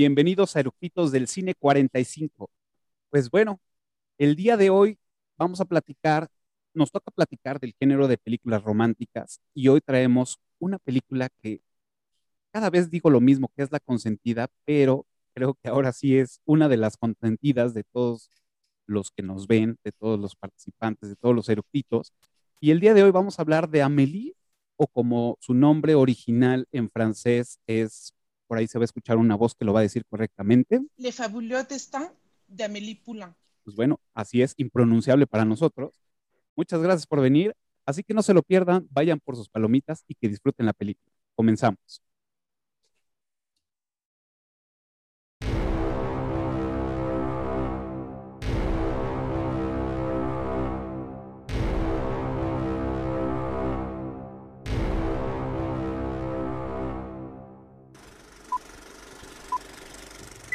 Bienvenidos a Eructitos del Cine 45. Pues bueno, el día de hoy vamos a platicar, nos toca platicar del género de películas románticas y hoy traemos una película que cada vez digo lo mismo, que es la consentida, pero creo que ahora sí es una de las consentidas de todos los que nos ven, de todos los participantes, de todos los eructitos. Y el día de hoy vamos a hablar de Amélie, o como su nombre original en francés es, por ahí se va a escuchar una voz que lo va a decir correctamente. Le fabuleux destin d'Amélie Poulain. Pues bueno, así es, impronunciable para nosotros. Muchas gracias por venir, así que no se lo pierdan, vayan por sus palomitas y que disfruten la película. Comenzamos.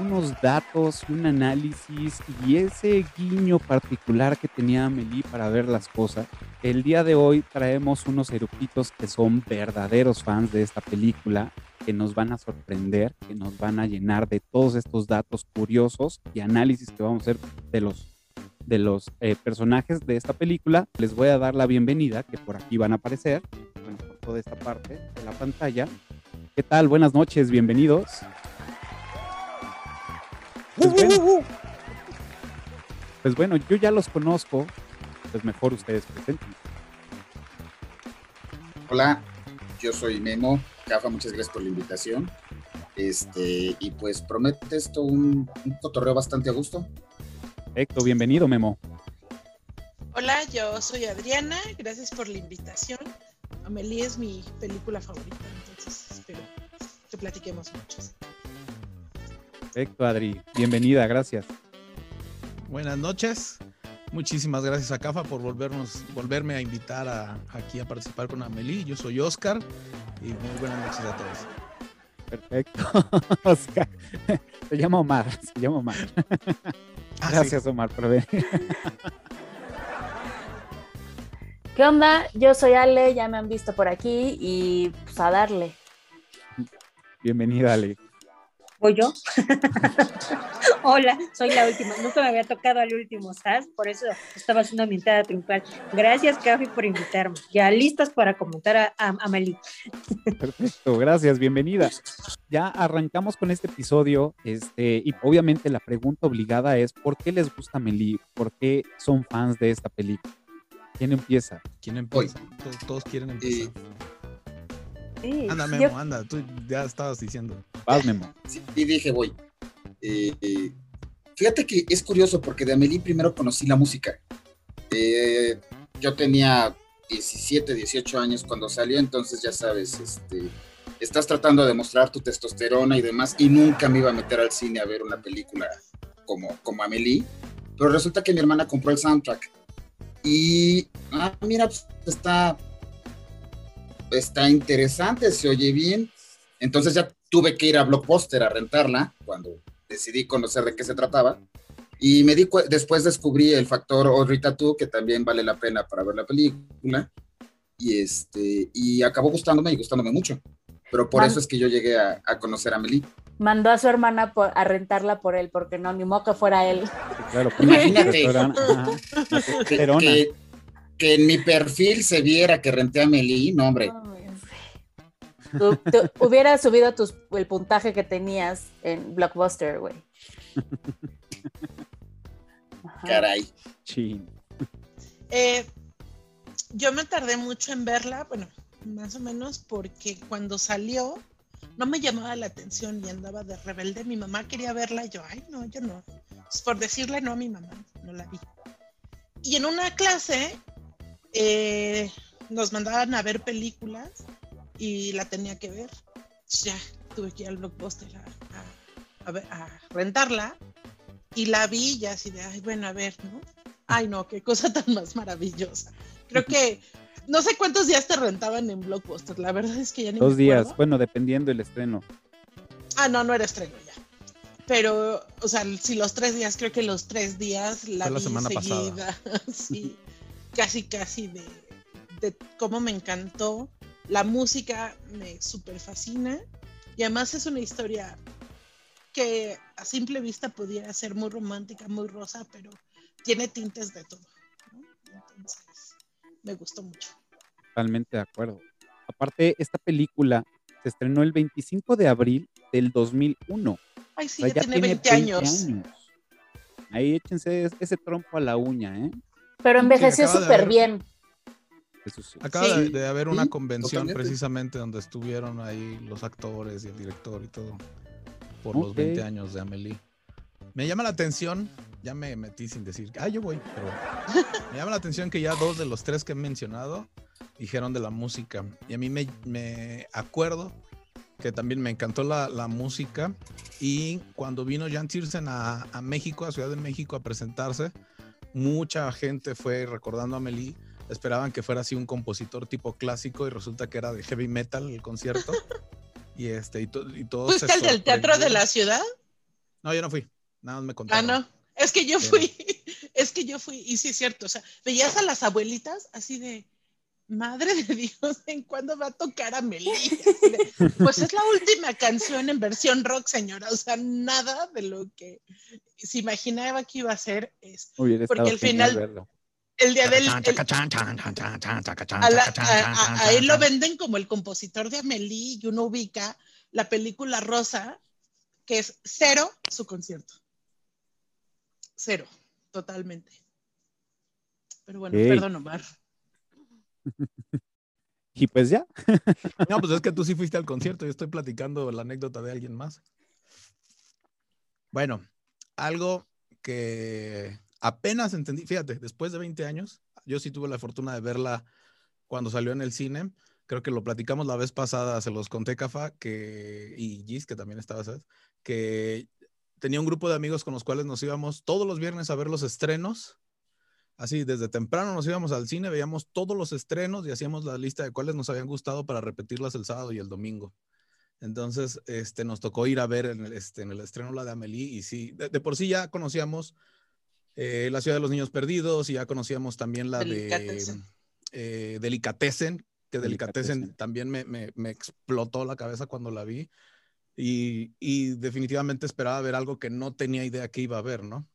unos datos, un análisis y ese guiño particular que tenía Amelie para ver las cosas. El día de hoy traemos unos eructitos que son verdaderos fans de esta película, que nos van a sorprender, que nos van a llenar de todos estos datos curiosos y análisis que vamos a hacer de los de los eh, personajes de esta película. Les voy a dar la bienvenida, que por aquí van a aparecer, bueno, por toda esta parte de la pantalla. ¿Qué tal? Buenas noches, bienvenidos. Pues bueno, pues bueno, yo ya los conozco, pues mejor ustedes presenten. Hola, yo soy Memo. Cafa, muchas gracias por la invitación. Este, y pues promete esto un, un cotorreo bastante a gusto. Perfecto, bienvenido, Memo. Hola, yo soy Adriana, gracias por la invitación. Amelie es mi película favorita, entonces espero que platiquemos mucho. Perfecto, Adri. Bienvenida, gracias. Buenas noches. Muchísimas gracias a CAFA por volvernos, volverme a invitar a, aquí a participar con Amelie. Yo soy Oscar y muy buenas noches a todos. Perfecto, Oscar. Se llama Omar, se llama Omar. Ah, Gracias, Omar, por venir. ¿Qué onda? Yo soy Ale, ya me han visto por aquí y pues a darle. Bienvenida, Ale. ¿Voy yo? Hola, soy la última. Nunca me había tocado al último, ¿sabes? Por eso estaba haciendo mi entrada triunfal. Gracias, Cafi, por invitarme. Ya listas para comentar a, a, a Mali. Perfecto, gracias, bienvenida. Ya arrancamos con este episodio, este, y obviamente la pregunta obligada es, ¿por qué les gusta Meli? ¿Por qué son fans de esta película? ¿Quién empieza? ¿Quién empieza? Todos, todos quieren empezar. Eh, Sí, anda, yo- Memo, anda. Tú ya estabas diciendo. Vas, Memo. sí, y dije, voy. Eh, eh, fíjate que es curioso porque de Amelie primero conocí la música. Eh, yo tenía 17, 18 años cuando salió, entonces ya sabes, este, estás tratando de mostrar tu testosterona y demás, y nunca me iba a meter al cine a ver una película como, como Amelie, pero resulta que mi hermana compró el soundtrack. Y, ah, mira, pues, está, está interesante, se oye bien. Entonces ya tuve que ir a Blockbuster a rentarla cuando decidí conocer de qué se trataba. Y me di después descubrí el factor Audrey Tattoo, que también vale la pena para ver la película. Y, este, y acabó gustándome y gustándome mucho. Pero por Man- eso es que yo llegué a, a conocer a Amelie. Mandó a su hermana por- a rentarla por él, porque no, ni modo que fuera él. Claro, Imagínate. Que, testosterona. Que- en mi perfil se viera que renté a Amelie, no, hombre. Tú, tú hubieras subido tus, el puntaje que tenías en Blockbuster, güey. Caray. Chin. Eh, yo me tardé mucho en verla, bueno, más o menos porque cuando salió no me llamaba la atención y andaba de rebelde. Mi mamá quería verla y yo, ay, no, yo no. Pues por decirle no a mi mamá, no la vi. Y en una clase eh, nos mandaban a ver películas y la tenía que ver. Ya tuve que ir al blockbuster a, a- a, ver- a rentarla y la vi y así de, ay, bueno, a ver, ¿no? Ay, no, qué cosa tan más maravillosa. Creo que no sé cuántos días te rentaban en Blockbuster, la verdad es que ya ni me Dos días, bueno, dependiendo del estreno. Ah, no, no era estreno ya. Pero, o sea, si los tres días, creo que los tres días la Fue la vi semana pasada. seguida. sí, casi, casi de, de cómo me encantó. La música me súper fascina. Y además es una historia que a simple vista pudiera ser muy romántica, muy rosa, pero tiene tintes de todo. ¿no? Entonces, me gustó mucho. Totalmente de acuerdo. Aparte, esta película se estrenó el 25 de abril del 2001. Ay, sí, O sea, ya, tiene 20 años. Ahí échense es- ese trompo a la uña, ¿eh? Pero envejeció súper bien. Eso sí. Acaba Sí. de, de haber una Sí, convención totalmente. precisamente donde estuvieron ahí los actores y el director y todo por los Ok. 20 años de Amelie. Me llama la atención, ya me metí sin decir, ah, yo voy, pero me llama la atención que ya dos de los tres que he mencionado dijeron de la música. Y a mí me, me acuerdo que también me encantó la, la música. Y cuando vino Jan Tiersen a, a México, a Ciudad de México, a presentarse, mucha gente fue recordando a Amelie. Esperaban que fuera así un compositor tipo clásico y resulta que era de heavy metal el concierto. y este, y, to- y todos. se ¿Fuiste al del Teatro de la. Ciudad? No, yo no fui. Nada más me Ah, contaron. no. Es que yo fui, es que yo fui, y sí es cierto, o sea, veías a las abuelitas así de, madre de Dios, ¿en cuándo va a tocar a? Pues es la última canción en versión rock, señora, o sea, nada de lo que se imaginaba que iba a ser es Porque al final- verlo. el día del... el- a, la- a- a- a él lo venden como el compositor de Amelie y uno ubica la película Rosa, que es cero su concierto. Cero, totalmente. Pero bueno, perdón, Omar. Y pues ya, No, pues es que tú sí fuiste al concierto. Yo estoy platicando la anécdota de alguien más. Bueno, algo que apenas entendí, fíjate, después de 20 años, yo sí tuve la fortuna de verla cuando salió en el cine. Creo que lo platicamos la vez pasada, se los conté, Cafa, que, y Gis, que también estaba, ¿sabes? Que tenía un grupo de amigos con los cuales nos íbamos todos los viernes a ver los estrenos. Así, desde temprano nos íbamos al cine, veíamos todos los estrenos y hacíamos la lista de cuáles nos habían gustado para repetirlas el sábado y el domingo. Entonces, este, nos tocó ir a ver en el, este, en el estreno la de Amelie y sí, de, de por sí ya conocíamos eh, La Ciudad de los Niños Perdidos y ya conocíamos también la de Delicatessen. eh, Delicatessen, que Delicatessen, Delicatessen. también me, me- me explotó la cabeza cuando la vi y, y definitivamente esperaba ver algo que no tenía idea que iba a ver, ¿no?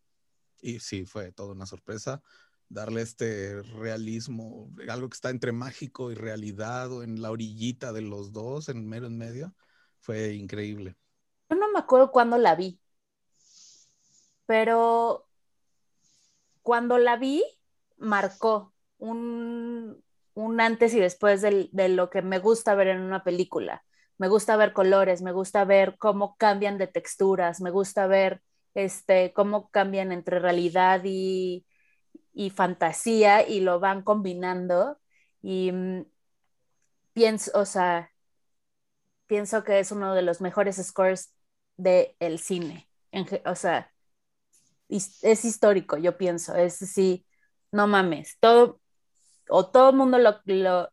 Y sí, fue toda una sorpresa darle este realismo, algo que está entre mágico y realidad o en la orillita de los dos, en mero en medio, fue increíble. Yo no me acuerdo cuándo la vi, pero cuando la vi, marcó un, un antes y después de lo que me gusta ver en una película. Me gusta ver colores, me gusta ver cómo cambian de texturas, me gusta ver este, cómo cambian entre realidad y, y fantasía y lo van combinando. Y mm, pienso, o sea, pienso que es uno de los mejores scores del el cine. En o sea, es histórico, yo pienso. Es sí, no mames. Todo, o todo el mundo lo, lo-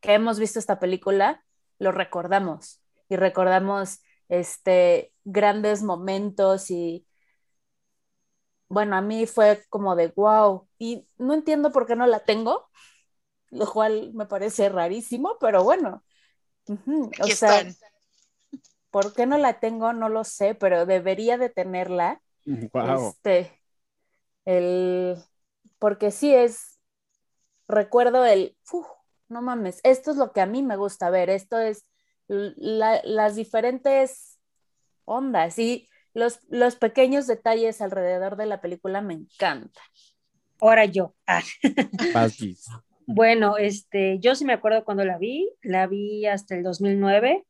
que hemos visto esta película lo recordamos y recordamos este grandes momentos y bueno, a mí fue como de wow y no entiendo por qué no la tengo, lo cual me parece rarísimo, pero bueno. Ujú, O Aquí sea, están. ¿por qué no la tengo? No lo sé, pero debería de tenerla. wow. Este, el, porque sí es, recuerdo el, "Uf, no mames, esto es lo que a mí me gusta ver, esto es la- las diferentes ondas y los, los pequeños detalles alrededor de la película me encantan. Ahora yo. Ah, bueno, este, yo sí me acuerdo cuando la vi, la vi hasta el 2009.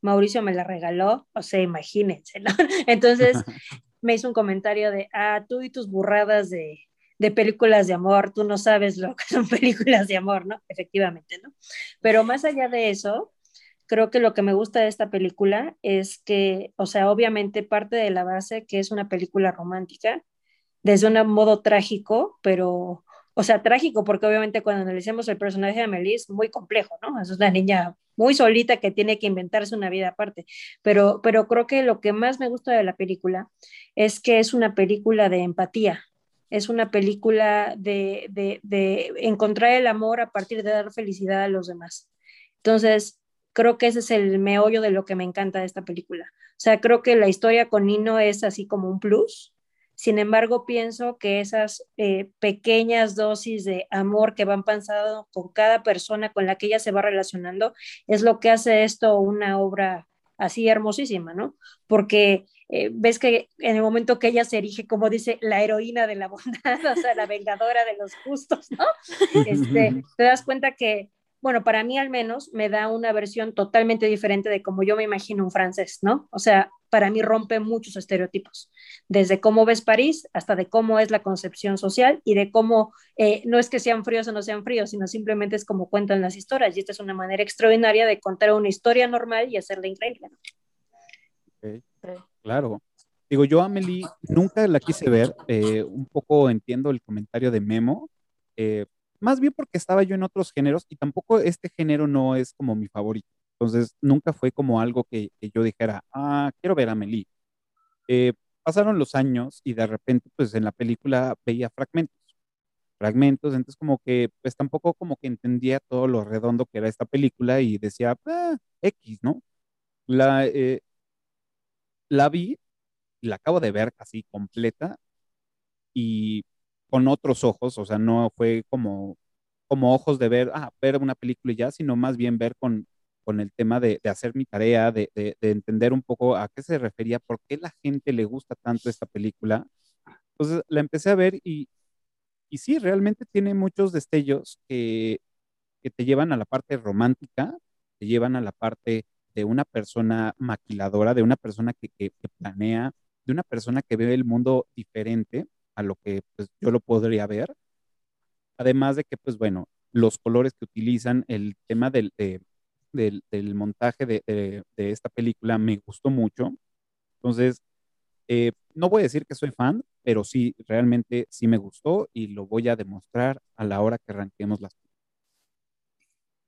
Mauricio me la regaló, o sea, imagínense, ¿no? Entonces me hizo un comentario de, ah, tú y tus burradas de, de películas de amor, tú no sabes lo que son películas de amor, ¿no? Efectivamente, ¿no? Pero más allá de eso, creo que lo que me gusta de esta película es que, o sea, obviamente parte de la base que es una película romántica, desde un modo trágico, pero, o sea, trágico porque obviamente cuando analicemos el personaje de Amelie es muy complejo, ¿no? Es una niña muy solita que tiene que inventarse una vida aparte, pero, pero creo que lo que más me gusta de la película es que es una película de empatía, es una película de, de, de encontrar el amor a partir de dar felicidad a los demás. Entonces, creo que ese es el meollo de lo que me encanta de esta película. O sea, creo que la historia con Nino es así como un plus. Sin embargo, pienso que esas eh, pequeñas dosis de amor que van pasando con cada persona con la que ella se va relacionando es lo que hace esto una obra así hermosísima, ¿no? Porque eh, ves que en el momento que ella se erige, como dice, la heroína de la bondad, o sea, la vengadora de los justos, ¿no? Este, te das cuenta que, bueno, para mí al menos me da una versión totalmente diferente de como yo me imagino un francés, ¿no? O sea, para mí rompe muchos estereotipos, desde cómo ves París hasta de cómo es la concepción social y de cómo eh, no es que sean fríos o no sean fríos, sino simplemente es como cuentan las historias. Y esta es una manera extraordinaria de contar una historia normal y hacerla increíble. ¿no? Okay. Claro. Digo, yo Amelie nunca la quise ver, eh, un poco entiendo el comentario de Memo, eh, más bien porque estaba yo en otros géneros y tampoco este género no es como mi favorito. Entonces, nunca fue como algo que, que yo dijera, ah, quiero ver a Amelie. Eh, pasaron los años y de repente, pues en la película veía fragmentos, fragmentos, entonces como que, pues tampoco como que entendía todo lo redondo que era esta película y decía, ah, X, ¿no? La, eh, la vi, la acabo de ver casi completa y con otros ojos, o sea, no fue como, como ojos de ver, ah, ver una película y ya, sino más bien ver con, con el tema de, hacer mi tarea, de, de, de, entender un poco a qué se refería, por qué la gente le gusta tanto esta película. Entonces la empecé a ver y, y sí, realmente tiene muchos destellos que, que te llevan a la parte romántica, te llevan a la parte de una persona maquiladora, de una persona que, que, planea, de una persona que ve el mundo diferente a lo que pues, yo lo podría ver. Además de que, pues bueno, los colores que utilizan, el tema del, de, del, montaje de, de, de, esta película me gustó mucho. Entonces, eh, no voy a decir que soy fan, pero sí, realmente sí me gustó y lo voy a demostrar a la hora que arranquemos las.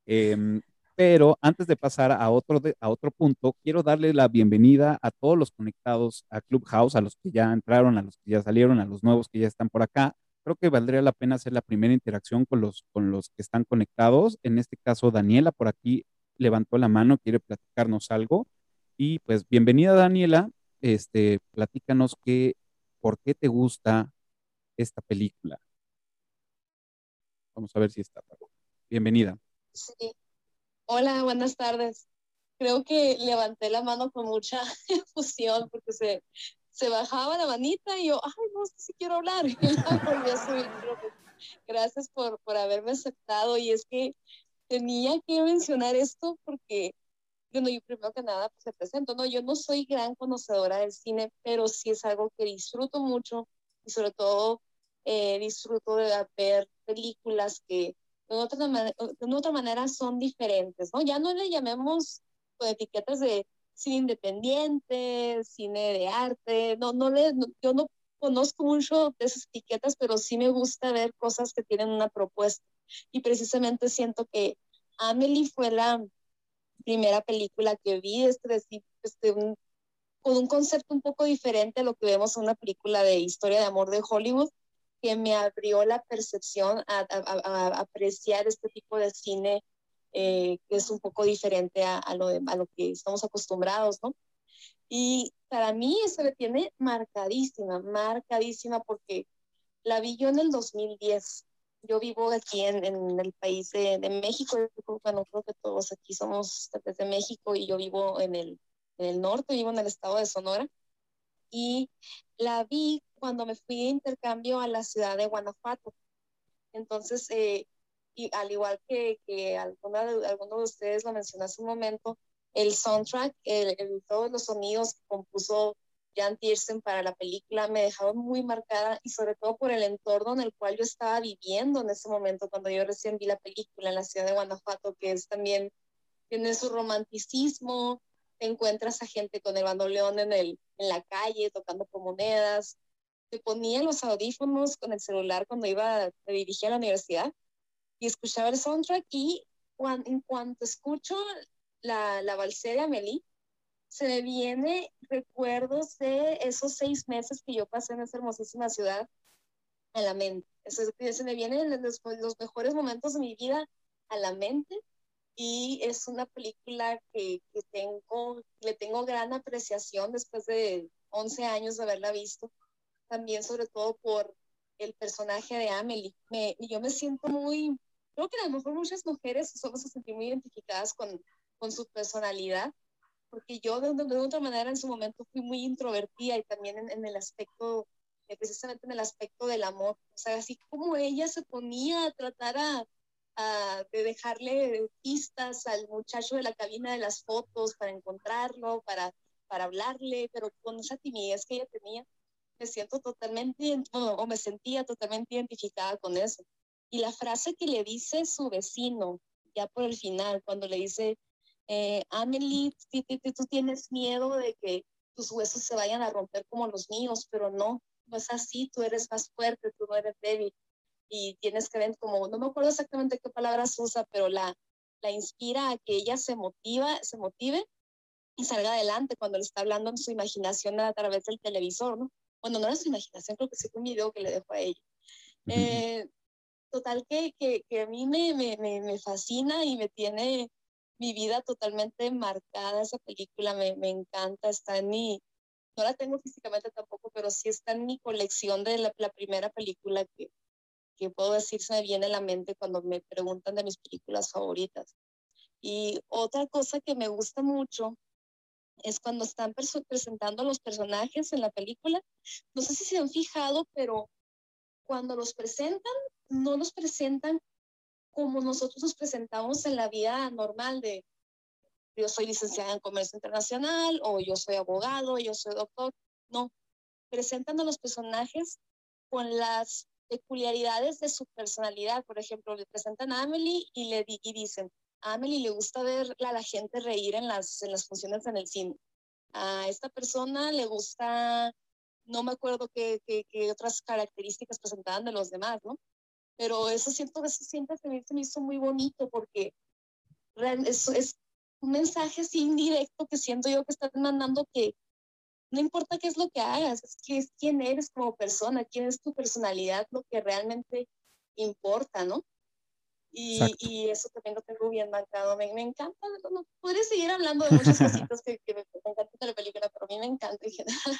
Eh, pero antes de pasar a otro, a otro punto, quiero darle la bienvenida a todos los conectados a Clubhouse, a los que ya entraron, a los que ya salieron, a los nuevos que ya están por acá. Creo que valdría la pena hacer la primera interacción con los, con los que están conectados. En este caso, Daniela por aquí levantó la mano, quiere platicarnos algo. Y pues bienvenida, Daniela. Este, platícanos qué, por qué te gusta esta película. Vamos a ver si está. Bienvenida. Sí, Hola, buenas tardes. Creo que levanté la mano con mucha efusión porque se, se bajaba la manita y yo, ay, no sé si quiero hablar. Gracias por, por haberme aceptado y es que tenía que mencionar esto porque, bueno, yo primero que nada pues, se presento, ¿no? Yo no soy gran conocedora del cine, pero sí es algo que disfruto mucho y sobre todo eh, disfruto de ver películas que de otra, de otra manera son diferentes, ¿no? Ya no le llamemos pues, etiquetas de cine independiente, cine de arte, no, no le, no, yo no conozco mucho de esas etiquetas, pero sí me gusta ver cosas que tienen una propuesta. Y precisamente siento que Amelie fue la primera película que vi, este, este, un, con un concepto un poco diferente a lo que vemos en una película de historia de amor de Hollywood, que me abrió la percepción a, a, a apreciar este tipo de cine eh, que es un poco diferente a, a, lo de, a lo que estamos acostumbrados, ¿no? Y para mí se me tiene marcadísima, marcadísima porque la vi yo en el 2010. Yo vivo aquí en, en el país de, de, México, bueno, creo que todos aquí somos desde México y yo vivo en el, en el norte, vivo en el estado de Sonora. Y la vi cuando me fui de intercambio a la ciudad de Guanajuato. Entonces, eh, y al igual que, que alguna de, alguno de ustedes lo mencionó hace un momento, el soundtrack, el, el, todos los sonidos que compuso Jan Tiersen para la película me dejaron muy marcada y sobre todo por el entorno en el cual yo estaba viviendo en ese momento cuando yo recién vi la película en la ciudad de Guanajuato, que es también tiene su romanticismo, te encuentras a gente con el bandoleón en, el, en la calle tocando por monedas, te ponía los audífonos con el celular cuando iba, me dirigía a la universidad y escuchaba el soundtrack y en cuanto escucho la, la balsera de Amelie, se me viene recuerdos de esos seis meses que yo pasé en esa hermosísima ciudad a la mente. Eso, se me vienen los, los mejores momentos de mi vida a la mente y es una película que, que, tengo, le tengo gran apreciación después de 11 años de haberla visto, también sobre todo por el personaje de Amelie. Me, yo me siento muy, creo que a lo mejor muchas mujeres somos a sentir muy identificadas con, con su personalidad, porque yo de, de, otra manera en su momento fui muy introvertida y también en, en el aspecto, eh, precisamente en el aspecto del amor. O sea, así como ella se ponía a tratar a, a, de dejarle pistas al muchacho de la cabina de las fotos para encontrarlo, para, para hablarle, pero con esa timidez que ella tenía, me siento totalmente, o me sentía totalmente identificada con eso. Y la frase que le dice su vecino, ya por el final, cuando le dice, eh, Amelie, tú tienes miedo de que tus huesos se vayan a romper como los míos, pero no, no es así, tú eres más fuerte, tú no eres débil y tienes que ver como, no me acuerdo exactamente qué palabras usa, pero la, la inspira a que ella se motiva, se motive y salga adelante cuando le está hablando en su imaginación a través del televisor, ¿no? Bueno, no era su imaginación, creo que sí fue un video que le dejó a ella. Eh, total que, que, que, a mí me, me, me fascina y me tiene mi vida totalmente marcada esa película, me, me, encanta, está en mi, no la tengo físicamente tampoco, pero sí está en mi colección de la, la primera película que, que puedo decir se me viene a la mente cuando me preguntan de mis películas favoritas. Y otra cosa que me gusta mucho es cuando están presentando los personajes en la película. No sé si se han fijado, pero cuando los presentan, no los presentan como nosotros nos presentamos en la vida normal de yo soy licenciada en comercio internacional o yo soy abogado, yo soy doctor. No, presentan a los personajes con las peculiaridades de su personalidad. Por ejemplo, le presentan a Amelie y le y dicen, a Amelie le gusta ver a la gente reír en las, en las funciones en el cine. A esta persona le gusta, no me acuerdo qué, qué, qué otras características presentaban de los demás, ¿no? pero eso siento, eso siempre se me, me hizo muy bonito porque eso es un mensaje así indirecto que siento yo que están mandando que no importa qué es lo que hagas, es que es quién eres como persona, quién es tu personalidad, lo que realmente importa, ¿no? Y, y eso también lo tengo bien marcado. Me, me encanta, no, podría seguir hablando de muchas cositas que, que me, me encantan de la película, pero a mí me encanta en general.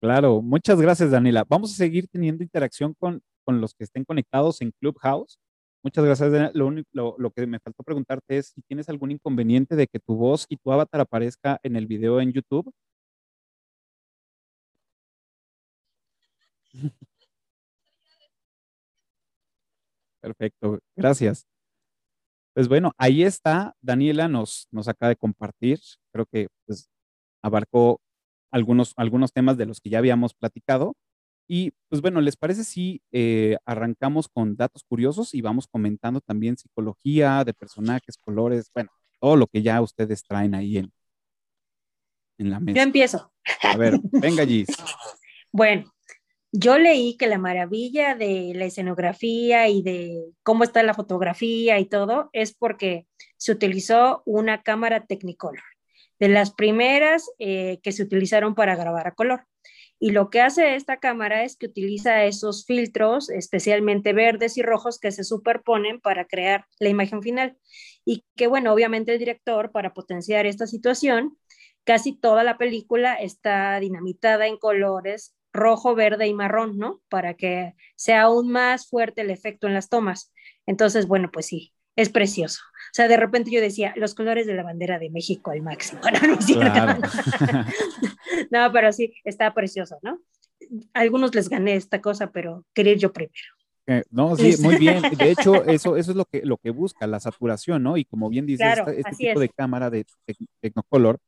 Claro, muchas gracias, Daniela. Vamos a seguir teniendo interacción con, con los que estén conectados en Clubhouse. Muchas gracias. Lo, único, lo, lo, que me faltó preguntarte es si tienes algún inconveniente de que tu voz y tu avatar aparezca en el video en YouTube. Perfecto, gracias. Pues bueno, ahí está. Daniela nos, nos acaba de compartir. Creo que pues, abarcó algunos, algunos temas de los que ya habíamos platicado. Y pues bueno, ¿les parece si eh, arrancamos con datos curiosos y vamos comentando también psicología de personajes, colores, bueno, todo lo que ya ustedes traen ahí en, en la mesa? Yo empiezo. A ver, venga Gis. Bueno, yo leí que la maravilla de la escenografía y de cómo está la fotografía y todo es porque se utilizó una cámara Technicolor, de las primeras eh, que se utilizaron para grabar a color. Y lo que hace esta cámara es que utiliza esos filtros, especialmente verdes y rojos, que se superponen para crear la imagen final. Y que, bueno, obviamente el director, para potenciar esta situación, casi toda la película está dinamitada en colores rojo, verde y marrón, ¿no? Para que sea aún más fuerte el efecto en las tomas. Entonces, bueno, pues sí, es precioso. O sea, de repente yo decía, los colores de la bandera de México al máximo. No, no, es claro. no, pero sí, está precioso, ¿no? A algunos les gané esta cosa, pero quería ir yo primero. Eh, no, sí, muy bien. De hecho, eso, eso es lo que, lo que busca, la saturación, ¿no? Y como bien dice, claro, este, este tipo es. de cámara de Technicolor,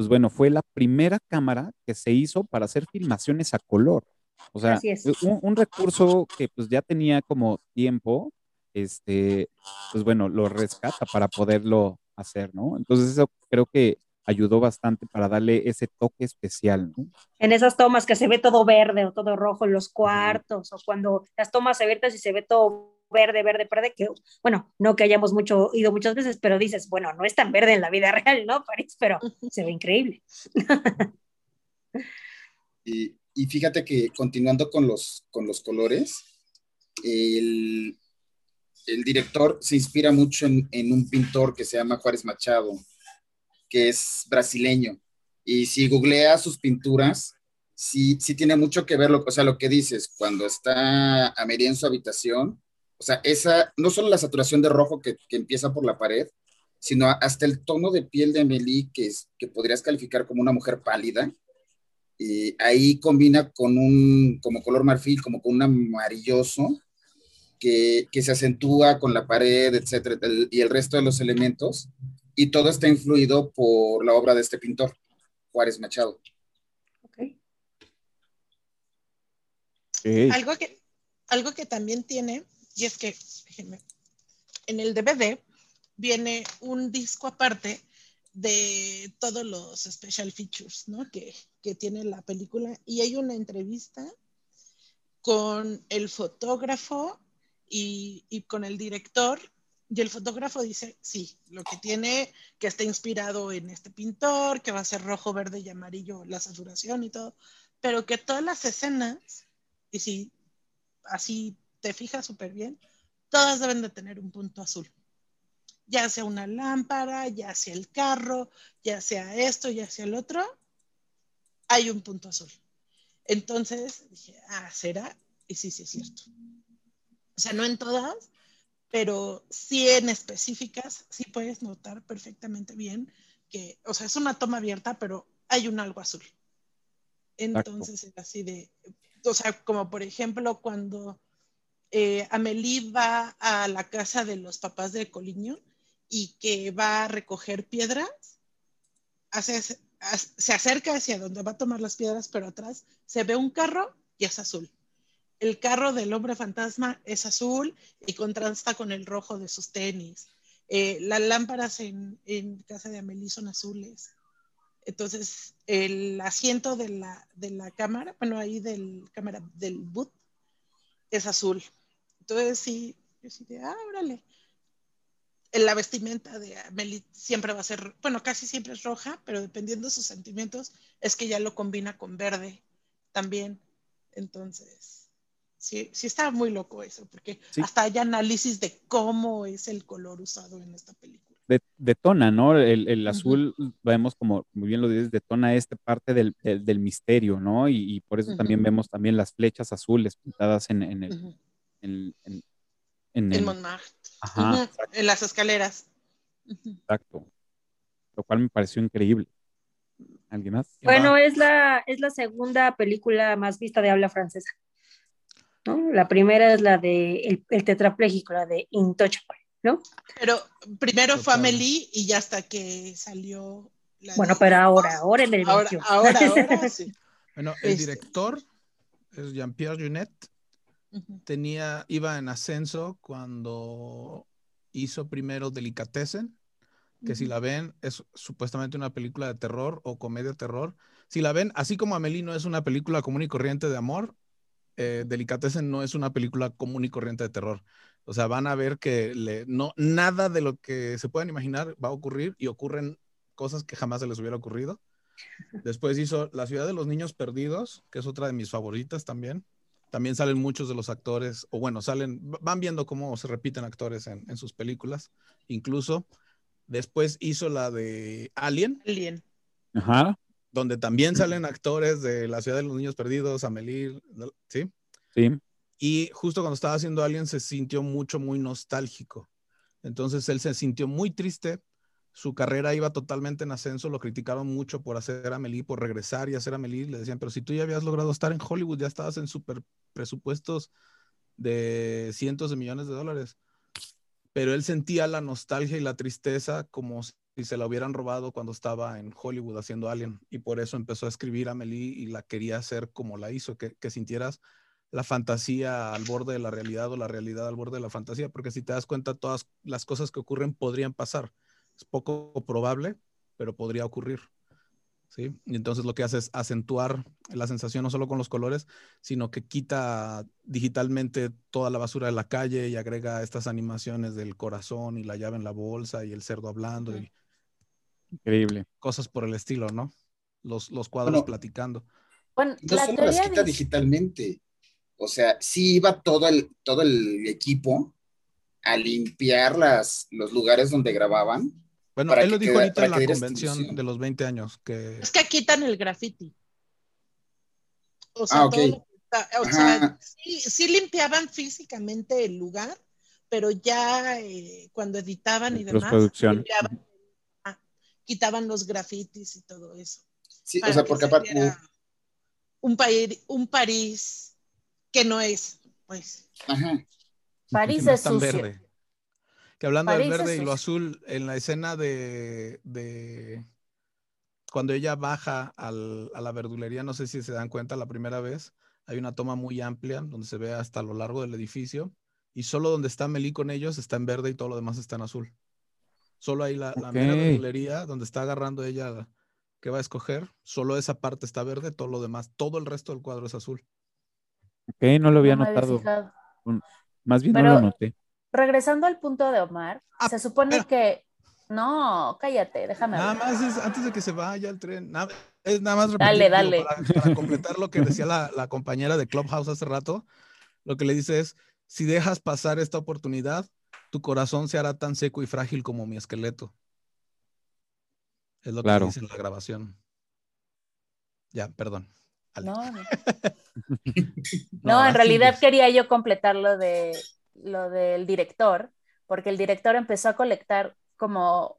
pues bueno, fue la primera cámara que se hizo para hacer filmaciones a color. O sea, un, un, recurso que pues ya tenía como tiempo, este, pues bueno, lo rescata para poderlo hacer, ¿no? Entonces eso creo que ayudó bastante para darle ese toque especial, ¿no? En esas tomas que se ve todo verde o todo rojo en los cuartos, o cuando las tomas abiertas y se ve todo verde, verde, verde, que, bueno, no que hayamos mucho ido muchas veces, pero dices, bueno, no es tan verde en la vida real, ¿no, París? Pero se ve increíble. Y, y fíjate que continuando con los, con los colores, el, el director se inspira mucho en, en, un pintor que se llama Juárez Machado, que es brasileño. Y si googlea sus pinturas, sí, sí tiene mucho que ver, lo, o sea, lo que dices, cuando está Amelie en su habitación, o sea, esa, no solo la saturación de rojo que, que empieza por la pared, sino hasta el tono de piel de Amelie, que, es, que podrías calificar como una mujer pálida, y ahí combina con un, como color marfil, como con un amarilloso, que, que, se acentúa con la pared, etcétera, el, y el resto de los elementos, y todo está influido por la obra de este pintor, Juárez Machado. Okay. Okay. Algo, que, algo que también tiene, y es que, déjenme, en el DVD viene un disco aparte de todos los special features ¿no? que, que tiene la película. Y hay una entrevista con el fotógrafo y, y, con el director. Y el fotógrafo dice, sí, lo que tiene, que está inspirado en este pintor, que va a ser rojo, verde y amarillo la saturación y todo, pero que todas las escenas, y si así te fijas súper bien, todas deben de tener un punto azul ya sea una lámpara, ya sea el carro, ya sea esto, ya sea el otro, hay un punto azul. Entonces dije, ah, ¿será? Y sí, sí es cierto. O sea, no en todas, pero sí en específicas, sí puedes notar perfectamente bien que, o sea, es una toma abierta, pero hay un algo azul. Entonces es así de, o sea, como por ejemplo cuando eh, Amelie va a la casa de los papás de Coliño, y que va a recoger piedras, se acerca hacia donde va a tomar las piedras, pero atrás se ve un carro y es azul. El carro del hombre fantasma es azul y contrasta con el rojo de sus tenis. Eh, las lámparas en, en, casa de Amelie son azules. Entonces, el asiento de la, de la cámara, bueno, ahí del cámara del boot, es azul. Entonces, sí, yo sí de, ah, órale la vestimenta de Amelie siempre va a ser, bueno, casi siempre es roja, pero dependiendo de sus sentimientos, es que ya lo combina con verde también. Entonces, sí, sí está muy loco eso, porque sí. hasta hay análisis de cómo es el color usado en esta película. De, detona, ¿no? El, el azul, uh -huh. vemos como muy bien lo dices, detona esta parte del, del, del misterio, ¿no? Y, y por eso uh -huh. también vemos también las flechas azules pintadas en, en el, uh -huh. En, en, en, el, Montmartre. Ajá, en las escaleras. Exacto. Lo cual me pareció increíble. ¿Alguien más? Bueno, es la, es la segunda película más vista de habla francesa. ¿no? La primera es la de El, el tetrapléjico, la de Intouchable, ¿no? Pero primero fue Amélie y ya hasta que salió. bueno, de... pero ahora, ahora en el ahora, ahora, ahora, sí. Bueno, el este... director es Jean-Pierre Junet tenía, iba en ascenso cuando hizo primero Delicatessen, que uh -huh. si la ven es supuestamente una película de terror o comedia de terror. Si la ven, así como Amelie no es una película común y corriente de amor, eh, Delicatessen no es una película común y corriente de terror. O sea, van a ver que le, no, nada de lo que se puedan imaginar va a ocurrir y ocurren cosas que jamás se les hubiera ocurrido. Después hizo La ciudad de los niños perdidos, que es otra de mis favoritas también también salen muchos de los actores, o bueno, salen, van viendo cómo se repiten actores en, en sus películas, incluso. Después hizo la de Alien. Alien. Ajá. Donde también salen actores de La Ciudad de los Niños Perdidos, Amelie, ¿sí? Sí. Y justo cuando estaba haciendo Alien se sintió mucho, muy nostálgico. Entonces él se sintió muy triste su carrera iba totalmente en ascenso, lo criticaban mucho por hacer Amelie, por regresar y hacer Amelie, le decían, pero si tú ya habías logrado estar en Hollywood, ya estabas en super presupuestos de cientos de millones de dólares. Pero él sentía la nostalgia y la tristeza como si se la hubieran robado cuando estaba en Hollywood haciendo Alien. Y por eso empezó a escribir Amelie y la quería hacer como la hizo, que, que sintieras la fantasía al borde de la realidad o la realidad al borde de la fantasía, porque si te das cuenta, todas las cosas que ocurren podrían pasar Es poco probable, pero podría ocurrir. ¿sí? Y entonces lo que hace es acentuar la sensación no solo con los colores, sino que quita digitalmente toda la basura de la calle y agrega estas animaciones del corazón y la llave en la bolsa y el cerdo hablando y Increíble. cosas por el estilo, ¿no? Los, los cuadros Bueno, platicando. Bueno, No la solo las quita dice- digitalmente. O sea, sí iba todo el, todo el equipo a limpiar las, los lugares donde grababan. Bueno, él lo dijo quede- ahorita en la convención de los 20 años, que Es que quitan el graffiti. O sea, Ah, ok. todo lo que está- o sea, sí, sí limpiaban físicamente el lugar, pero ya eh, cuando editaban y demás, limpiaban, ah, quitaban los grafitis y todo eso. Sí, o sea, que porque se aparte, un, país, un París que no es, pues. ajá, París no es sucio. verde. Que hablando París del es verde y lo azul, en la escena de, de cuando ella baja al- a la verdulería, no sé si se dan cuenta la primera vez, hay una toma muy amplia donde se ve hasta lo largo del edificio y solo donde está Melí con ellos está en verde y todo lo demás está en azul. Solo ahí la, la mera verdulería donde está agarrando ella que va a escoger, solo esa parte está verde, todo lo demás, todo el resto del cuadro es azul. Ok, no lo había No me había notado. Más bien no lo noté. Regresando al punto de Omar, Ah, se supone que. No, cállate, déjame Nada hablar. más es antes de que se vaya el tren. Nada, es nada más Dale, dale. Para, para completar lo que decía la, la compañera de Clubhouse hace rato, lo que le dice es, si dejas pasar esta oportunidad, tu corazón se hará tan seco y frágil como mi esqueleto. Es lo Claro. que dice en la grabación. Ya, perdón. Ale. No, no. No, No, en realidad es. quería yo completar lo de lo del director, porque el director empezó a colectar como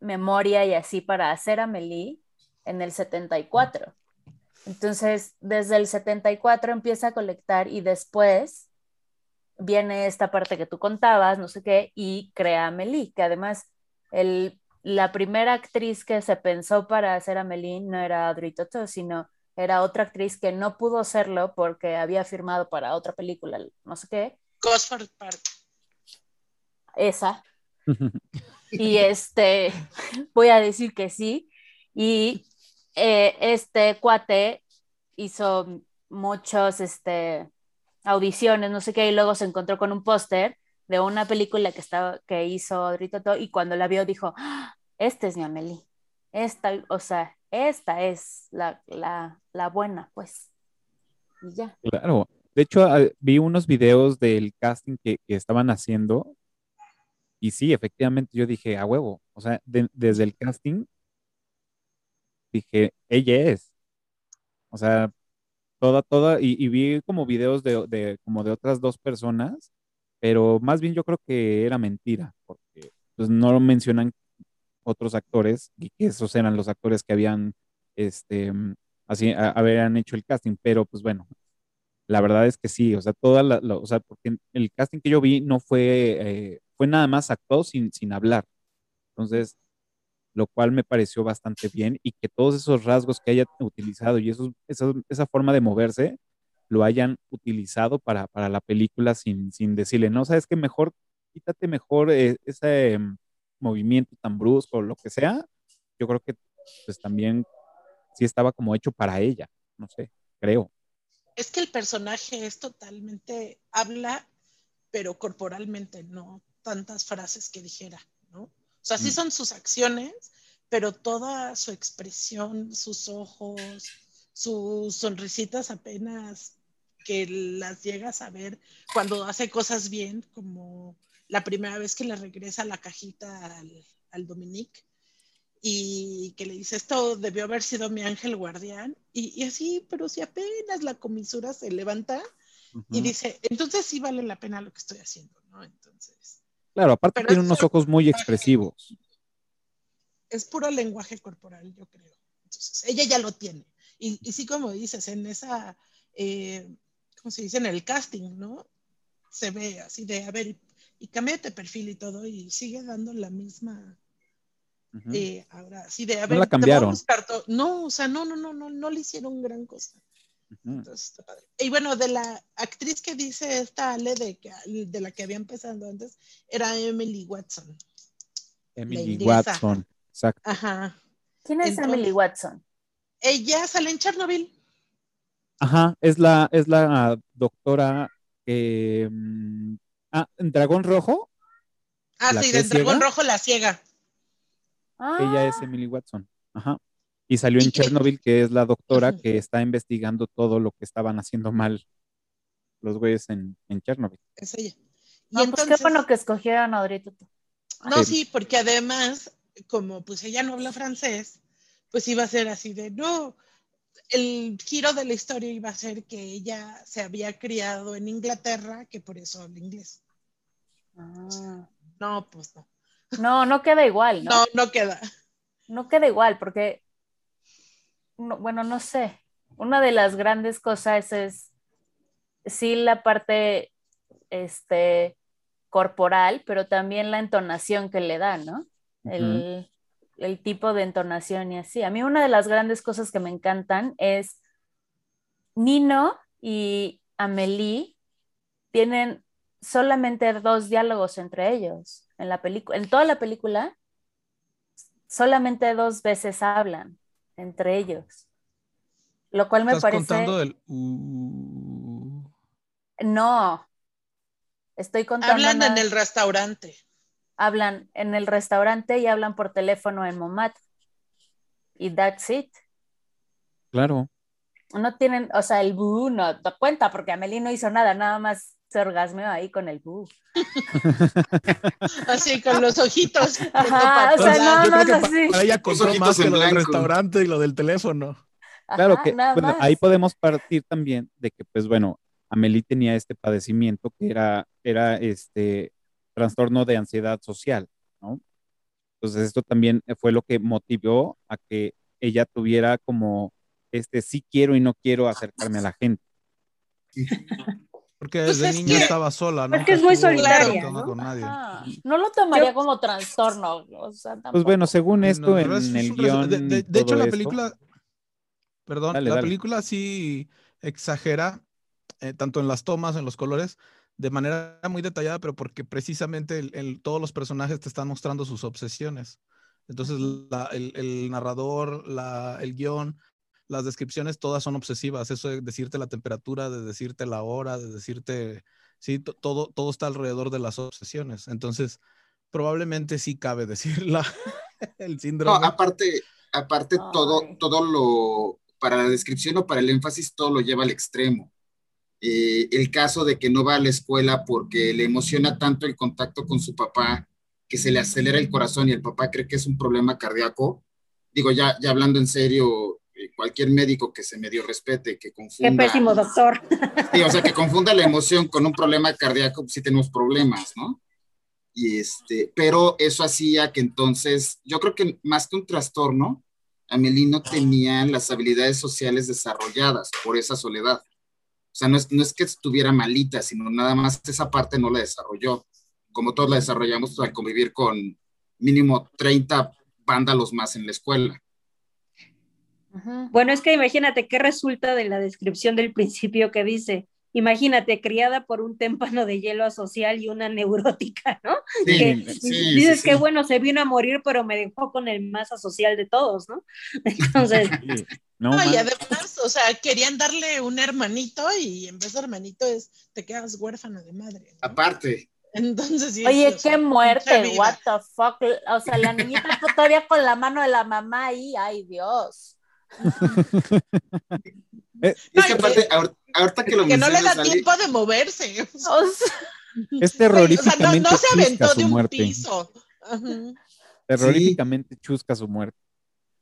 memoria y así para hacer Amelie en el 74. Entonces, desde el 74 empieza a colectar y después viene esta parte que tú contabas, no sé qué, y crea Amelie, que además el, la primera actriz que se pensó para hacer Amelie no era Audrey Tautou, sino era otra actriz que no pudo serlo porque había firmado para otra película, no sé qué, Gosford Park. esa. Y este, voy a decir que sí. Y eh, este cuate hizo muchos, este, audiciones, no sé qué, y luego se encontró con un póster de una película que, estaba, que hizo Tautou, y cuando la vio dijo, "Ah, este es mi Amelie. Esta, o sea, esta es la, la, la buena, pues. Y ya. Claro. De hecho, vi unos videos del casting que, que estaban haciendo y sí, efectivamente yo dije, a huevo. O sea, de- desde el casting dije, ella es. O sea, toda, toda, y, y vi como videos de, de- como de otras dos personas, pero más bien yo creo que era mentira, porque pues no lo mencionan otros actores, y que esos eran los actores que habían, este, mm, así, a- habían hecho el casting, pero pues bueno, la verdad es que sí, o sea, toda la, o sea, porque el casting que yo vi no fue, eh, fue nada más actuado sin, sin hablar. Entonces, lo cual me pareció bastante bien y que todos esos rasgos que haya utilizado y esos, esa, esa forma de moverse lo hayan utilizado para, para la película sin, sin decirle, no, sabes que mejor, quítate mejor eh, ese em, movimiento tan brusco o lo que sea. Yo creo que pues también sí estaba como hecho para ella, no sé, creo. Es que el personaje es totalmente, habla, pero corporalmente, no tantas frases que dijera, ¿no? O sea, sí Mm. son sus acciones, pero toda su expresión, sus ojos, sus sonrisitas apenas que las llegas a ver cuando hace cosas bien, como la primera vez que le regresa la cajita al, al Dominique y que le dice, esto debió haber sido mi ángel guardián, y, y así, pero si apenas la comisura se levanta y dice, entonces sí vale la pena lo que estoy haciendo, ¿no? Entonces, Claro, aparte tiene unos ojos muy expresivos. es puro lenguaje corporal, yo creo. Entonces, ella ya lo tiene. Y, y sí, como dices, en esa, eh, ¿cómo se dice? En el casting, ¿no? Se ve así de, a ver, y, y cámbiate de perfil y todo, y sigue dando la misma, Eh, ahora, sí de, a No ver, la cambiaron. No, o sea, no, no, no, no, no le hicieron gran cosa. Entonces, está padre. Y bueno, de la actriz que dice esta Ale, de, que, de la que había empezado antes, era Emily Watson. Emily. Watson. Exacto. Ajá. ¿Quién es Entonces- Emily Watson? Ella sale en Chernobyl. Ajá, es la, es la doctora que. mm, ah, en Dragón Rojo, Ah, ¿La sí, es dragón ciega? rojo la ciega. Ella es Ah, Emily Watson. Ajá. Y salió en Chernobyl, que es la doctora que está investigando todo lo que estaban haciendo mal los güeyes en, en Chernobyl. Es ella. Y no, pues entonces, qué bueno que escogieron a Audrey no, Sí. sí, porque además, como pues ella no habla francés, pues iba a ser así de, no, el giro de la historia iba a ser que ella se había criado en Inglaterra, que por eso habla inglés. Ah. No, pues no. No, no queda igual, ¿no? No, no queda. no queda igual porque, no- bueno, no sé, una de las grandes cosas es, sí, la parte este, corporal, pero también la entonación que le da, ¿no? El, el tipo de entonación y así. A mí una de las grandes cosas que me encantan es Nino y Amelie tienen solamente dos diálogos entre ellos en la película, en toda la película solamente dos veces hablan entre ellos. Lo cual me Estás parece. contando el. uh, No. Estoy contando. Hablan en el restaurante. Hablan en el restaurante y hablan por teléfono en Momat. Y that's it. Claro. No tienen, o sea, el bu no te cuenta porque Amelie no hizo nada, nada más se orgasmeó ahí con el bu. Así con los ojitos. Ajá, o sea, nada más así. para ella ojitos más que en lo del restaurante y lo del teléfono. Claro que, nada bueno, más. ahí podemos partir también de que, pues bueno, Amelie tenía este padecimiento que era, era este trastorno de ansiedad social, ¿no? Entonces esto también fue lo que motivó a que ella tuviera como este sí quiero y no quiero acercarme a la gente. Porque Pues desde es niña que- estaba sola, ¿no? es que es muy solitaria, ¿no? con nadie. No lo tomaría Yo- como trastorno. O sea, Pues bueno, según No, esto es- en es el guion. De, de- de hecho, la esto- película. Perdón, Dale, la dale. película sí exagera, eh, tanto en las tomas, en los colores, de manera muy detallada, pero porque precisamente el- el- todos los personajes te están mostrando sus obsesiones. Entonces, la- el, el narrador, la, el guion, las descripciones, todas son obsesivas. Eso de decirte la temperatura, de decirte la hora, de decirte. Sí, to- todo, todo está alrededor de las obsesiones. Entonces, probablemente sí cabe decirla. el No, síndrome. aparte, aparte todo, Ay. todo lo, para la descripción o para el énfasis, todo lo lleva al extremo. Eh, el caso de que no va a la escuela porque le emociona tanto el contacto con su papá que se le acelera el corazón y el papá cree que es un problema cardíaco. Digo, ya, ya hablando en serio, cualquier médico que se medio respete, que Qué confunda. pésimo doctor. Sí, o sea, que confunda la emoción con un problema cardíaco, pues sí tenemos problemas, ¿no? Y este, pero eso hacía que entonces, yo creo que más que un trastorno, Amelie no tenía las habilidades sociales desarrolladas por esa soledad. O sea, no es, no es que estuviera malita, sino nada más esa parte no la desarrolló. Como todos la desarrollamos al convivir con mínimo 30 vándalos más en la escuela. Bueno, es que imagínate qué resulta de la descripción del principio que dice, imagínate, criada por un témpano de hielo asocial y una neurótica, ¿no? Sí, Que sí, dices sí, que sí. bueno, se vino a morir, pero me dejó con el más asocial de todos, ¿no? Entonces, Sí, no, No, y además, o sea, querían darle un hermanito y en vez de hermanito es te quedas huérfana de madre. ¿no? Aparte, Entonces, sí, Oye, sí, o sea, qué muerte, what the fuck. O sea, la niñita todavía con la mano de la mamá ahí, ay Dios. eh, es que aparte, ahor- ahorita que lo Que no le da tiempo de moverse. O sea, es Güey, o sea, no, terroríficamente no se aventó de un muerte. piso. Ajá. Terroríficamente chusca su muerte.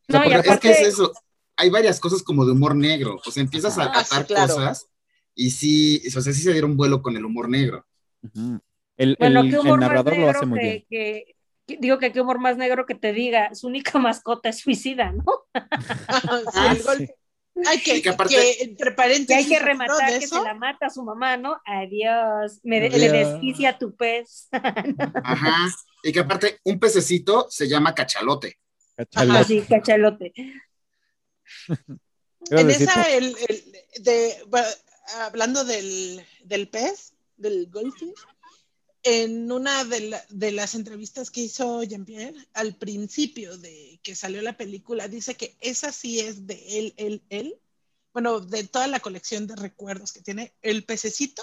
O sea, No, y porque- es que es eso. Hay varias cosas como de humor negro. O sea, empiezas a Ah, sí, atar claro. cosas y sí, o sea, sí se dieron vuelo con el humor negro. El, bueno, narrador lo hace muy que, bien. que- digo que qué humor más negro que te diga, su única mascota es suicida, ¿no? Sí, Ah, el golpe. Ay, que, que aparte- que entre paréntesis. hay que rematar que se la mata a su mamá, ¿no? Adiós, me de- le Adiós. desquicia tu pez. Ajá. Y que aparte, un pececito se llama cachalote. Cachalote. Así, cachalote. Iba a En esa, el, el- de, bueno, hablando del, del pez, del goldfish, en una de, la- de las entrevistas que hizo Jean-Pierre, al principio de que salió la película, dice que esa sí es de él, él, él. Bueno, de toda la colección de recuerdos que tiene, el pececito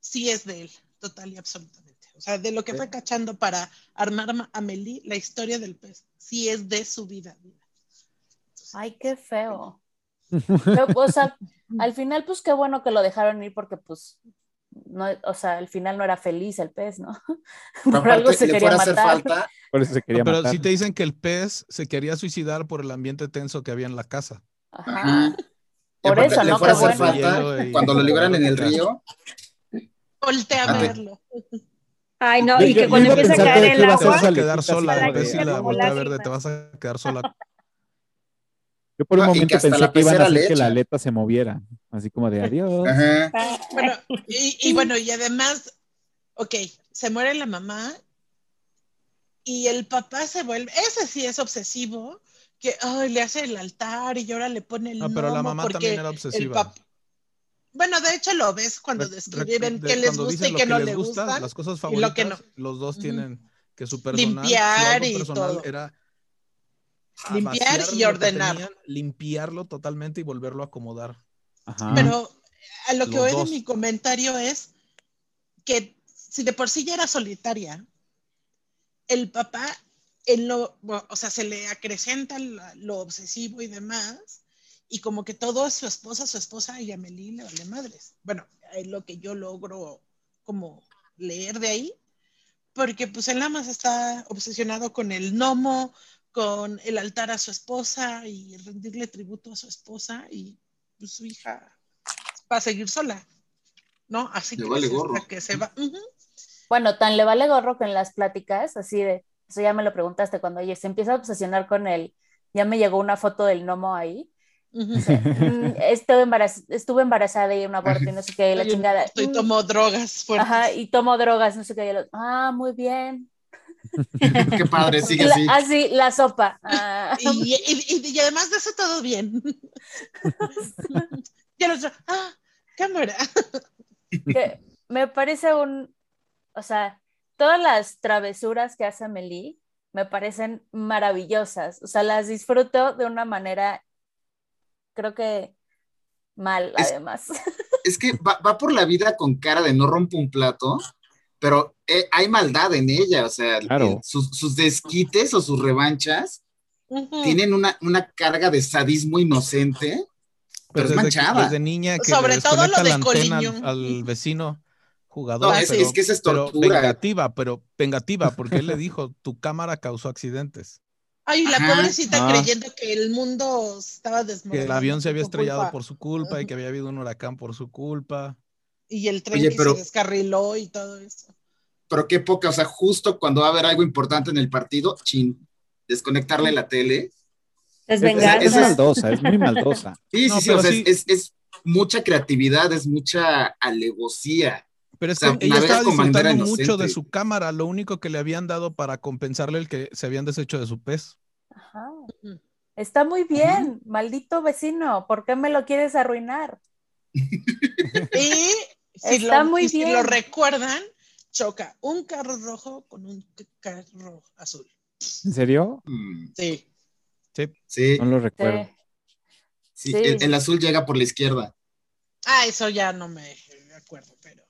sí es de él, total y absolutamente. O sea, de lo que fue cachando para armar a Amelie, la historia del pez, sí es de su vida. Ay, qué feo. Pero, o sea, al final, pues qué bueno que lo dejaron ir porque, pues, no, o sea, al final no era feliz el pez, ¿no? Pero Por algo se quería matar. falta, Por eso se quería No, pero matar. si te dicen que el pez se quería suicidar por el ambiente tenso que había en la casa. Ajá. Por eso, le ¿no? fuera hacer bueno. falta, y- cuando lo liberan en el río, Voltea a verlo. Ay, no, Yo- y que cuando empieza a caer el iba a Te agua, vas a quedar sola, así el como pez y de- la como voltea a lágrimas. verde, te vas a quedar sola. Yo por un momento pensé que iban a hacer que la aleta se moviera. Así como de adiós. ajá, Ah, Bueno, y, y bueno, y además, ok, se muere la mamá y el papá se vuelve, ese sí es obsesivo, que ay, le hace el altar y ahora le pone el No, pero la mamá también era obsesiva. Bueno, de hecho lo ves cuando Re- re- describen de- qué les gusta y qué no les le gusta, las cosas y favoritas, lo que no. los dos tienen que su personal, Limpiar su y personal todo. era Limpiar y ordenar. tenían, limpiarlo totalmente y volverlo a acomodar. Ajá. Pero a lo que Los voy dos. de mi comentario es que si de por sí ya era solitaria, el papá, en lo, o sea, se le acrecenta lo obsesivo y demás, y como que todo es su esposa, su esposa y Amelie le vale madres. Bueno, es lo que yo logro como leer de ahí, porque pues él nada más está obsesionado con el gnomo, con el altar a su esposa y rendirle tributo a su esposa y pues, su hija va a seguir sola, ¿no? Así Le que, vale hasta gorro. que se va. Bueno, tan le vale gorro que en las pláticas, así de, eso ya me lo preguntaste, cuando ella se empieza a obsesionar con él, ya me llegó una foto del gnomo ahí. "Mm, estuve, embaraz- estuve embarazada y un aborto y no sé qué, y la chingada. Y "Mm, tomo drogas fuertes. Ajá, y tomo drogas, no sé qué. y el- ah, muy bien. qué padre, sigue La- así. ah, sí, la sopa. Ah, Y, y- y- y además de eso todo bien. y el otro, ah, cámara. que me parece un, o sea, todas las travesuras que hace Amelie me parecen maravillosas, o sea, las disfruto de una manera, creo que mal, Es- además. Es que va, va por la vida con cara de no rompo un plato, pero eh, hay maldad en ella, o sea, Claro. sus, sus desquites o sus revanchas tienen una, una carga de sadismo inocente, pero es manchada. desde niña que Sobre todo lo de la antena al, Coliño. al vecino jugador. No, es, pero, es que esa es pero tortura. vengativa, pero vengativa, porque él le dijo, tu cámara causó accidentes. Ay, la Ajá. pobrecita Ah. creyendo que el mundo estaba Que desmoronando. el avión se había estrellado culpa. por su culpa y que había habido un huracán por su culpa. Y el tren Oye, que pero- se descarriló y todo eso. Pero qué poca, o sea, justo cuando va a haber algo importante en el partido, chin, desconectarle la tele. Es Es, es maldosa, es muy maldosa. Sí, No, sí, sí, o sea, sí. Es, mucha creatividad, es mucha alevosía. Pero es O sea, que ella estaba disfrutando mucho de su cámara, lo único que le habían dado para compensarle el que se habían deshecho de su pez. Ajá. Está muy bien, maldito vecino, ¿por qué me lo quieres arruinar? Y si, Está lo, muy y si bien. lo recuerdan, choca un carro rojo con un carro azul. ¿En serio? Mm, Sí. sí, No lo Sí. recuerdo. sí, sí. El, el azul llega por la izquierda. Ah, eso ya no me acuerdo, pero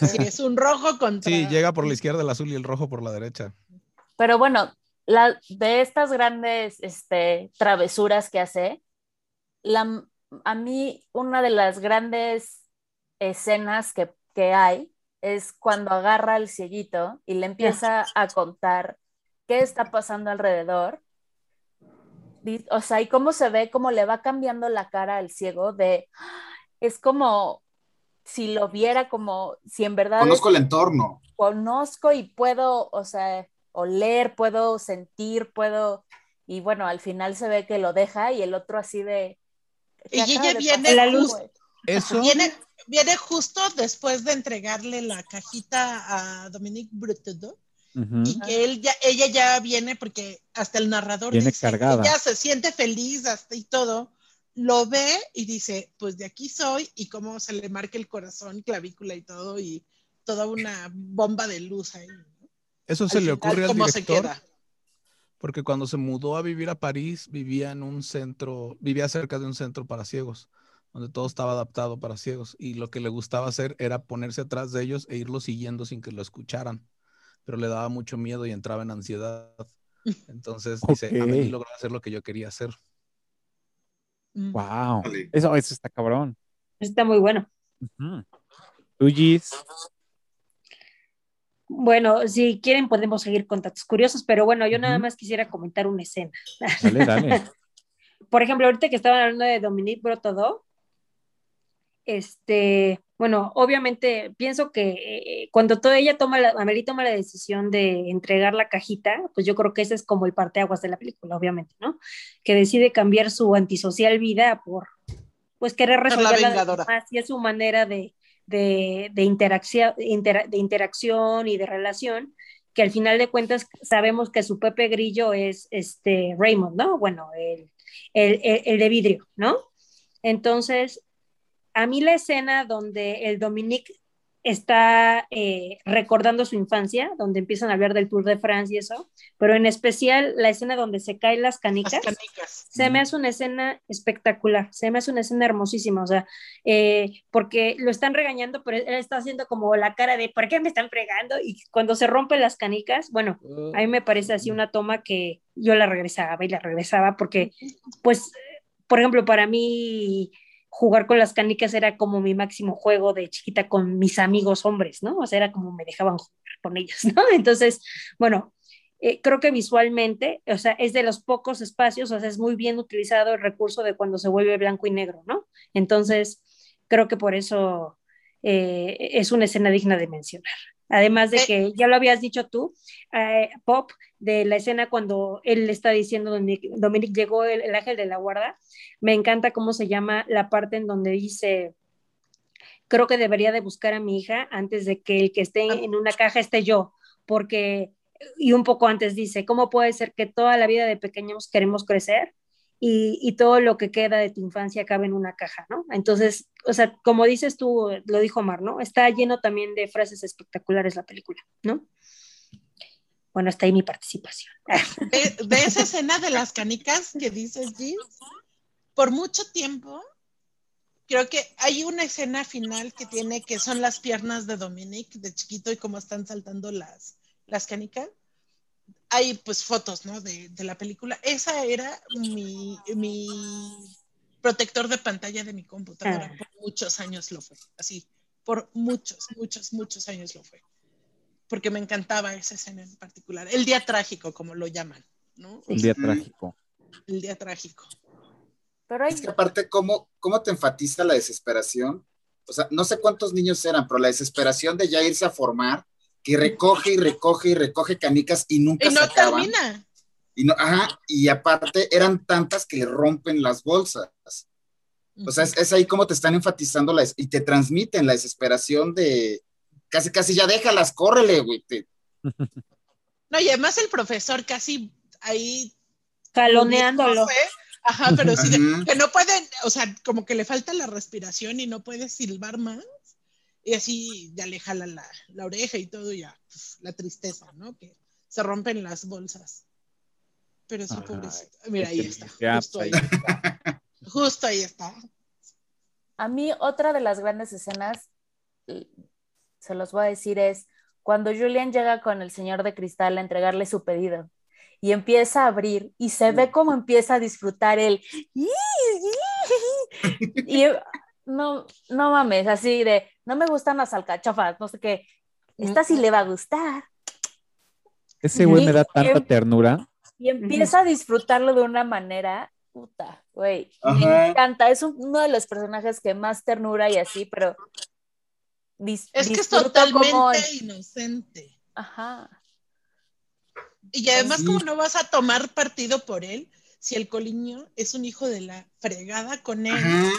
sí, es un rojo contra... Sí, llega por la izquierda el azul y el rojo por la derecha. Pero bueno, la, de estas grandes este, travesuras que hace, la, a mí una de las grandes escenas que, que hay es cuando agarra al cieguito y le empieza a contar qué está pasando alrededor. O sea, y cómo se ve, cómo le va cambiando la cara al ciego de... Es como si lo viera como si en verdad es- Conozco el entorno. conozco y puedo, o sea, oler, puedo sentir, puedo, y bueno, al final se ve que lo deja y el otro así de... ¿qué Y ella de viene La luz. Eso, Viene, viene justo después de entregarle la cajita a Dominique Brutudo y que él ya, ella ya viene porque hasta el narrador Viene dice, cargada. ella se siente feliz hasta y todo, lo ve y dice, pues de aquí soy y cómo se le marca el corazón, clavícula y todo y toda una bomba de luz ahí. ¿no? Eso se Al le final, ocurre al ¿cómo se director queda? porque cuando se mudó a vivir a París vivía en un centro, vivía cerca de un centro para ciegos, donde todo estaba adaptado para ciegos y lo que le gustaba hacer era ponerse atrás de ellos e irlos siguiendo sin que lo escucharan, pero le daba mucho miedo y entraba en ansiedad. Entonces dice, Ok. Amelie logró hacer lo que yo quería hacer. Mm. Wow. Órale. Eso, eso está cabrón. Está muy bueno. Tú, Gis, Bueno, si quieren podemos seguir con datos curiosos, pero bueno, yo nada más quisiera comentar una escena. dale, dale. Por ejemplo, ahorita que estaban hablando de Dominique Brotodó, este, bueno, obviamente pienso que eh, cuando toda ella toma la, Amelie toma la decisión de entregar la cajita, pues yo creo que ese es como el parteaguas de la película, obviamente, ¿no? Que decide cambiar su antisocial vida por, pues querer la resolver la y es su manera de, de, de interacción, intera- de interacción y de relación, que al final de cuentas sabemos que su Pepe Grillo es este Raymond, ¿no? Bueno, el, el, el- el de vidrio, ¿no? Entonces, a mí la escena donde el Dominique está eh, recordando su infancia, donde empiezan a hablar del Tour de Francia y eso, pero en especial la escena donde se caen las canicas, Las canicas. se me hace una escena espectacular, se me hace una escena hermosísima, o sea, eh, porque lo están regañando, pero él está haciendo como la cara de ¿por qué me están fregando? Y cuando se rompen las canicas, bueno, a mí me parece así una toma que yo la regresaba y la regresaba porque, pues, por ejemplo, para mí jugar con las canicas era como mi máximo juego de chiquita con mis amigos hombres, ¿no? O sea, era como me dejaban jugar con ellos, ¿no? Entonces, bueno, eh, creo que visualmente, o sea, es de los pocos espacios, o sea, es muy bien utilizado el recurso de cuando se vuelve blanco y negro, ¿no? Entonces, creo que por eso eh, es una escena digna de mencionar. Además de Eh. que ya lo habías dicho tú, eh, Pop, de la escena cuando él le está diciendo, Dominic, Dominic llegó el, el ángel de la guarda, me encanta cómo se llama la parte en donde dice, creo que debería de buscar a mi hija antes de que el que esté en una caja esté yo, porque, y un poco antes dice, ¿cómo puede ser que toda la vida de pequeños queremos crecer? Y, todo lo que queda de tu infancia cabe en una caja, ¿no? Entonces, o sea, como dices tú, lo dijo Mar, ¿no? Está lleno también de frases espectaculares la película, ¿no? Bueno, está ahí mi participación. De, esa escena de las canicas que dices, Gis, por mucho tiempo, creo que hay una escena final que tiene que son las piernas de Dominic de chiquito y cómo están saltando las, las canicas. Hay pues fotos, ¿no? De, de la película. Esa era mi, mi, protector de pantalla de mi computadora. Ah. Por muchos años lo fue. Así, por muchos, muchos, muchos años lo fue. Porque me encantaba esa escena en particular. El día trágico, como lo llaman, ¿no? El día trágico. El día trágico. Pero hay, Es que aparte, ¿cómo, ¿cómo te enfatiza la desesperación? O sea, no sé cuántos niños eran, pero la desesperación de ya irse a formar, que recoge y recoge y recoge canicas y nunca Y no se acaban. termina. Y, no, ajá, y aparte eran tantas que le rompen las bolsas. O sea, es, es ahí como te están enfatizando la, y te transmiten la desesperación de casi, casi ya déjalas, córrele, güey. te- No, y además el profesor casi ahí Jaloneándolo. Ajá, pero sí, que no pueden, o sea, como que le falta la respiración y no puede silbar más. Y así ya le jala la, la oreja y todo, y ya, uf, la tristeza, ¿no? Que se rompen las bolsas. Pero sí, pobrecito. Mira, ahí está. Justo ahí pues, está. Justo ahí está. a mí otra de las grandes escenas, eh, se los voy a decir, es cuando Julian llega con el señor de cristal a entregarle su pedido y empieza a abrir y se ve cómo empieza a disfrutar el y no, no mames, así de no me gustan las alcachofas, no sé qué, esta sí le va a gustar Ese güey me da Y- tanta em- ternura. y empieza a disfrutarlo de una manera puta, güey, me encanta, es un- uno de los personajes que más ternura y así, pero dis- Es que es totalmente como- inocente. Ajá. Y además, Sí. ¿cómo no vas a tomar partido por él si el coliño es un hijo de la fregada con él? Ajá.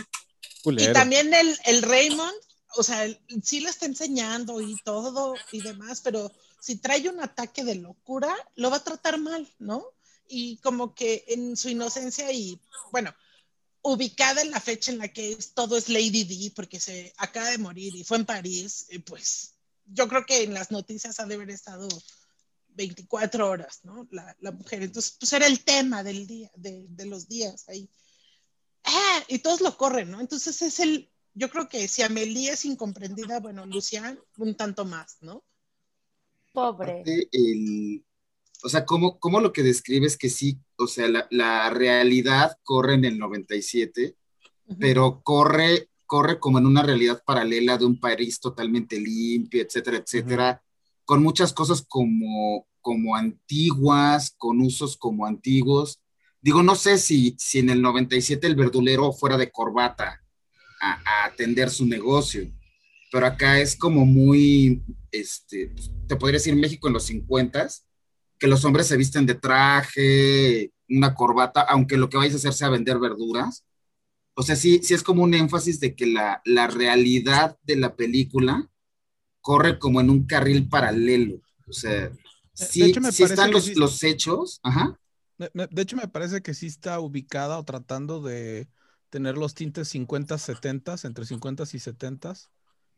Y Culero. también el, el Raymond, o sea, él sí le está enseñando y todo y demás, pero si trae un ataque de locura, lo va a tratar mal, ¿no? Y como que en su inocencia y, bueno, ubicada en la fecha en la que es- todo es Lady D, porque se acaba de morir y fue en París, y pues yo creo que en las noticias ha de haber estado 24 horas, ¿no? La, la mujer. Entonces, pues era el tema del día, de, de los días ahí. Ah, y todos lo corren, ¿no? Entonces es el, yo creo que si Amelie es incomprendida, bueno, Lucian un tanto más, ¿no? Pobre. Aparte, el- o sea, ¿cómo, cómo lo que describes que sí, o sea, la, la realidad corre en el 97, Ujú. pero corre, corre como en una realidad paralela de un país totalmente limpio, etcétera, etcétera, con muchas cosas como, como antiguas, con usos como antiguos. Digo, no sé si, si en el 97 el verdulero fuera de corbata a, a atender su negocio, pero acá es como muy, este, te podría decir México en los 50 que los hombres se visten de traje, una corbata, aunque lo que vais a hacer sea vender verduras. O sea, sí, sí es como un énfasis de que la, la realidad de la película corre como en un carril paralelo. O sea, sí, hecho, sí están los, los hechos, ajá, De hecho, me parece que sí está ubicada o tratando de tener los tintes 50, 70, entre 50 y 70,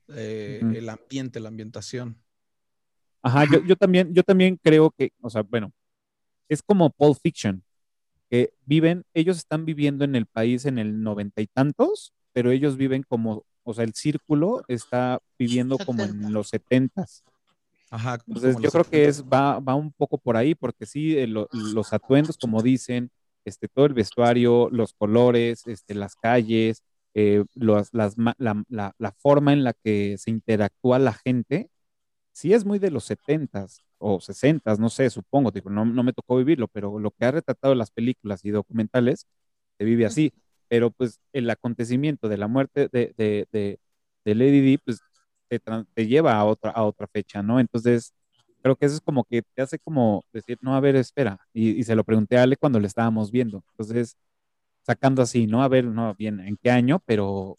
eh, el ambiente, la ambientación. Ajá, yo, yo también, yo también creo que, o sea, bueno, es como Pulp Fiction, que viven, ellos están viviendo en el país en el noventa y tantos, pero ellos viven como, o sea, el círculo está viviendo como en los setentas. Ajá. Entonces, yo creo que 70. es, va, va un poco por ahí, porque sí, eh, lo- los atuendos, como dicen, este, todo el vestuario, los colores, este, las calles, eh, los- las, la, la- la forma en la que se interactúa la gente, sí es muy de los 70s o 60s, no sé, supongo, no, no me tocó vivirlo, pero lo que ha retratado las películas y documentales se vive así. Pero pues el acontecimiento de la muerte de, de, de, de Lady Di, pues te, te lleva a otra, a otra fecha, ¿no? Entonces, creo que eso es como que te hace como decir, no, a ver, espera. Y, y se lo pregunté a Ale cuando le estábamos viendo. Entonces, sacando así, ¿no? A ver, no, bien, ¿en qué año? Pero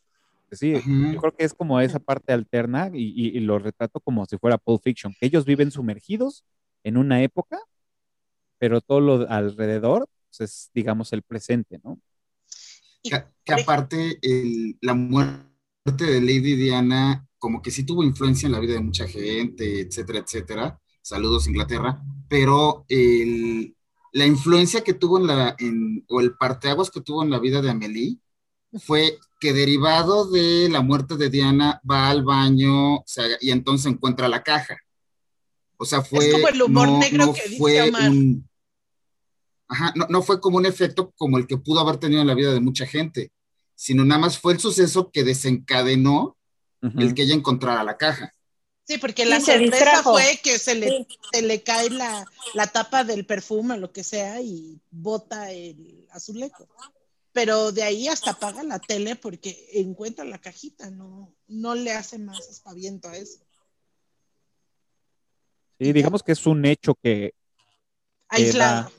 pues sí, Ajá. yo creo que es como esa parte alterna y, y- y lo retrato como si fuera Pulp Fiction, que ellos viven sumergidos en una época, pero todo lo alrededor pues, es, digamos, el presente, ¿no? Que, que aparte el- la muerte de Lady Diana como que sí tuvo influencia en la vida de mucha gente, etcétera, etcétera. Saludos Inglaterra, pero el- la influencia que tuvo en la, en, o el parteaguas que tuvo en la vida de Amélie fue que derivado de la muerte de Diana va al baño o sea, y entonces encuentra la caja. O sea, fue... como el humor no- negro no que dice fue Omar. un- Ajá, no, no fue como un efecto como el que pudo haber tenido en la vida de mucha gente, sino nada más fue el suceso que desencadenó El que ella encontrara la caja. Sí, porque Sí, la sorpresa fue que se le, Sí. se le cae la, la tapa del perfume o lo que sea y bota el azulejo. Pero de ahí hasta apaga la tele porque encuentra la cajita, no, no le hace más espaviento a eso. Sí, digamos que es un hecho que, Aislado.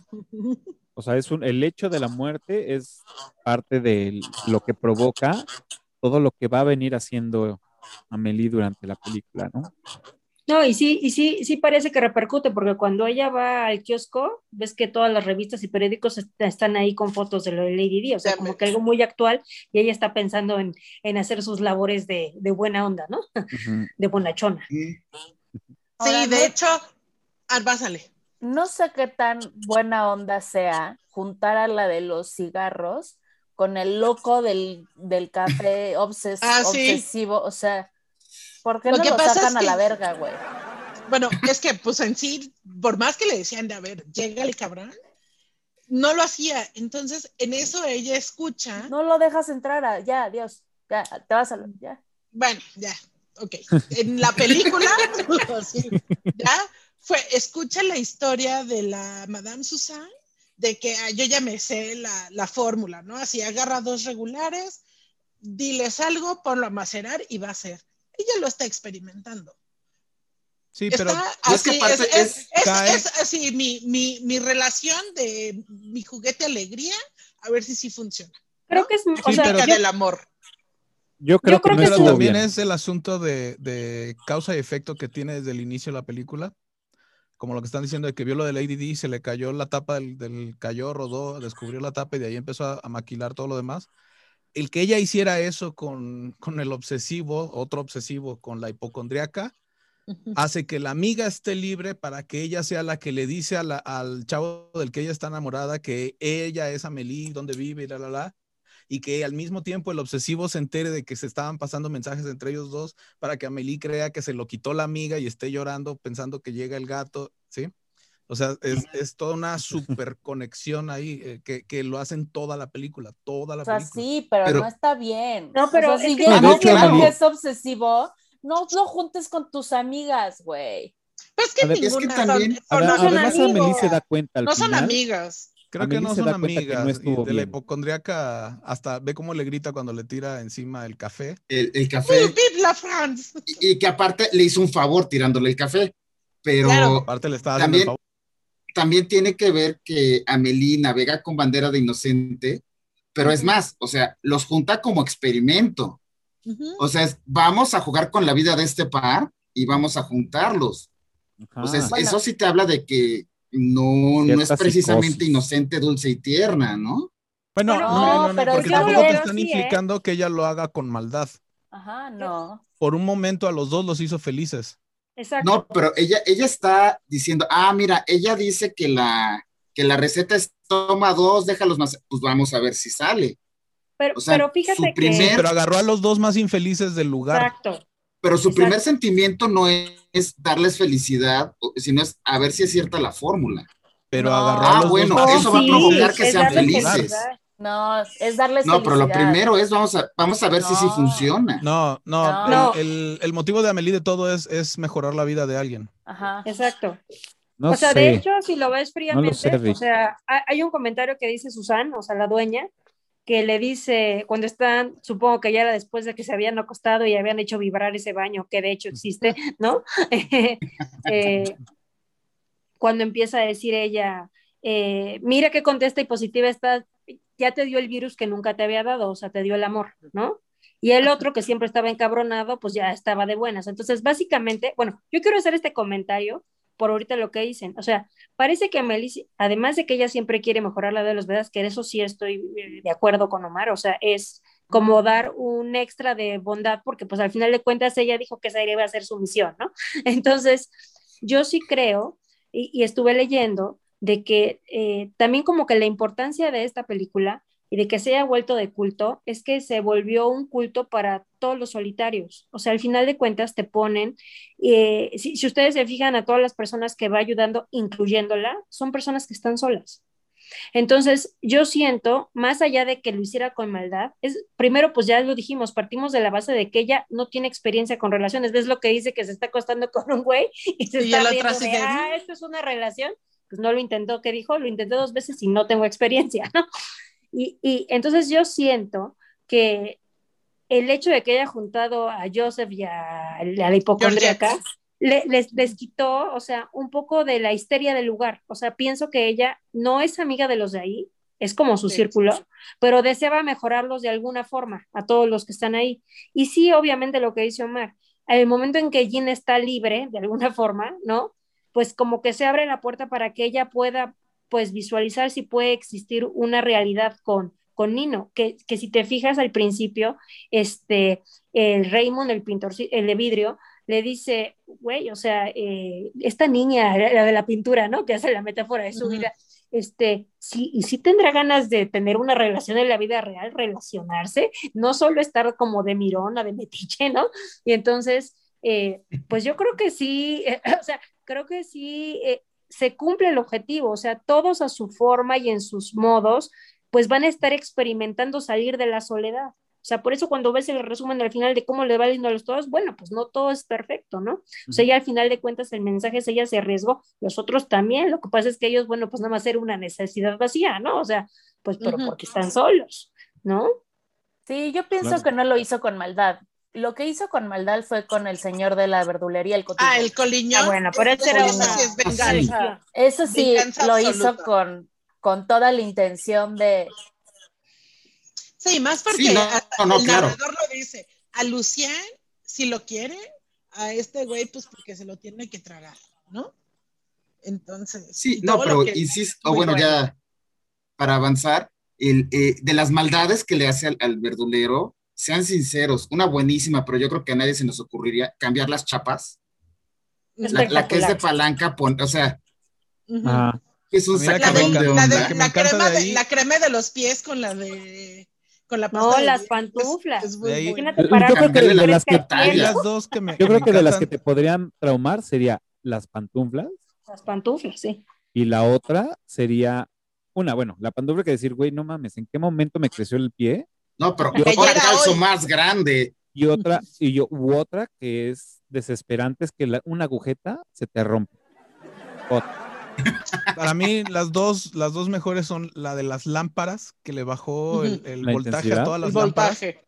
o sea, es un, el hecho de la muerte es parte de lo que provoca todo lo que va a venir haciendo Amelie durante la película, ¿no? No, y sí, y sí, sí parece que repercute, porque cuando ella va al kiosco, ves que todas las revistas y periódicos est- están ahí con fotos de lo de Lady Di, o sea, como que algo muy actual, y ella está pensando en, en hacer sus labores de, de buena onda, ¿no? Ujú. De bonachona. Sí, Ahora, de no- hecho, pásale. No sé qué tan buena onda sea juntar a la de los cigarros con el loco del, del café obses- Ah, sí. obsesivo. O sea, ¿por qué Lo no que lo pasa sacan es a la que- verga, güey? Bueno, es que pues en sí, por más que le decían de, a ver, llega el cabrón, no lo hacía. Entonces, en eso ella escucha. No lo dejas entrar, a- ya, adiós, ya, te vas a lo, ya. Bueno, ya, ok. En la película, sí, ya, fue, escucha la historia de la Madame Susan, de que ah, yo ya me sé la, la fórmula, ¿no? Así agarra dos regulares, diles algo, ponlo a macerar y va a ser. Ella lo está experimentando. Sí, pero Está y es que así, aparte es, es- es- es- cae- es así mi, mi, mi relación de mi juguete alegría, a ver si sí funciona. Creo que es, o Sí, sea, pero- del amor. Yo creo Yo que creo que pero estuvo también bien. es el asunto de, de causa y efecto que tiene desde el inicio de la película. Como lo que están diciendo de que vio lo de Lady Di, se le cayó la tapa del, del cayó, rodó, descubrió la tapa y de ahí empezó a, a maquilar todo lo demás. El que ella hiciera eso con, con el obsesivo, otro obsesivo, con la hipocondriaca, hace que la amiga esté libre para que ella sea la que le dice a la- al chavo del que ella está enamorada que ella es Amelie, donde vive y la, la, la, y que al mismo tiempo el obsesivo se entere de que se estaban pasando mensajes entre ellos dos para que Amelie crea que se lo quitó la amiga y esté llorando pensando que llega el gato, ¿sí? O sea, es, es toda una super conexión ahí eh, que, que lo hacen toda la película, toda la O sea, película. sí, pero, Pero- no está bien. No, pero o sea, si es que- llega de hecho, alguien Amelie- que es obsesivo, no lo juntes con tus amigas, güey. Pues que A ver, es que ninguna también- son, Ade- no son además, Amelie amigos. se da cuenta al No son final. amigas. Creo que no son no amigas. y estuvo de la hipocondriaca hasta ve cómo le grita cuando le tira encima el café. El, el ¡Vive café, vive la France! y, y que aparte le hizo un favor tirándole el café, pero Claro. Aparte le estaba También- favor. también tiene que ver que Amelie navega con bandera de inocente, pero es más, o sea, los junta como experimento. O sea, es, vamos a jugar con la vida de este par y vamos a juntarlos. Ajá. O sea, es- Bueno. eso sí te habla de que no, no es precisamente psicosis. inocente, dulce y tierna, ¿no? Bueno, no, no, no, pero porque es que tampoco te están sí, ¿eh? implicando que ella lo haga con maldad. Ajá, no. Por un momento a los dos los hizo felices. Exacto. No, pero ella, ella está diciendo, ah, mira, ella dice que la, que la receta es toma dos, déjalos más, pues vamos a ver si sale. pero, o sea, pero fíjate que. Pero agarró a los dos más infelices del lugar. Exacto. Pero su Exacto. primer sentimiento no es, es darles felicidad, o- sino es a ver si es cierta la fórmula. Pero No. agarró a Ah, bueno, eso va a sí, provocar que es sean felices. felicidad. No, es darles No, pero lo primero es vamos a, vamos a ver si sí No. funciona. No, no, No. El, el- el motivo de Amelie de todo es, es mejorar la vida de alguien. Ajá. Exacto. No o sea, sé. de hecho, si lo ves fríamente, sé, o sea, ha- hay un comentario que dice Susan, o sea, la dueña, que le dice, cuando están, supongo que ya era después de que se habían acostado y habían hecho vibrar ese baño, que de hecho existe, ¿no? Eh, cuando empieza a decir ella, eh, mira qué contesta y positiva estás, ya te dio el virus que nunca te había dado, o sea, te dio el amor, ¿no? Y el otro que siempre estaba encabronado, pues ya estaba de buenas. Entonces, básicamente, bueno, yo quiero hacer este comentario por ahorita lo que dicen. O sea, parece que Amelie, además de que ella siempre quiere mejorar la de los vedas, que de eso sí estoy eh, de acuerdo con Omar, o sea, es como dar un extra de bondad, porque pues al final de cuentas ella dijo que esa iba a ser su misión, ¿no? Entonces, yo sí creo, y, y estuve leyendo, de que eh, también como que la importancia de esta película y de que se haya vuelto de culto es que se volvió un culto para todos los solitarios. O sea, al final de cuentas te ponen, eh, si, si, ustedes se fijan a todas las personas que va ayudando, incluyéndola, son personas que están solas. Entonces, yo siento, más allá de que lo hiciera con maldad, es, primero, pues ya lo dijimos, partimos de la base de que ella no tiene experiencia con relaciones. ¿Ves lo que dice que se está acostando con un güey y se Y está otra de, ah, esto es una relación? Pues no lo intentó, ¿qué dijo? Lo intenté dos veces y no tengo experiencia, ¿no? Y, y entonces yo siento que el hecho de que haya juntado a Joseph y a, a la hipocondríaca le, les, les, quitó, o sea, un poco de la histeria del lugar. O sea, pienso que ella no es amiga de los de ahí, es como su sí. círculo, pero deseaba mejorarlos de alguna forma a todos los que están ahí. Y sí, obviamente lo que dice Omar, el momento en que Jean está libre, de alguna forma, ¿no? Pues como que se abre la puerta para que ella pueda pues visualizar si puede existir una realidad con, con Nino, que, que si te fijas al principio, este, el Raymond, el pintor, el de vidrio, le dice, güey, o sea, eh, esta niña, la de la pintura, ¿no? Que hace la metáfora de su uh -huh. vida, este, sí, y sí tendrá ganas de tener una relación en la vida real, relacionarse, no solo estar como de mirona, de metiche, ¿no? Y entonces, eh, pues yo creo que sí, eh, o sea, creo que sí se cumple el objetivo, o sea, todos a su forma y en sus modos, pues van a estar experimentando salir de la soledad. O sea, por eso cuando ves el resumen al final de cómo le va yendo a los todos, bueno, pues no todo es perfecto, ¿no? O sea, ya al final de cuentas el mensaje es ella se arriesgó, los otros también, lo que pasa es que ellos, bueno, pues nada más era una necesidad vacía, ¿no? O sea, pues, pero uh -huh. porque están solos, ¿no? Sí, yo pienso claro. que no lo hizo con maldad. Lo que hizo con maldad fue con el señor de la verdulería, el cotillo. Ah, el coliñón. Ah, bueno, pero ese era una... es venganza. Eso sí, venganza lo absoluta. hizo con, con toda la intención de, Sí, más porque sí, no, no, no, el claro. narrador lo dice. A Lucián, si lo quiere, a este güey, pues porque se lo tiene que tragar, ¿no? Entonces. Sí, no, pero que... insisto, bueno, bueno, ya para avanzar, el, eh, de las maldades que le hace al, al, verdulero, sean sinceros, una buenísima, pero yo creo que a nadie se nos ocurriría cambiar las chapas. La, la que es de palanca, pon- o sea. Ah, es un de- sacadón de la de- la crema de la crema de los pies con la de con la No, pasta de las pantuflas. es muy ahí- buena. Imagínate Yo creo que de las que- cresta Hay piel, las dos que me yo creo me que de las que te podrían traumar sería las pantuflas Las pantuflas, sí. y la otra sería una, bueno, la pantufla que decir, güey, no mames, ¿en qué momento me creció el pie? No, pero Ayer ahora calzo hoy. más grande. Y otra, y yo, u otra que es desesperante, es que la- una agujeta se te rompe. Otra. Para mí, las dos, las dos mejores son la de las lámparas, que le bajó el, voltaje intensidad. a todas las El lámparas. voltaje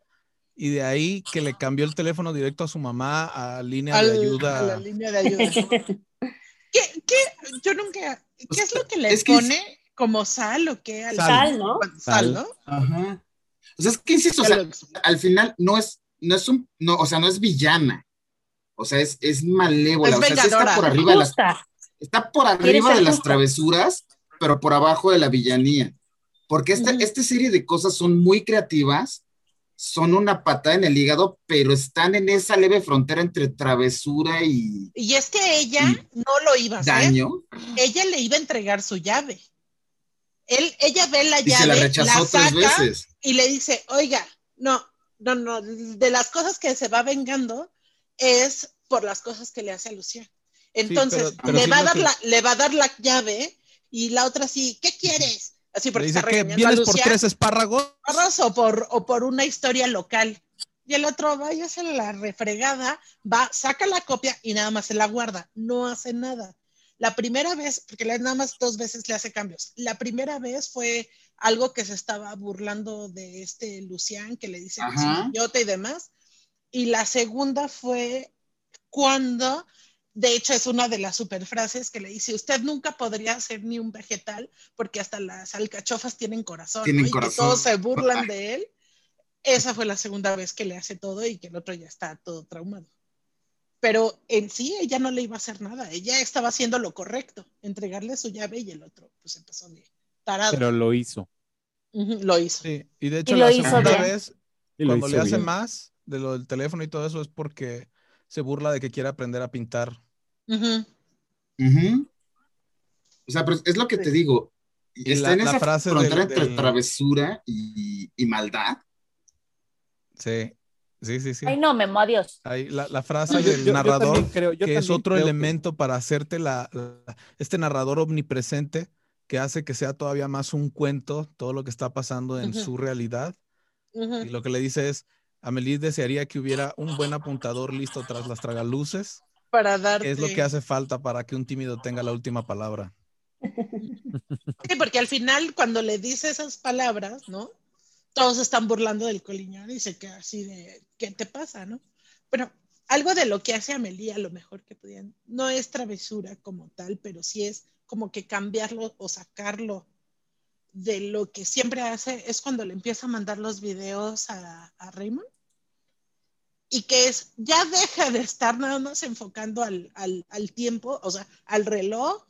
Y de ahí que le cambió el teléfono directo a su mamá a línea al- de ayuda. a la línea de ayuda. ¿Qué, qué, yo nunca, ¿qué es lo que le Es que es- pone como sal o qué? Al- Sal. Sal, ¿no? Sal, Sal. ¿no? Ajá. O sea, es que insisto, o sea, al final no es, no es un, no, o sea, no es villana. O sea, es, es malévola. Es o sea, sí está por arriba de las, está por arriba de las justa. travesuras, pero por abajo de la villanía. Porque esta, esta serie de cosas son muy creativas, son una patada en el hígado, pero están en esa leve frontera entre travesura y Y es que ella Y- no lo iba a hacer. daño. Ella le iba a entregar su llave. Él, ella ve la Y se la llave, rechazó la tres saca veces. y le dice, oiga, no, no, no, de las cosas que se va vengando es por las cosas que le hace a Lucía. Entonces, pero- pero le, va a dar que- la, le va a dar la llave y la otra sí, ¿qué quieres? Así porque dice está que a por tres espárragos. O por, o por una historia local. Y el otro va y hace la refregada, va, saca la copia y nada más se la guarda, no hace nada. La primera vez, porque nada más dos veces le hace cambios. La primera vez fue algo que se estaba burlando de este Lucián, que le dice que es un Ajá. idiota y demás. Y la segunda fue cuando, de hecho, es una de las superfrases que le dice: Usted nunca podría ser ni un vegetal, porque hasta las alcachofas tienen corazón. Tienen ¿no? Y que corazón. todos se burlan de él. Esa fue la segunda vez que le hace todo y que el otro ya está todo traumado. Pero en sí ella no le iba a hacer nada, ella estaba haciendo lo correcto, entregarle su llave y el otro pues empezó de tarado. Pero lo hizo. Lo hizo. Sí, y de hecho Y la segunda bien. vez, Y cuando le hace bien. más de lo del teléfono y todo eso, es porque se burla de que quiere aprender a pintar. O sea, pero es lo que Sí. te digo. Y Está la- en la esa frase frontera del- entre travesura y, y maldad. Sí, sí, sí, sí. Ay, no, Memo, adiós. Ahí la, la frase No, del yo- yo narrador, creo- que es otro creo que- elemento para hacerte la, la- este narrador omnipresente que hace que sea todavía más un cuento todo lo que está pasando en su realidad. Y lo que le dice es, Amelie desearía que hubiera un buen apuntador listo tras las tragaluces, Para darte. que es lo que hace falta para que un tímido tenga la última palabra. Sí, porque al final cuando le dice esas palabras, ¿no? Todos están burlando del coliñón y se queda así de, ¿qué te pasa, no? Pero algo de lo que hace Amelie a lo mejor que podían, no es travesura como tal, pero sí es como que cambiarlo o sacarlo de lo que siempre hace, es cuando le empieza a mandar los videos a, a Raymond. Y que es, ya deja de estar nada más enfocando al, al, al tiempo, o sea, al reloj,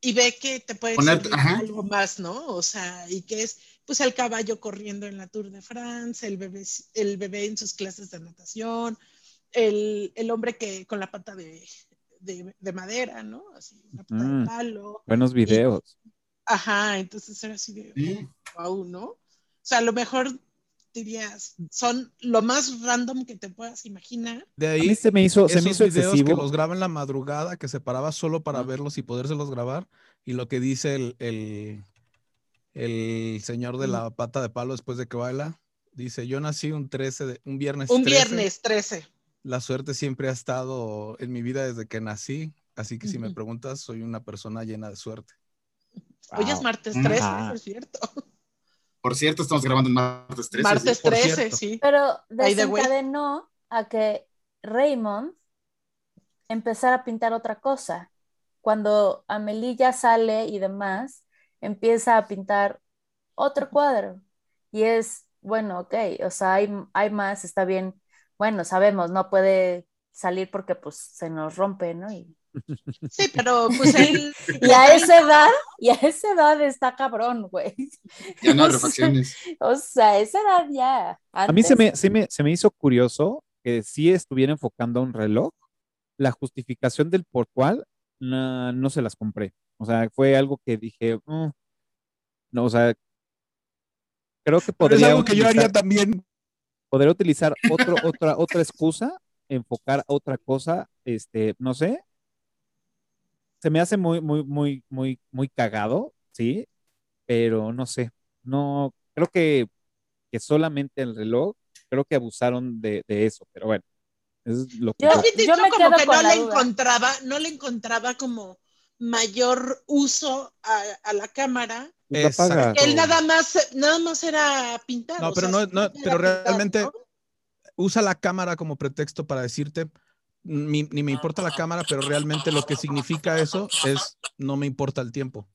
y ve que te puede Poner- algo más, ¿no? O sea, y que es pues el caballo corriendo en la Tour de France, el bebé, el bebé en sus clases de natación, el, el hombre que con la pata de, de, de madera, ¿no? Así, una pata Mm. de palo. Buenos videos. Ajá, entonces era así de, Sí. wow, ¿no? O sea, a lo mejor dirías, son lo más random que te puedas imaginar. De ahí, mí se me hizo, se me hizo videos excesivo. que los graba en la madrugada, que se paraba solo para verlos y podérselos grabar, y lo que dice el, el, el señor de la pata de palo después de que baila, dice, yo nací un 13 de, un viernes Un 13, viernes 13. la suerte siempre ha estado en mi vida desde que nací, así que si me preguntas, soy una persona llena de suerte. Hoy es martes 13, Ajá. eso es cierto. Por cierto, estamos grabando en martes 13. martes sí. por 13, cierto. sí. Pero desencadenó a que Raymond empezara a pintar otra cosa. Cuando Amelie ya sale y demás, empieza a pintar otro cuadro. Y es, bueno, ok, o sea, hay, hay más, está bien. Bueno, sabemos, no puede salir porque pues se nos rompe, ¿no? Y, Sí, pero pues él. y a esa edad, y a esa edad está cabrón, güey. Ya no hay O sea, refacciones. O sea, a esa edad ya. A mí se me, se me, se me hizo curioso que sí estuviera enfocando a un reloj, la justificación del por cuál no, no se las compré. O sea, fue algo que dije, "Mm". no, o sea, creo que Pero es podría algo que yo haría también. podría utilizar otro, otra, otra excusa, enfocar a otra cosa, este, no sé. Se me hace muy, muy, muy, muy, muy cagado, sí, pero no sé. No, creo que, que solamente el reloj, creo que abusaron de, de eso, pero bueno, es lo que Yo- me como quedo que con no la le duda. encontraba, no le encontraba como mayor uso a, a la cámara. Exacto. Él nada más, nada más era pintar. No, o pero sea, no- no, pero pintar, realmente- ¿no? Usa la cámara como pretexto para decirte, ni, ni me importa la cámara, pero realmente lo que significa eso es no me importa el tiempo.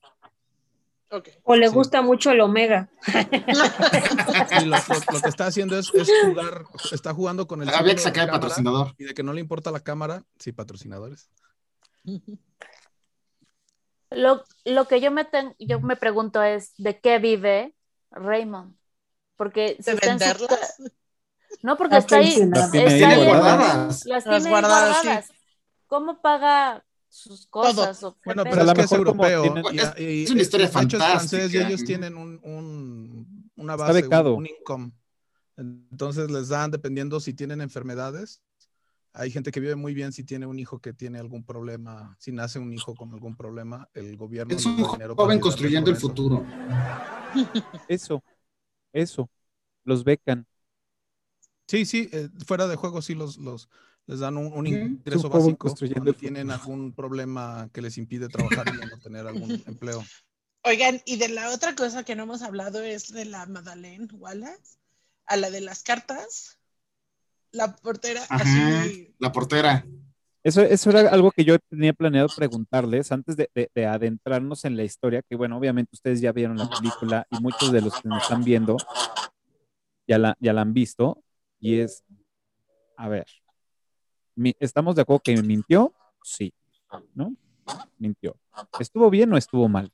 O le Sí. gusta mucho el omega. Y lo, lo- lo que está haciendo es, es jugar, está jugando con el Había que sacar el patrocinador. y de que no le importa la cámara, sí, patrocinadores. Lo, lo que yo me, ten- yo me pregunto es, ¿de qué vive Raymond? Porque si de está en su venderlas. No, porque está ahí. Las tiene está ahí ahí en- guardadas. Las tiene guardadas, guardadas. sí. ¿Cómo paga sus cosas? o Bueno, pero a es lo que es mejor europeo. tienen- y- y- es una historia de es francés y fantástica. ellos tienen un, un- una base, un- un, income. Entonces les dan, dependiendo si tienen enfermedades. Hay gente que vive muy bien si tiene un hijo que tiene algún problema, si nace un hijo con algún problema, el gobierno Es un para joven ayudarles construyendo con el eso. futuro. Eso, eso, los becan. Sí, sí, eh, fuera de juego sí los, los les dan un, ingreso básico construyendo cuando tienen algún problema que les impide trabajar y no tener algún empleo. Oigan, y de la otra cosa que no hemos hablado es de la Madeleine Wallace, a la de las cartas. La portera Ajá, así. la portera. Eso, eso era algo que yo tenía planeado preguntarles antes de, de- de adentrarnos en la historia, que bueno, obviamente ustedes ya vieron la película y muchos de los que nos están viendo ya la, ya la han visto, y es, a ver, ¿estamos de acuerdo que mintió? Sí, ¿no? Mintió. ¿Estuvo bien o estuvo mal?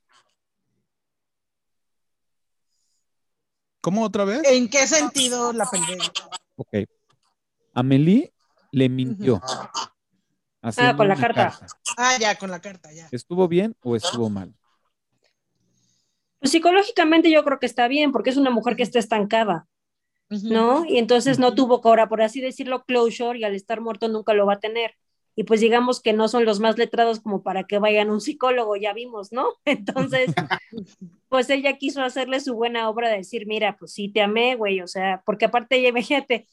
¿Cómo otra vez? ¿En qué sentido la pelea? Ok. Amelie le mintió. haciendo con la carta. Ah, ya, con la carta, ya. ¿Estuvo bien o estuvo mal? Pues psicológicamente yo creo que está bien, porque es una mujer que está estancada. ¿no? Y entonces no tuvo ahora, por así decirlo, closure y al estar muerto nunca lo va a tener. Y pues digamos que no son los más letrados como para que vayan a un psicólogo, ya vimos, ¿no? Entonces, pues ella quiso hacerle su buena obra de decir, mira, pues sí te amé, güey, o sea, porque aparte ella, imagínate,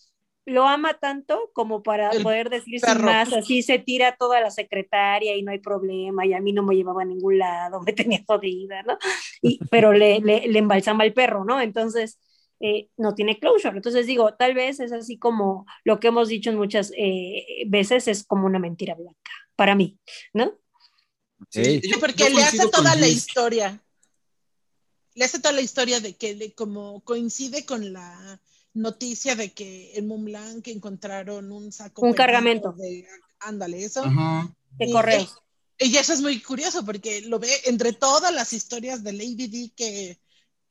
lo ama tanto como para El poder decir sin más, así se tira toda la secretaria y no hay problema, y a mí no me llevaba a ningún lado, me tenía jodida, ¿no? Y, pero le, le, le embalsama el perro, ¿no? Entonces, eh, no tiene closure. Entonces digo, tal vez es así como lo que hemos dicho muchas eh, veces, es como una mentira blanca, para mí, ¿no? Sí, yo- Porque yo le hace toda la Luis. historia. Le hace toda la historia de que le, como coincide con la noticia de que en Montblanc encontraron un saco. Un cargamento. de- ándale, eso. Ajá. De Y- correos. Y eso es muy curioso porque lo ve entre todas las historias del ABD que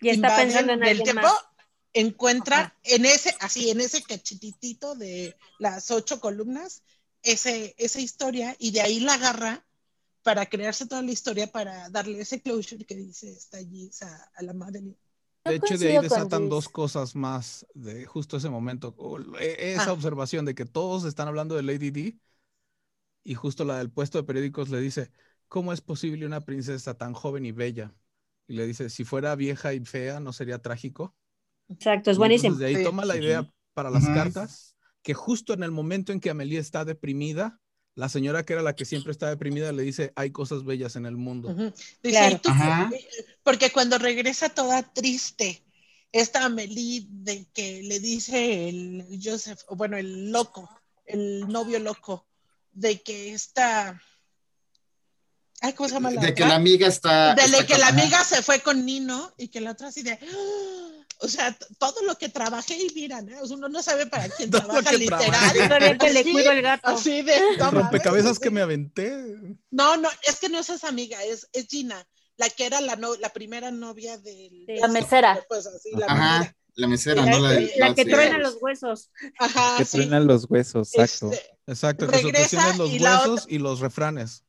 Y está pensando en alguien tiempo, más. encuentra Ajá. en ese, así, en ese cachetitito de las ocho columnas, ese, esa historia, y de ahí la agarra para crearse toda la historia, para darle ese closure que dice está allí o sea, a la madre. De hecho, de ahí desatan dos cosas más de justo ese momento. E- Esa Ah. observación de que todos están hablando de Lady D y justo la del puesto de periódicos le dice, ¿cómo es posible una princesa tan joven y bella? Y le dice, si fuera vieja y fea, ¿no sería trágico? Exacto, es buenísimo. entonces de ahí toma la idea para las cartas, que justo en el momento en que Amelie está deprimida, la señora que era la que siempre está deprimida le dice, hay cosas bellas en el mundo. Dice, Claro. "¿Y tú Ajá. qué?". porque cuando regresa toda triste, esta Amelie de que le dice el Joseph, o bueno, el loco, el novio loco, de que está... Ay, ¿cómo se llama la De que la amiga está. de está que la amiga se fue con Nino y que la otra así de, "Ah", o sea, todo lo que trabajé y mira, ¿no? O sea, uno no sabe para quién Todo lo trabaja que literal. Todavía que le cuido el gato. así de, que así. me aventé. No, no, es que no es esa amiga, es, es Gina, la que era la, no- la primera novia del... Sí. La mesera. Pues así, la Ajá. mesera. La mesera, La, no la del. la que sí. truena los huesos. Ajá, Que sí. truenan los huesos, exacto. Este, Exacto, que su Regresa los y la huesos y los refranes.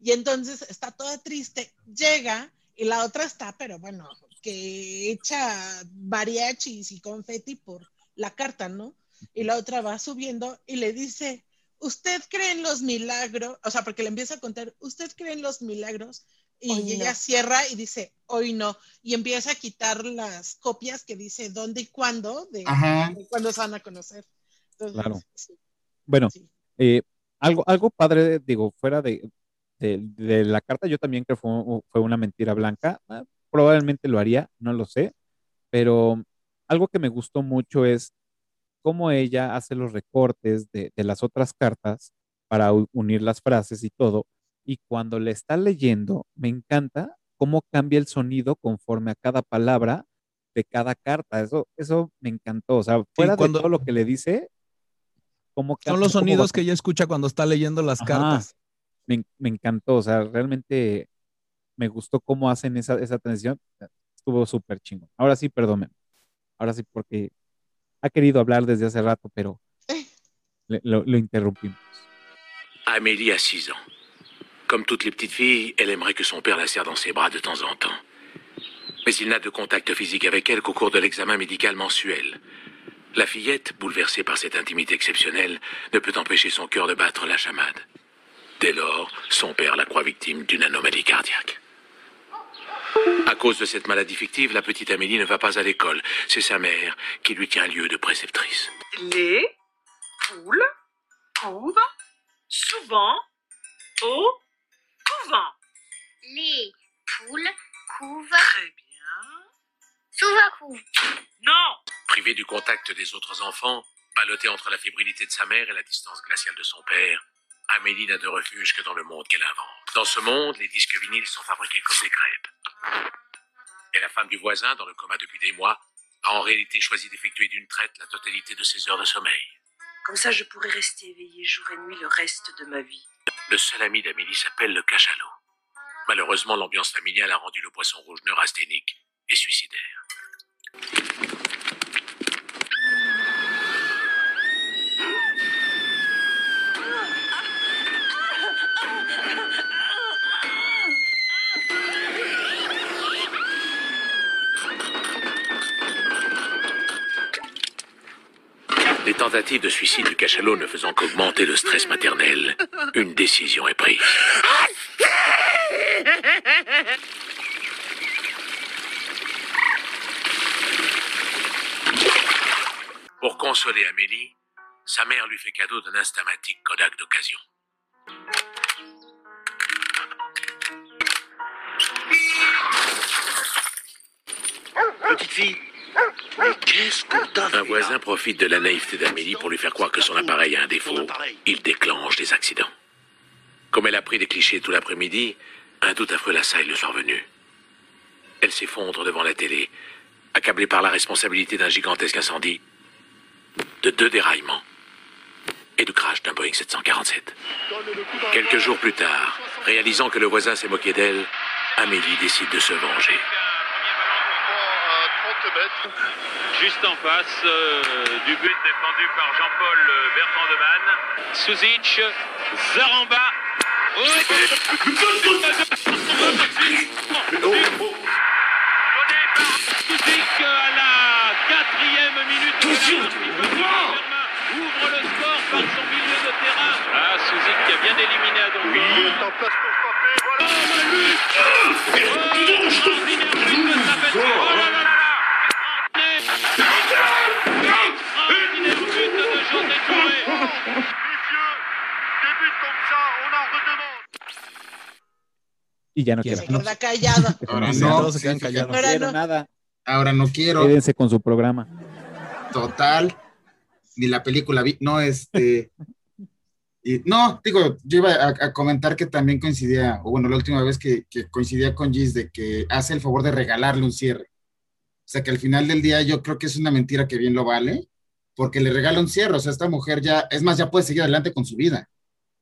Y entonces está toda triste, llega y la otra está, pero bueno, que echa mariachis y confeti por la carta, ¿no? Y la otra va subiendo y le dice, ¿usted cree en los milagros? O sea, porque le empieza a contar, ¿usted cree en los milagros? Y Hoy ella no. cierra y dice, hoy no. Y empieza a quitar las copias que dice dónde y cuándo, de, de cuándo se van a conocer. Entonces, Claro. sí, Bueno, sí. eh, algo, algo padre, digo, fuera de, de, de la carta, yo también creo que fue, fue una mentira blanca. Ah, probablemente lo haría, no lo sé, pero algo que me gustó mucho es cómo ella hace los recortes de, de las otras cartas para unir las frases y todo. Y cuando le está leyendo, me encanta cómo cambia el sonido conforme a cada palabra de cada carta. Eso, eso me encantó. O sea, fuera cuando- de todo lo que le dice, cómo Son los cómo sonidos que ella escucha cuando está leyendo las Ajá. cartas. Me, me encantó, o sea, realmente me gustó cómo hacen esa, esa transición, estuvo súper chingón. Ahora sí, perdónenme, ahora sí, porque ha querido hablar desde hace rato, pero le- lo, interrumpimos. Amélie a 6 ans. Comme toutes les petites filles, elle aimerait que son père la serre dans ses bras de temps en temps. Mais il n'a de contact physique avec elle qu'au cours de l'examen médical mensuel. La fillette, bouleversée par cette intimité exceptionnelle, ne peut empêcher son cœur de battre la chamade. Dès lors, son père la croit victime d'une anomalie cardiaque. À cause de cette maladie fictive, la petite Amélie ne va pas à l'école. C'est sa mère qui lui tient lieu de préceptrice. Les poules courent souvent au couvent. Les poules couvent Très bien. souvent couvent. Non Privé du contact des autres enfants, ballottée entre la fébrilité de sa mère et la distance glaciale de son père, Amélie n'a de refuge que dans le monde qu'elle invente. Dans ce monde, les disques vinyles sont fabriqués comme des crêpes. Et la femme du voisin, dans le coma depuis des mois, a en réalité choisi d'effectuer d'une traite la totalité de ses heures de sommeil. Comme ça, je pourrais rester éveillée jour et nuit le reste de ma vie. Le seul ami d'Amélie s'appelle le cachalot. Malheureusement, l'ambiance familiale a rendu le poisson rouge neurasthénique et suicidaire. Tentatives de suicide du cachalot ne faisant qu'augmenter le stress maternel, une décision est prise. Pour consoler Amélie, sa mère lui fait cadeau d'un instamatique Kodak d'occasion. Petite fille, mais qu'est-ce que t'as Un voisin profite de la naïveté d'Amélie pour lui faire croire que son appareil a un défaut. Il déclenche des accidents. Comme elle a pris des clichés tout l'après-midi, un doute affreux l'assaille le soir venu. Elle s'effondre devant la télé, accablée par la responsabilité d'un gigantesque incendie, de deux déraillements et du crash d'un Boeing 747. Quelques jours plus tard, réalisant que le voisin s'est moqué d'elle, Amélie décide de se venger. Juste en face euh, du but défendu par Jean-Paul euh, Bertrand-de-Man. Suzic, Zaramba. Donné par Suzic à la quatrième minute. de Ouvre le score par son milieu de terrain. Ah, Suzic qui a bien éliminé à Dongo. Oui, pour frapper. Voilà. Oh, Oh, Y ya no quiero. queda callado. Ahora no, todos se quedan sí, callados. No Ahora quiero no. nada. Ahora no quiero. Quédense con su programa. Total. Ni la película vi. No, este. y- no, digo, yo iba a, a comentar que también coincidía, o bueno, la última vez que, que coincidía con Gis de que hace el favor de regalarle un cierre. O sea que al final del día yo creo que es una mentira que bien lo vale, porque le regala un cierre. O sea, esta mujer ya, es más, ya puede seguir adelante con su vida.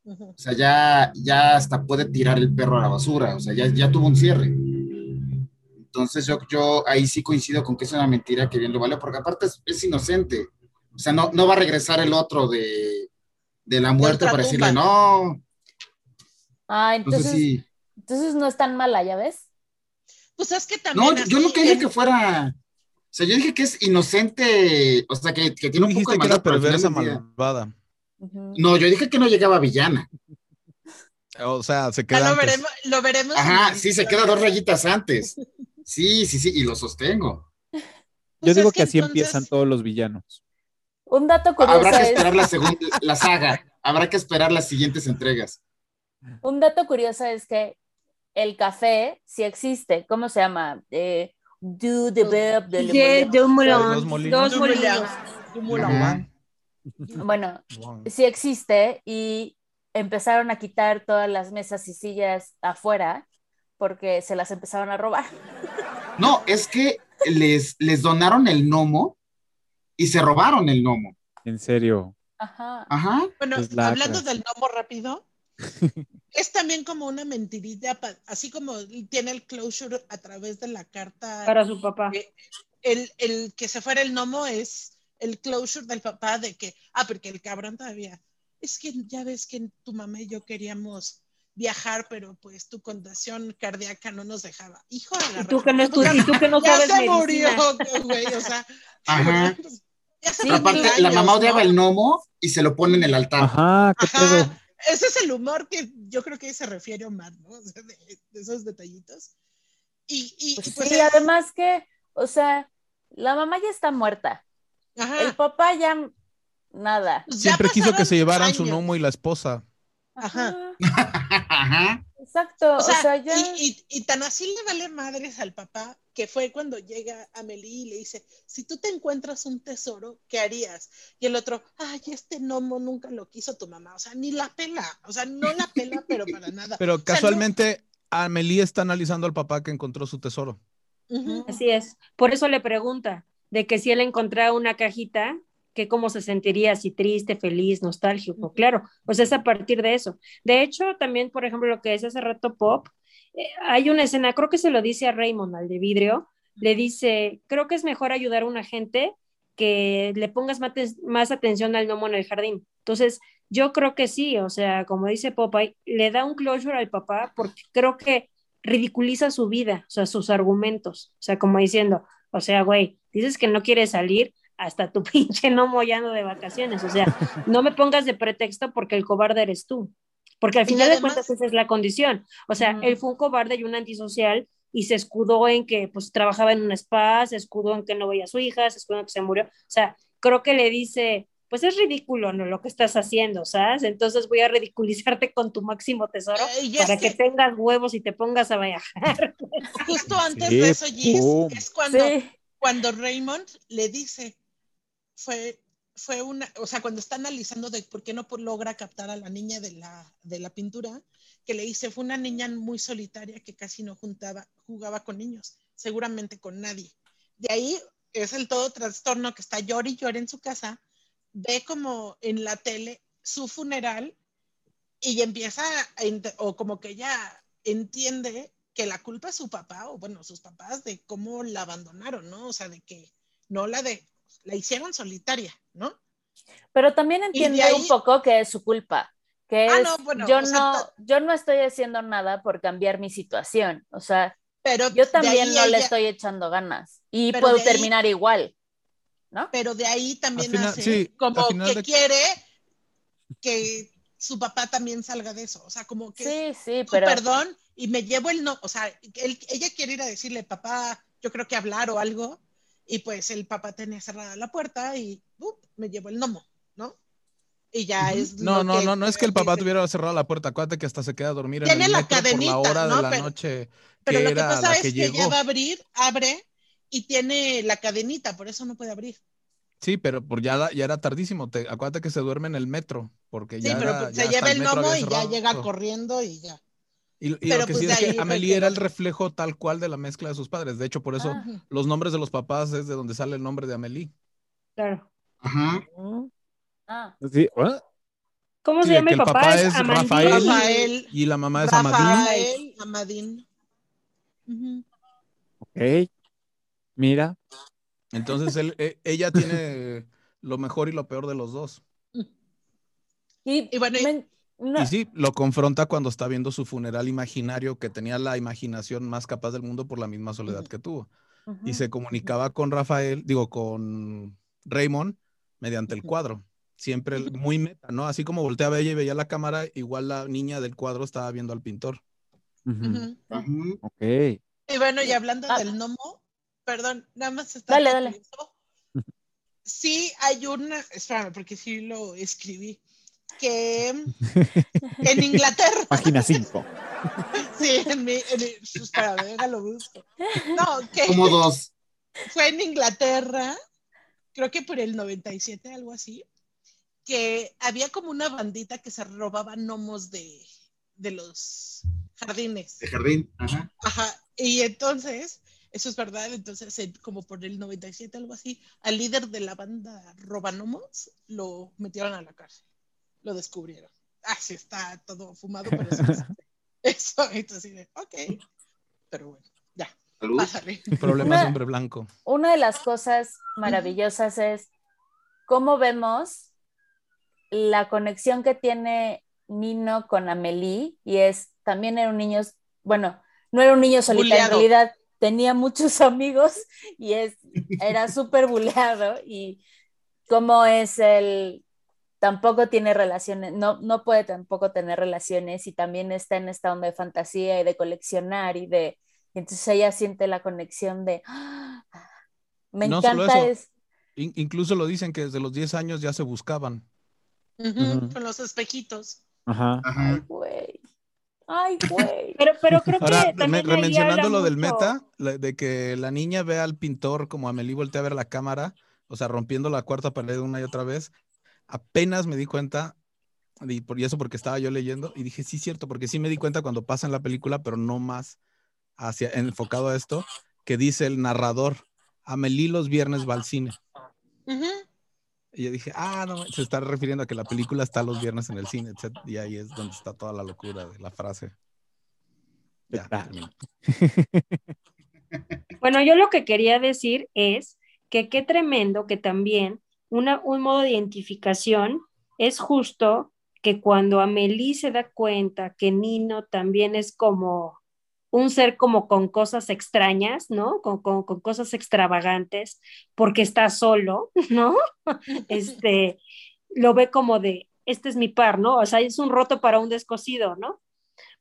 O sea, ya, ya hasta puede tirar el perro a la basura. O sea, ya, ya tuvo un cierre. Entonces yo, yo ahí sí coincido con que es una mentira que bien lo vale, porque aparte es, es inocente. O sea, no, no va a regresar el otro de, de la muerte para decirle, no. Ah, entonces, Entonces sí. entonces no es tan mala, ¿ya ves? Pues es que también. No, yo nunca dije que fuera. O sea, yo dije que es inocente, o sea, que, que tiene un poco de que era maldad, perversa del día- malvada. No, yo dije que no llegaba a villana. O sea, se queda lo antes. veremos, lo veremos. Ajá, sí, se queda dos rayitas antes. Sí, sí, sí, y lo sostengo. Yo Pues digo es que que así entonces- empiezan todos los villanos. Un dato curioso Habrá que es, esperar la segunda, la saga. Habrá que esperar las siguientes entregas. un dato curioso es que el café sí existe. ¿Cómo se llama? Eh, do the verb de molón, Dos molinos. dos molinos. Bueno, sí existe y empezaron a quitar todas las mesas y sillas afuera porque se las empezaron a robar. No, es que les, les donaron el gnomo y se robaron el gnomo. En serio. Ajá. Ajá. Bueno, Pues hablando del gnomo rápido, es también como una mentirita, pa- así como tiene el closure a través de la carta. Para su papá. El, el que se fuera el gnomo es el closure del papá de que, ah, porque el cabrón todavía, es que ya ves que tu mamá y yo queríamos viajar, pero pues tu condición cardíaca no nos dejaba. Hijo de la Y tú que no, reputa, estu- y tú que no ya sabes se murió, güey, o sea, Ajá. ya se Pero aparte, la mamá odiaba ¿no? el gnomo y se lo pone en el altar. Ajá, qué Ajá. Ese es el humor que yo creo que se refiere a Omar, ¿no? O sea, de, de esos detallitos. Y, y, Pues y pues sí, es- además que, o sea, la mamá ya está muerta. ajá, El papá ya nada. pues ya Siempre quiso que se llevaran su gnomo y la esposa. Ajá. Ajá. Exacto, O sea, ya. y, y- y tan así le vale madres al papá que fue cuando llega Amelie y le dice, si tú te encuentras un tesoro, ¿qué harías? Y el otro, ay, este gnomo nunca lo quiso tu mamá, o sea, ni la pela, o sea, no la pela, pero para nada. Pero O sea, no- casualmente, Amelie está analizando al papá que encontró su tesoro. Así es. Por eso le pregunta de que si él encontrara una cajita, que cómo se sentiría, si triste, feliz, nostálgico. Claro, pues es a partir de eso. De hecho, también, por ejemplo, lo que decía hace rato Pop, hay una escena, creo que se lo dice a Raymond, al de vidrio, le dice, creo que es mejor ayudar a una gente que le pongas más atención al gnomo en el jardín. Entonces, yo creo que sí, o sea, como dice Popeye, le da un closure al papá porque creo que ridiculiza su vida, o sea, sus argumentos, o sea, como diciendo, o sea, güey, dices que no quieres salir, hasta tu pinche no mollando de vacaciones, o sea, no me pongas de pretexto porque el cobarde eres tú, porque al final de cuentas esa es la condición, o sea, él fue un cobarde y un antisocial y se escudó en que pues trabajaba en un spa, se escudó en que no veía a su hija, se escudó en que se murió, o sea, creo que le dice, pues es ridículo ¿no? lo que estás haciendo, ¿sabes? Entonces voy a ridiculizarte con tu máximo tesoro Eh, para que que- tengas huevos y te pongas a viajar. Justo antes Sí, de eso, Gis, es cuando, Sí, cuando Raymond le dice, fue, fue una, o sea, cuando está analizando de por qué no logra captar a la niña de la, de la pintura, que le dice, fue una niña muy solitaria que casi no juntaba, jugaba con niños, seguramente con nadie. De ahí es el todo trastorno que está llori y llori en su casa, ve como en la tele su funeral y empieza, a o como que ella entiende que la culpa es su papá, o bueno, sus papás, de cómo la abandonaron, ¿no? O sea, de que no la de, la hicieron solitaria, ¿no? pero también de entiende ahí- un poco que es su culpa, que Ah, es, no, bueno, yo o sea, no, ta- yo no estoy haciendo nada por cambiar mi situación, o sea, Pero yo también no le estoy echando ganas y Pero puedo ahí- terminar igual, ¿no? Pero de ahí también Al final- hace sí, como que de- quiere que su papá también salga de eso, o sea, como que Sí, sí, pero perdón y me llevo el no, o sea, él- ella quiere ir a decirle, papá, yo creo que hablar o algo, y pues el papá tenía cerrada la puerta y me llevo el gnomo, ¿no? Y ya es No, no, no, no es que el papá tuviera cerrado la puerta. Acuérdate que hasta se queda a dormir en el la por cadenita, hora ¿no? de la Pero- noche Pero lo que pasa es que llegó. va a abrir, abre y tiene la cadenita, por eso no puede abrir. Sí, pero por ya, ya era tardísimo. Te, acuérdate que se duerme en el metro, porque Sí, ya, pero era- pues ya se lleva el gnomo y ya llega corriendo y ya. Y, lo que pues sí es que Amelie que era el reflejo tal cual de la mezcla de sus padres. De hecho, por eso los nombres de los papás es de donde sale el nombre de Amelie. Claro. Ajá. ah, Sí, ¿ah? ¿Cómo Sí, se llama el el papá? papá es Amandín. Rafael. Rafael, Y la mamá es Amadín. Rafael, Amadín. Ok. Mira, Entonces él, e- ella tiene lo mejor y lo peor de los dos. Y, Y bueno, y- no- Y sí, lo confronta cuando está viendo su funeral imaginario, que tenía la imaginación más capaz del mundo por la misma soledad que tuvo. Y se comunicaba con Rafael, digo, con Raymond mediante el cuadro. Siempre muy meta, ¿no? Así como volteaba ella y veía la cámara, igual la niña del cuadro estaba viendo al pintor. Ok. Y bueno, y hablando Ah. del gnomo, perdón, nada más está Dale, dale. Sí, hay una, espérame, porque sí lo escribí, que en Inglaterra, Página 5. sí, en mi, en mi- espérame, déjalo busco. No, que Como dos. fue en Inglaterra, creo que por el 97, algo así, que había como una bandita que se robaba gnomos de, de los jardines. De jardín. Ajá. Ajá, y entonces, eso es verdad, entonces en- como por el 97, algo así, al líder de la banda Robanomos lo metieron a la cárcel, lo descubrieron. Ah, sí, está todo fumado, pero eso es- Eso, entonces, de, ok, pero bueno, ya, Salud. pásale. Problemas Una- de hombre blanco. una de las cosas maravillosas es cómo vemos la conexión que tiene Nino con Amelie y es también era un niño, bueno, no era un niño solitario, en realidad tenía muchos amigos y es, era súper buleado y cómo es el, tampoco tiene relaciones, no, no puede tampoco tener relaciones y también está en esta onda de fantasía y de coleccionar y de, y entonces ella siente la conexión de, ¡ah! me No solo encanta eso. es, In- incluso lo dicen que desde los 10 años ya se buscaban. Con los espejitos. Ajá. Ajá. güey, ay, güey. Pero, pero creo Ahora, que también me- habla lo del meta, la- de que la niña ve al pintor como Amelie voltea a ver la cámara, o sea, rompiendo la cuarta pared una y otra vez, apenas me di cuenta, y, por, y eso porque estaba yo leyendo, y dije, sí, cierto, porque sí me di cuenta cuando pasa en la película, pero no más hacia, enfocado a esto, que dice el narrador, Amelie los viernes va al cine. Ujú. Y yo dije, ah, no, se está refiriendo a que la película está los viernes en el cine, etc. Y ahí es donde está toda la locura de la frase. ¿Qué Ya, termino. Bueno, yo lo que quería decir es que qué tremendo que también una, un modo de identificación es justo que cuando Amelie se da cuenta que Nino también es como un ser como con cosas extrañas, ¿no? Con, con, con cosas extravagantes, porque está solo, ¿no? Este, lo ve como de, este es mi par, ¿no? O sea, es un roto para un descosido, ¿no?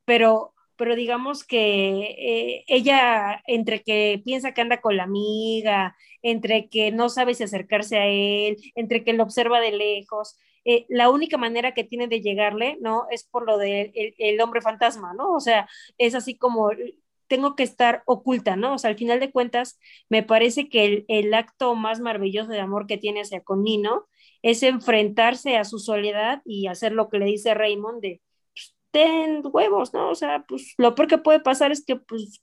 Pero, pero digamos que eh, ella, entre que piensa que anda con la amiga, entre que no sabe si acercarse a él, entre que lo observa de lejos, eh, la única manera que tiene de llegarle, ¿no? Es por lo del de el, hombre fantasma, ¿no? O sea, es así como tengo que estar oculta, ¿no? O sea, al final de cuentas, me parece que el, acto más maravilloso de amor que tiene hacia con Nino es enfrentarse a su soledad y hacer lo que le dice Raymond de, ten huevos, ¿no? O sea, pues lo peor que puede pasar es que, pues,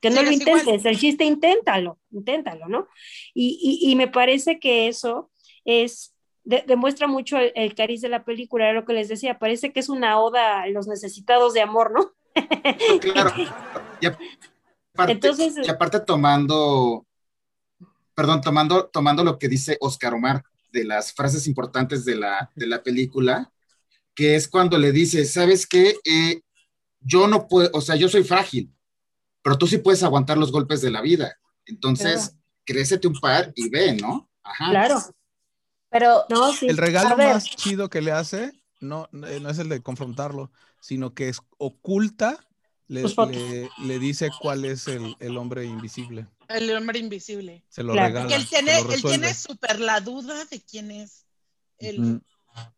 que no Sí, lo igual. intentes, el chiste inténtalo, inténtalo, ¿no? Y, y, y me parece que eso es, de, demuestra mucho el, el, cariz de la película, era lo que les decía, parece que es una oda a los necesitados de amor, ¿no? Claro. Y aparte, Entonces, y aparte tomando, perdón, tomando, tomando lo que dice Oscar Omar de las frases importantes de la, de la película, que es cuando le dice, ¿sabes qué? Eh, yo no puedo, o sea, yo soy frágil, pero tú sí puedes aguantar los golpes de la vida. Entonces, claro. crécete un par y ve, ¿no? Ajá. Claro. Pero no, sí. el regalo más chido que le hace no, no es el de confrontarlo, sino que es oculta, le, le, le dice cuál es el, el, hombre invisible. El hombre invisible. Se lo claro. regala. Porque él tiene, él tiene súper la duda de quién es él. Mm.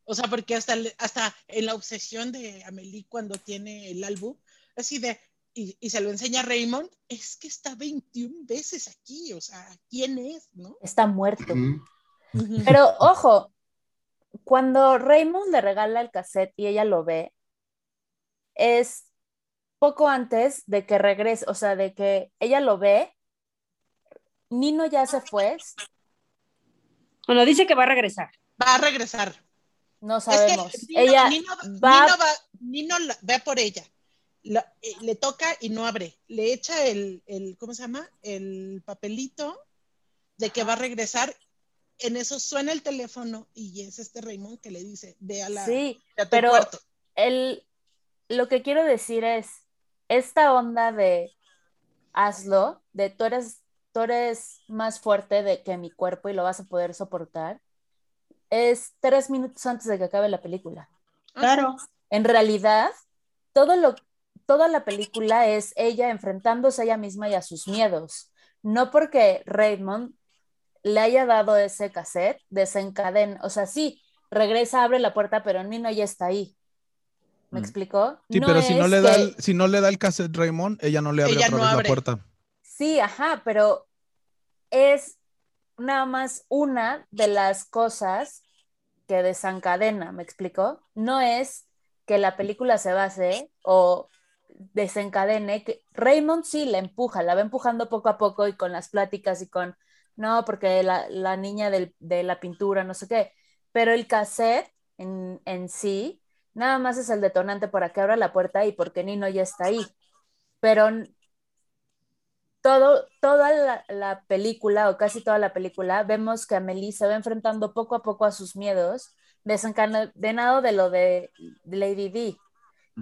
O sea, porque hasta, hasta en la obsesión de Amelie cuando tiene el álbum, así de, y, y, se lo enseña a Raymond, es que está 21 veces aquí, o sea, ¿quién es? ¿no? Está muerto. Mm. Pero ojo, cuando Raymond le regala el cassette y ella lo ve, es poco antes de que regrese, o sea, de que ella lo ve, Nino ya se fue. Bueno, dice que va a regresar. Va a regresar. No sabemos. Es que Nino, ella Nino, va... Nino, va, Nino por ella. Eh, le toca y no abre. Le echa el, el, ¿cómo se llama? El papelito de que va a regresar en eso suena el teléfono y es este Raymond que le dice, ve a la Sí, ve a tu pero cuarto. el, lo que quiero decir es, esta onda de hazlo, de tú eres, tú eres más fuerte de que mi cuerpo y lo vas a poder soportar, es tres minutos antes de que acabe la película. Claro. En realidad, todo lo, toda la película es ella enfrentándose a ella misma y a sus miedos. No porque Raymond le haya dado ese cassette, desencadena, o sea, sí, regresa, abre la puerta, pero Nino ya está ahí. ¿Me Mm. explicó? Sí, pero si no, le da que- el, si no le da el cassette Raymond, ella no le abre Ella otra no vez abre. la puerta. Sí, ajá, pero es nada más una de las cosas que desencadena, ¿me explicó? No es que la película se base o desencadene, que Raymond sí la empuja, la va empujando poco a poco y con las pláticas y con, no, porque la, la niña del- de la pintura, no sé qué, pero el cassette en, en sí, nada más es el detonante para que abra la puerta y porque Nino ya está ahí. Pero todo, toda la, la película, o casi toda la película, vemos que Amelie se va enfrentando poco a poco a sus miedos, desencadenado de lo de Lady D.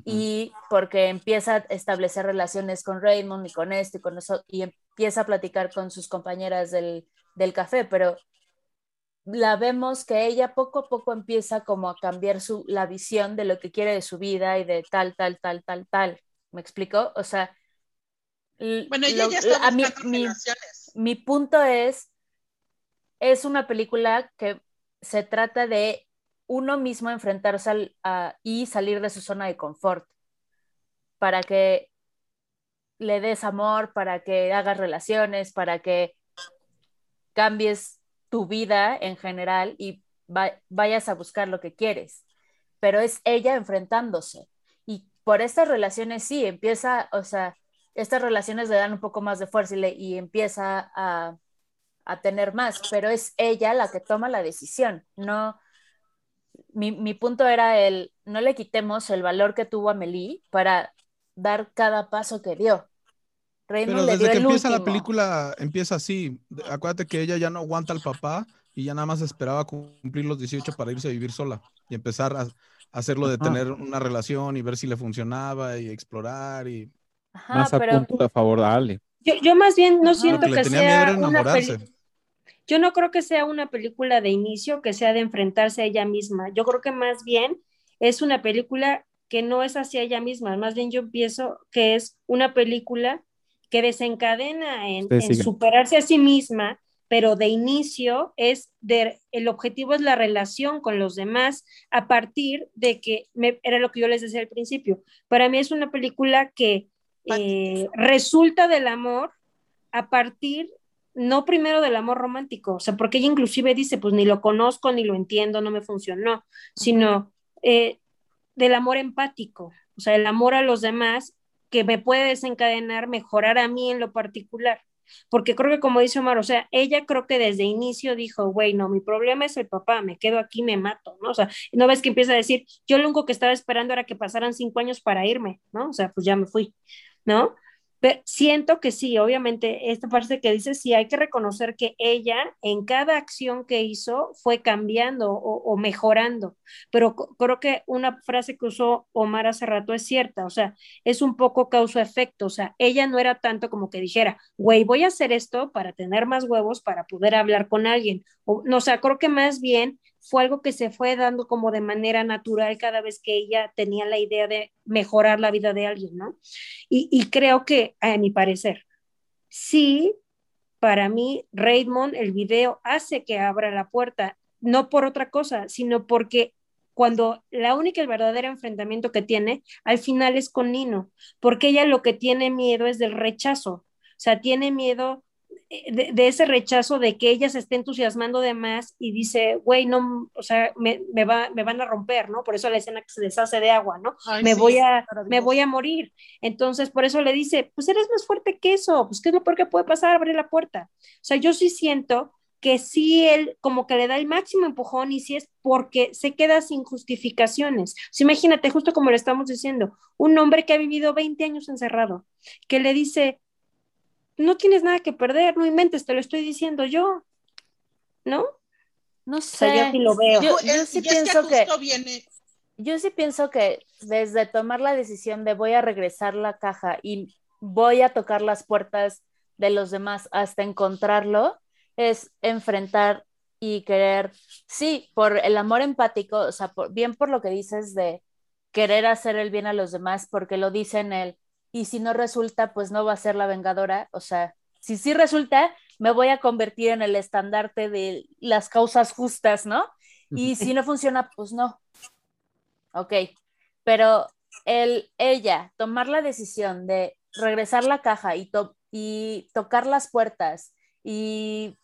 Y porque empieza a establecer relaciones con Raymond y con esto y con eso, y empieza a platicar con sus compañeras del, del café, pero la vemos que ella poco a poco empieza como a cambiar su, la visión de lo que quiere de su vida y de tal, tal, tal, tal, tal. ¿Me explico? O sea, Bueno, ella lo- ya mi, relaciones. mi punto es, es una película que se trata de uno mismo enfrentarse al- a- y salir de su zona de confort para que le des amor, para que hagas relaciones, para que cambies tu vida en general y va- vayas a buscar lo que quieres. Pero es ella enfrentándose. Y por estas relaciones sí, empieza, o sea, estas relaciones le dan un poco más de fuerza y, le- y empieza a, a tener más, pero es ella la que toma la decisión. No, mi, mi punto era el, no le quitemos el valor que tuvo Amelie para dar cada paso que dio. Raymond Pero le dio desde que el empieza la último. película, empieza así. Acuérdate que ella ya no aguanta al papá y ya nada más esperaba cumplir los 18 para irse a vivir sola y empezar a, a hacerlo de tener una relación y ver si le funcionaba y explorar y Ajá, Más a pero punto de favor, dale. Yo, yo más bien no Ajá. siento que que sea una peli- Yo no creo que sea una película de inicio que sea de enfrentarse a ella misma. Yo creo que más bien es una película que no es hacia ella misma. Más bien yo pienso que es una película que desencadena en, en superarse a sí misma, pero de inicio es de, el objetivo es la relación con los demás a partir de que me- era lo que yo les decía al principio. Para mí es una película que eh, resulta del amor a partir, no primero del amor romántico, o sea, porque ella inclusive dice, pues ni lo conozco, ni lo entiendo, no me funcionó, sino eh, del amor empático, o sea, el amor a los demás que me puede desencadenar, mejorar a mí en lo particular. Porque creo que como dice Omar, o sea, ella creo que desde inicio dijo, güey, no, mi problema es el papá, me quedo aquí, me mato, ¿no? O sea, no ves que empieza a decir, yo lo único que estaba esperando era que pasaran cinco años para irme, ¿no? O sea, pues ya me fui, ¿no? Pero siento que sí, obviamente, esta parte que dice, sí, hay que reconocer que ella en cada acción que hizo fue cambiando o, mejorando, pero creo que una frase que usó Omar hace rato es cierta, o sea, es un poco causa-efecto, o sea, ella no era tanto como que dijera, güey, voy a hacer esto para tener más huevos, para poder hablar con alguien, o, no, o sea, creo que más bien fue algo que se fue dando como de manera natural cada vez que ella tenía la idea de mejorar la vida de alguien, ¿no? Y, creo que, a mi parecer, sí, para mí, Raymond, el video hace que abra la puerta, no por otra cosa, sino porque cuando la única y verdadero enfrentamiento que tiene al final es con Nino, porque ella lo que tiene miedo es del rechazo, o sea, tiene miedo de, de ese rechazo de que ella se esté entusiasmando de más y dice, güey, no, o sea, me, me, va, me van a romper, ¿no? Por eso la escena que se deshace de agua, ¿no? Ay, me, sí, voy a, me voy a morir. Entonces, por eso le dice, pues eres más fuerte que eso, pues ¿qué es lo peor que puede pasar? Abre la puerta. O sea, yo sí siento que sí él como que le da el máximo empujón y sí es porque se queda sin justificaciones. Sea, imagínate, justo como le estamos diciendo, un hombre que ha vivido 20 años encerrado, que le dice, no tienes nada que perder, no inventes, te lo estoy diciendo yo, ¿no? No O sea, yo sé. sí lo veo. Yo, sí es pienso que, viene, yo sí pienso que desde tomar la decisión de voy a regresar la caja y voy a tocar las puertas de los demás hasta encontrarlo, es enfrentar y querer, sí, por el amor empático, o sea, por- bien por lo que dices de querer hacer el bien a los demás, porque lo dice en él, y si no resulta, pues no va a ser la vengadora, o sea, si sí resulta, me voy a convertir en el estandarte de las causas justas, ¿no? Y si no funciona, pues no. Ok, pero el, ella tomar la decisión de regresar la caja y, to- y tocar las puertas y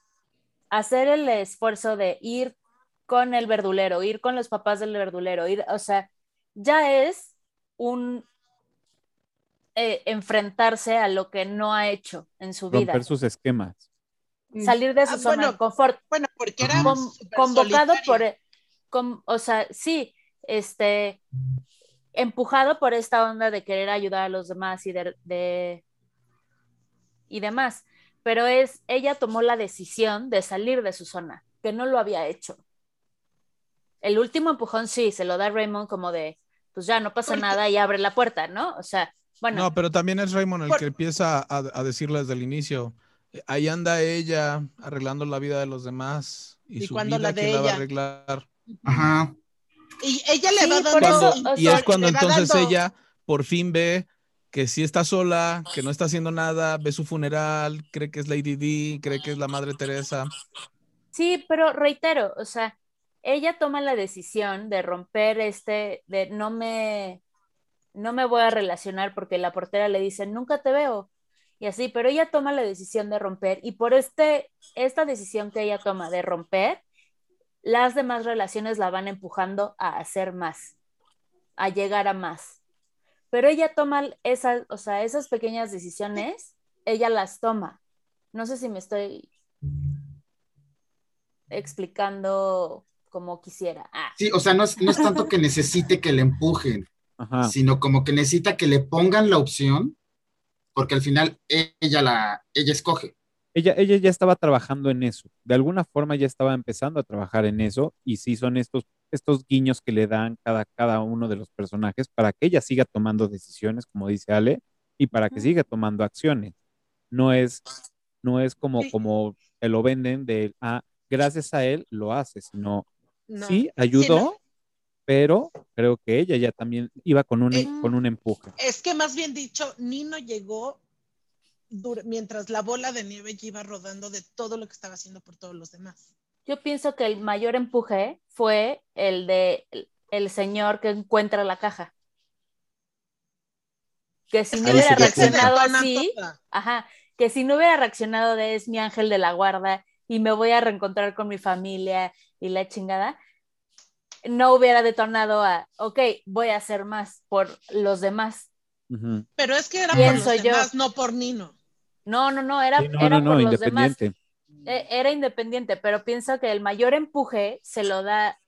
hacer el esfuerzo de ir con el verdulero, ir con los papás del verdulero, ir, o sea, ya es un eh, enfrentarse a lo que no ha hecho en su vida, Romper sus esquemas. salir de su Ah, zona bueno, de confort, bueno, porque era con- convocado por, con- o sea, sí, este, empujado por esta onda de querer ayudar a los demás y de, de- y demás, pero es, ella tomó la decisión de salir de su zona, que no lo había hecho. El último empujón sí, se lo da Raymond como de, pues ya no pasa Porque- nada y abre la puerta, ¿no? O sea, bueno, No, pero también es Raymond el Por- que empieza a, a decirle desde el inicio. eh, Ahí anda ella arreglando la vida de los demás y, Y su cuando vida la de quién la va a arreglar. Ajá. Y ella le Sí, va dando. eso, Cuando- y sea, es cuando entonces dando- ella por fin ve que sí está sola, que no está haciendo nada, ve su funeral, cree que es Lady D, cree que es la Madre Teresa. Sí, pero reitero, o sea, ella toma la decisión de romper este, de no me, no me voy a relacionar porque la portera le dice, nunca te veo, y así, pero ella toma la decisión de romper y por este, esta decisión que ella toma de romper, las demás relaciones la van empujando a hacer más, a llegar a más. Pero ella toma esas, o sea, esas pequeñas decisiones, ella las toma. No sé si me estoy explicando como quisiera. Ah, Sí, o sea, no es, no es tanto que necesite que le empujen, Ajá. sino como que necesita que le pongan la opción, porque al final ella la, ella escoge. Ella, ella ya estaba trabajando en eso. De alguna forma ya estaba empezando a trabajar en eso y sí son estos, estos guiños que le dan cada, cada uno de los personajes para que ella siga tomando decisiones, como dice Ale, y para que siga tomando acciones. No es, no es como, Sí. como te lo venden de, ah, gracias a él lo hace, sino No. sí ayudó, no. Pero creo que ella ya también iba con un, Eh, con un empuje. Es que más bien dicho, Nino llegó mientras la bola de nieve ya iba rodando de todo lo que estaba haciendo por todos los demás. yo pienso que el mayor empuje fue el de el, el señor que encuentra la caja. Que si no Ahí hubiera reaccionado así, ajá, que si no hubiera reaccionado de es mi ángel de la guarda y me voy a reencontrar con mi familia y la chingada, no hubiera detonado a, ok, voy a hacer más por los demás. Pero es que era Pienso por los yo. demás, no por Nino. No, no, no, era, Sí, no, era no, no, por los demás. independiente. Eh, era independiente, pero pienso que el mayor empuje se lo da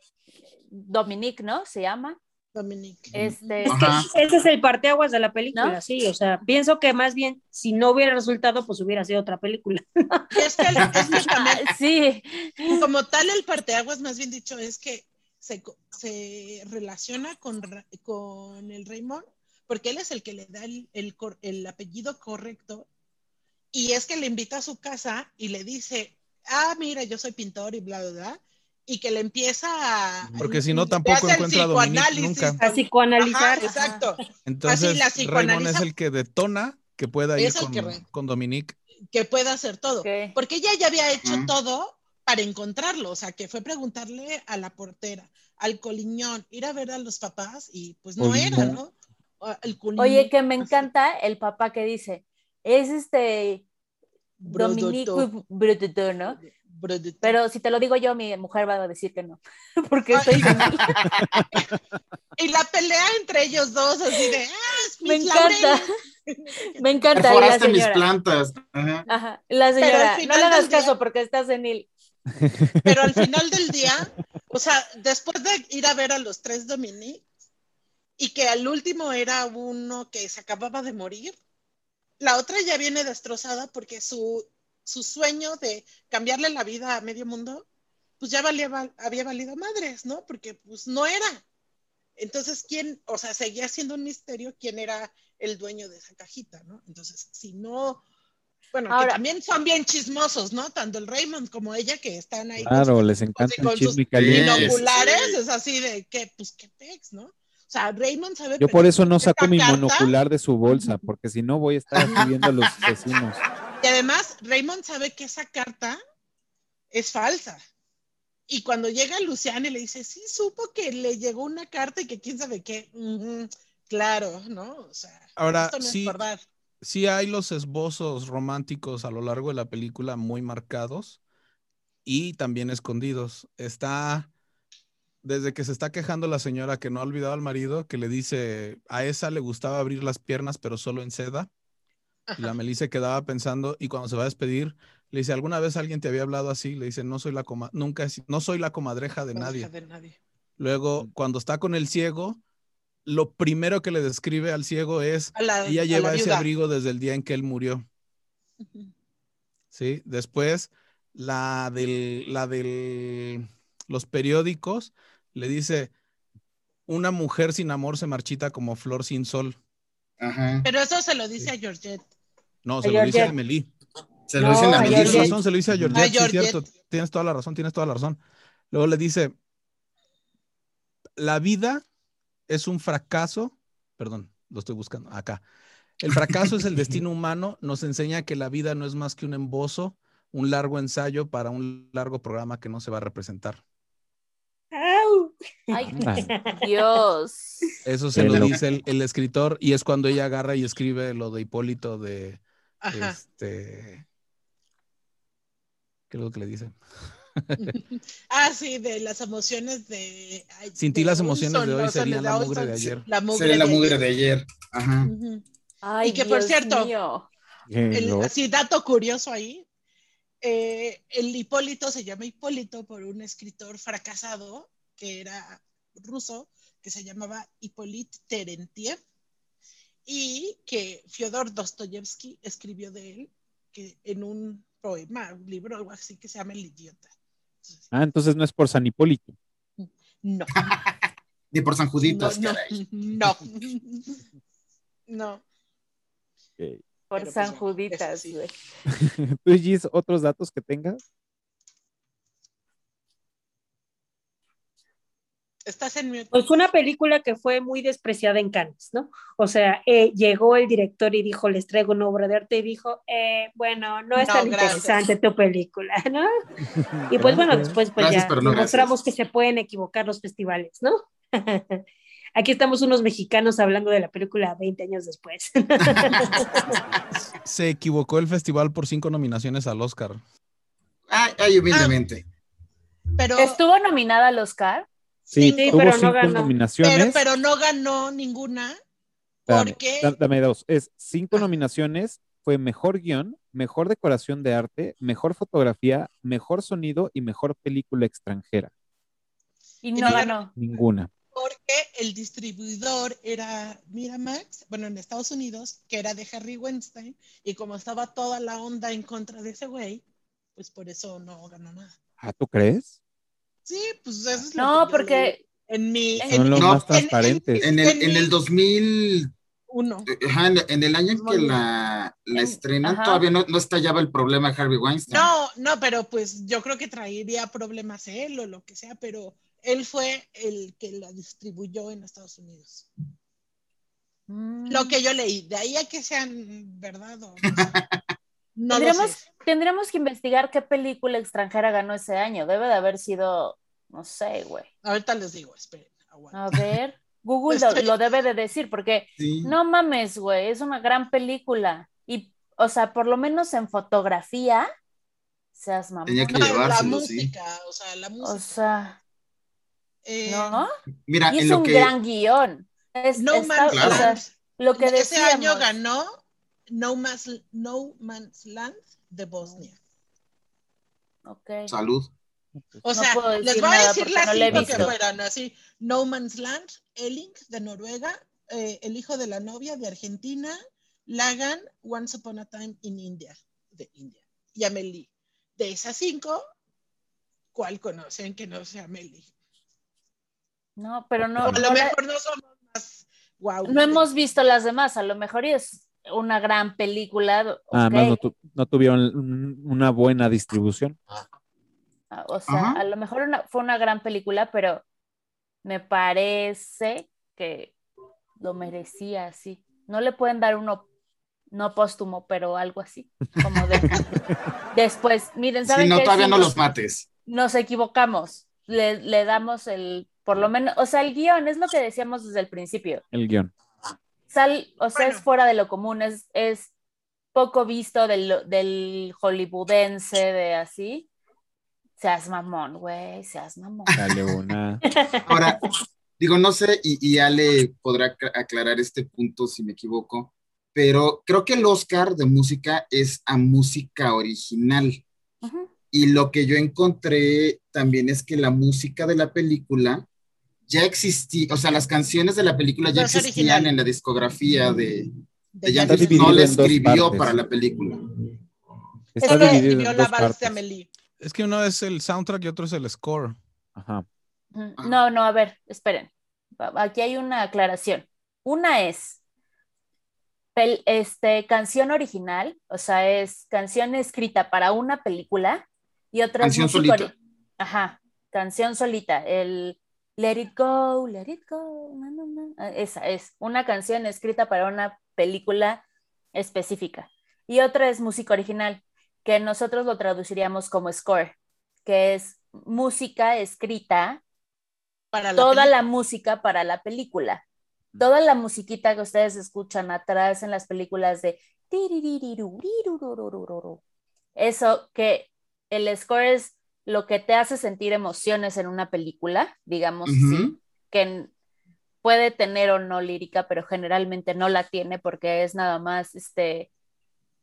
Dominique, ¿no? Se llama. Dominique. Este, Ajá. Ese es el parteaguas de la película, ¿No? sí, o sea, pienso que más bien si no hubiera resultado, pues hubiera sido otra película. Y es que, el- es que también, sí, como tal, el parteaguas, más bien dicho, es que se, relaciona con, con el Raymond, porque él es el que le da el, el apellido correcto, y es que le invita a su casa y le dice, ah, mira, yo soy pintor y bla, bla, bla, y que le empieza a... Porque si no, tampoco encuentra a Dominique psicoanálisis nunca. A psicoanalizar. Ajá, exacto. Entonces, la Raymond es el que detona que pueda ir con, que con Dominique. que pueda hacer todo. Porque ella ya había hecho todo para encontrarlo, o sea, que fue preguntarle a la portera, al coliñón, ir a ver a los papás y pues no era. ¿no? El coliñón. oye, que me así. encanta el papá que dice, es este Dominique Brodoto. Brututo, ¿no? Brodoto. Pero si te lo digo yo, mi mujer va a decir que no, porque estoy Y la pelea entre ellos dos, así de, ah, es Me encanta. Laurel". me encanta y la Perforaste mis plantas. Ajá. Ajá, la señora, no le día- caso porque estás senil. Pero al final del día, o sea, después de ir a ver a los tres Dominique, y que al último era uno que se acababa de morir, la otra ya viene destrozada porque su, su sueño de cambiarle la vida a medio mundo, pues ya valía, val- había valido madres, ¿no? Porque pues no era. Entonces, ¿quién, o sea, seguía siendo un misterio quién era el dueño de esa cajita, ¿no? Entonces, si no, bueno, que también son bien chismosos, ¿no? Tanto el Raymond como ella que están ahí Claro, les encanta con el sus chisme y caliente. binoculares, Sí. es así de que, pues, qué pex, ¿no? O sea, Raymond sabe Yo por eso no saco mi carta, monocular de su bolsa, porque si no voy a estar aquí viendo a los vecinos. Y además, Raymond sabe que esa carta es falsa. Y cuando llega Luciana y le dice, sí, supo que le llegó una carta y que quién sabe qué. Ujú, claro, ¿no? O sea, Ahora, esto no sí, es verdad. Sí hay los esbozos románticos a lo largo de la película muy marcados y también escondidos. Está desde que se está quejando la señora que no ha olvidado al marido, que le dice a esa le gustaba abrir las piernas, pero solo en seda. Y la Melissa quedaba pensando y cuando se va a despedir le dice, ¿alguna vez alguien te había hablado así? Le dice, no soy la coma nunca no soy la comadreja de nadie. deja de nadie. Luego, cuando está con el ciego, lo primero que le describe al ciego es, la- ella lleva ese abrigo desde el día en que él murió. ¿Sí? Después, la del, la del, los periódicos, le dice, una mujer sin amor se marchita como flor sin sol. Ajá. Pero eso se lo dice a Georgette. No, A se lo dice a. Emily. Se lo No, dicen a a Melissa. Tienes razón, se lo dice a Georgette, sí, es cierto. Tienes toda la razón, tienes toda la razón. Luego le dice, la vida es un fracaso, perdón, lo estoy buscando acá. El fracaso es el destino humano, nos enseña que la vida no es más que un embozo, un largo ensayo para un largo programa que no se va a representar. ¡Au! Ay, Anda. Dios. Eso se lo dice el, el escritor y es cuando ella agarra y escribe lo de Hipólito de Ajá. este ¿Qué es lo que le dice? Ah, sí, de las emociones de. ay, Sin ti las emociones de hoy serían la mugre de ayer. La mugre Sería la de mugre ayer. de ayer. Ajá. Ay, Y que, por cierto, mío. El, así, dato curioso ahí. eh, el Hipólito se llama Hipólito por un escritor fracasado que era ruso, que se llamaba Hippolyte Terentiev, y que Fyodor Dostoyevsky escribió de él que en un poema, un libro, algo así que se llama El Idiota. Entonces, Ah, entonces no es por San Hipólito. no, Ni por San no, Juditas, no, caray. no, no. Por Pero, pues, San Juditas, güey. ¿Tú, Gis, otros datos que tengas? Estás en mute. Pues fue una película que fue muy despreciada en Cannes, ¿no? O sea, eh, llegó el director y dijo, les traigo una obra de arte y dijo, eh, bueno, no es No, tan gracias. interesante tu película, ¿no? Y pues bueno, después pues Gracias, ya no demostramos gracias. que se pueden equivocar los festivales, ¿no? Aquí estamos unos mexicanos hablando de la película 20 años después. Se equivocó el festival por cinco nominaciones al Oscar. Ay, ay, humildemente. Pero, ¿Estuvo nominada al Oscar? Sí, Sí, tuvo pero no cinco ganó. nominaciones. pero, pero no ganó ninguna porque da- dame dos. Es cinco Ah. nominaciones. Fue mejor guion, mejor decoración de arte, mejor fotografía, mejor sonido y mejor película extranjera. Y no no ganó. Ninguna. porque el distribuidor era Miramax, bueno, en Estados Unidos, que era de Harry Weinstein, y como estaba toda la onda en contra de ese güey, pues por eso no ganó nada. Ah, ¿tú crees? Sí, pues eso es lo No, porque en mi Son Son los No, más en- transparentes. En el, en en el mi- 2000, uno. ajá, en, en el año en que la, la En- estrenan, ajá. todavía no, no estallaba el problema de Harvey Weinstein. No, no, pero pues yo creo que traería problemas él o lo que sea, pero él fue el que la distribuyó en Estados Unidos. Mm. Lo que yo leí, de ahí a que sean verdad o no, sé. No lo tendríamos, sé. tendríamos que investigar qué película extranjera ganó ese año. Debe de haber sido, no sé, güey. Ahorita les digo, esperen. aguanta. A ver, Google lo, Estoy- lo debe de decir, porque Sí. no mames, güey, es una gran película. Y, o sea, por lo menos en fotografía, seas mamón. Tenía que No, la sí. música, o sea, la música. O sea, Eh, ¿no? Mira, Y en es lo un que gran guion. Es, No está- Man's Claro. o sea, Land. lo que Ese decíamos. año ganó no Man's, no Man's Land de Bosnia. Ok. salud. O No sea, decir les voy a decir las no cinco que fueron así. No Man's Land, Elling de Noruega, eh, El hijo de la novia de Argentina, Lagan, Once Upon a Time in India, de India, y Amelie. De esas cinco, ¿cuál conocen que no sea Meli? No, pero no. a lo no la- mejor no somos más guau. no hemos visto las demás, a lo mejor y es una gran película. Además, no, ok. tu- no tuvieron un- una buena distribución. Ah, O sea, Ajá. a lo mejor una- fue una gran película, pero me parece que lo merecía así. No le pueden dar uno, no póstumo, pero algo así. Como de, después, miren, ¿saben Si no, qué? todavía no nos- los mates. Nos equivocamos. Le, le damos el, por lo menos, o sea, el guion es lo que decíamos desde el principio. El guion. Sal, o sea, Bueno. es fuera de lo común, es, es poco visto del, del hollywoodense, de así. Seas mamón, güey, seas mamón. Dale una. Ahora, digo, no sé, y, y Ale podrá acla- aclarar este punto si me equivoco, pero creo que el Oscar de música es a música original. Y lo que yo encontré también es que la música de la película ya existía, o sea, las canciones de la película ya No es existían original. en la discografía de, De Jan No la dos escribió para la película. Está Es que- dividido escribió en la. Amelie. Es que uno es el soundtrack y otro es el score. Ajá. Ujú. No, no, a ver, esperen. Aquí hay una aclaración. Una es este, canción original, o sea, es canción escrita para una película y otra Canción es música solita. Ajá, canción solita, el Let It Go, Let It Go. Ah, esa es una canción escrita para una película específica. Y otra es música original, que nosotros lo traduciríamos como score, que es música escrita Para la toda película. la música para la película. Toda la musiquita que ustedes escuchan atrás en las películas de eso que el score es lo que te hace sentir emociones en una película, digamos así, que puede tener o no lírica, pero generalmente no la tiene porque es nada más este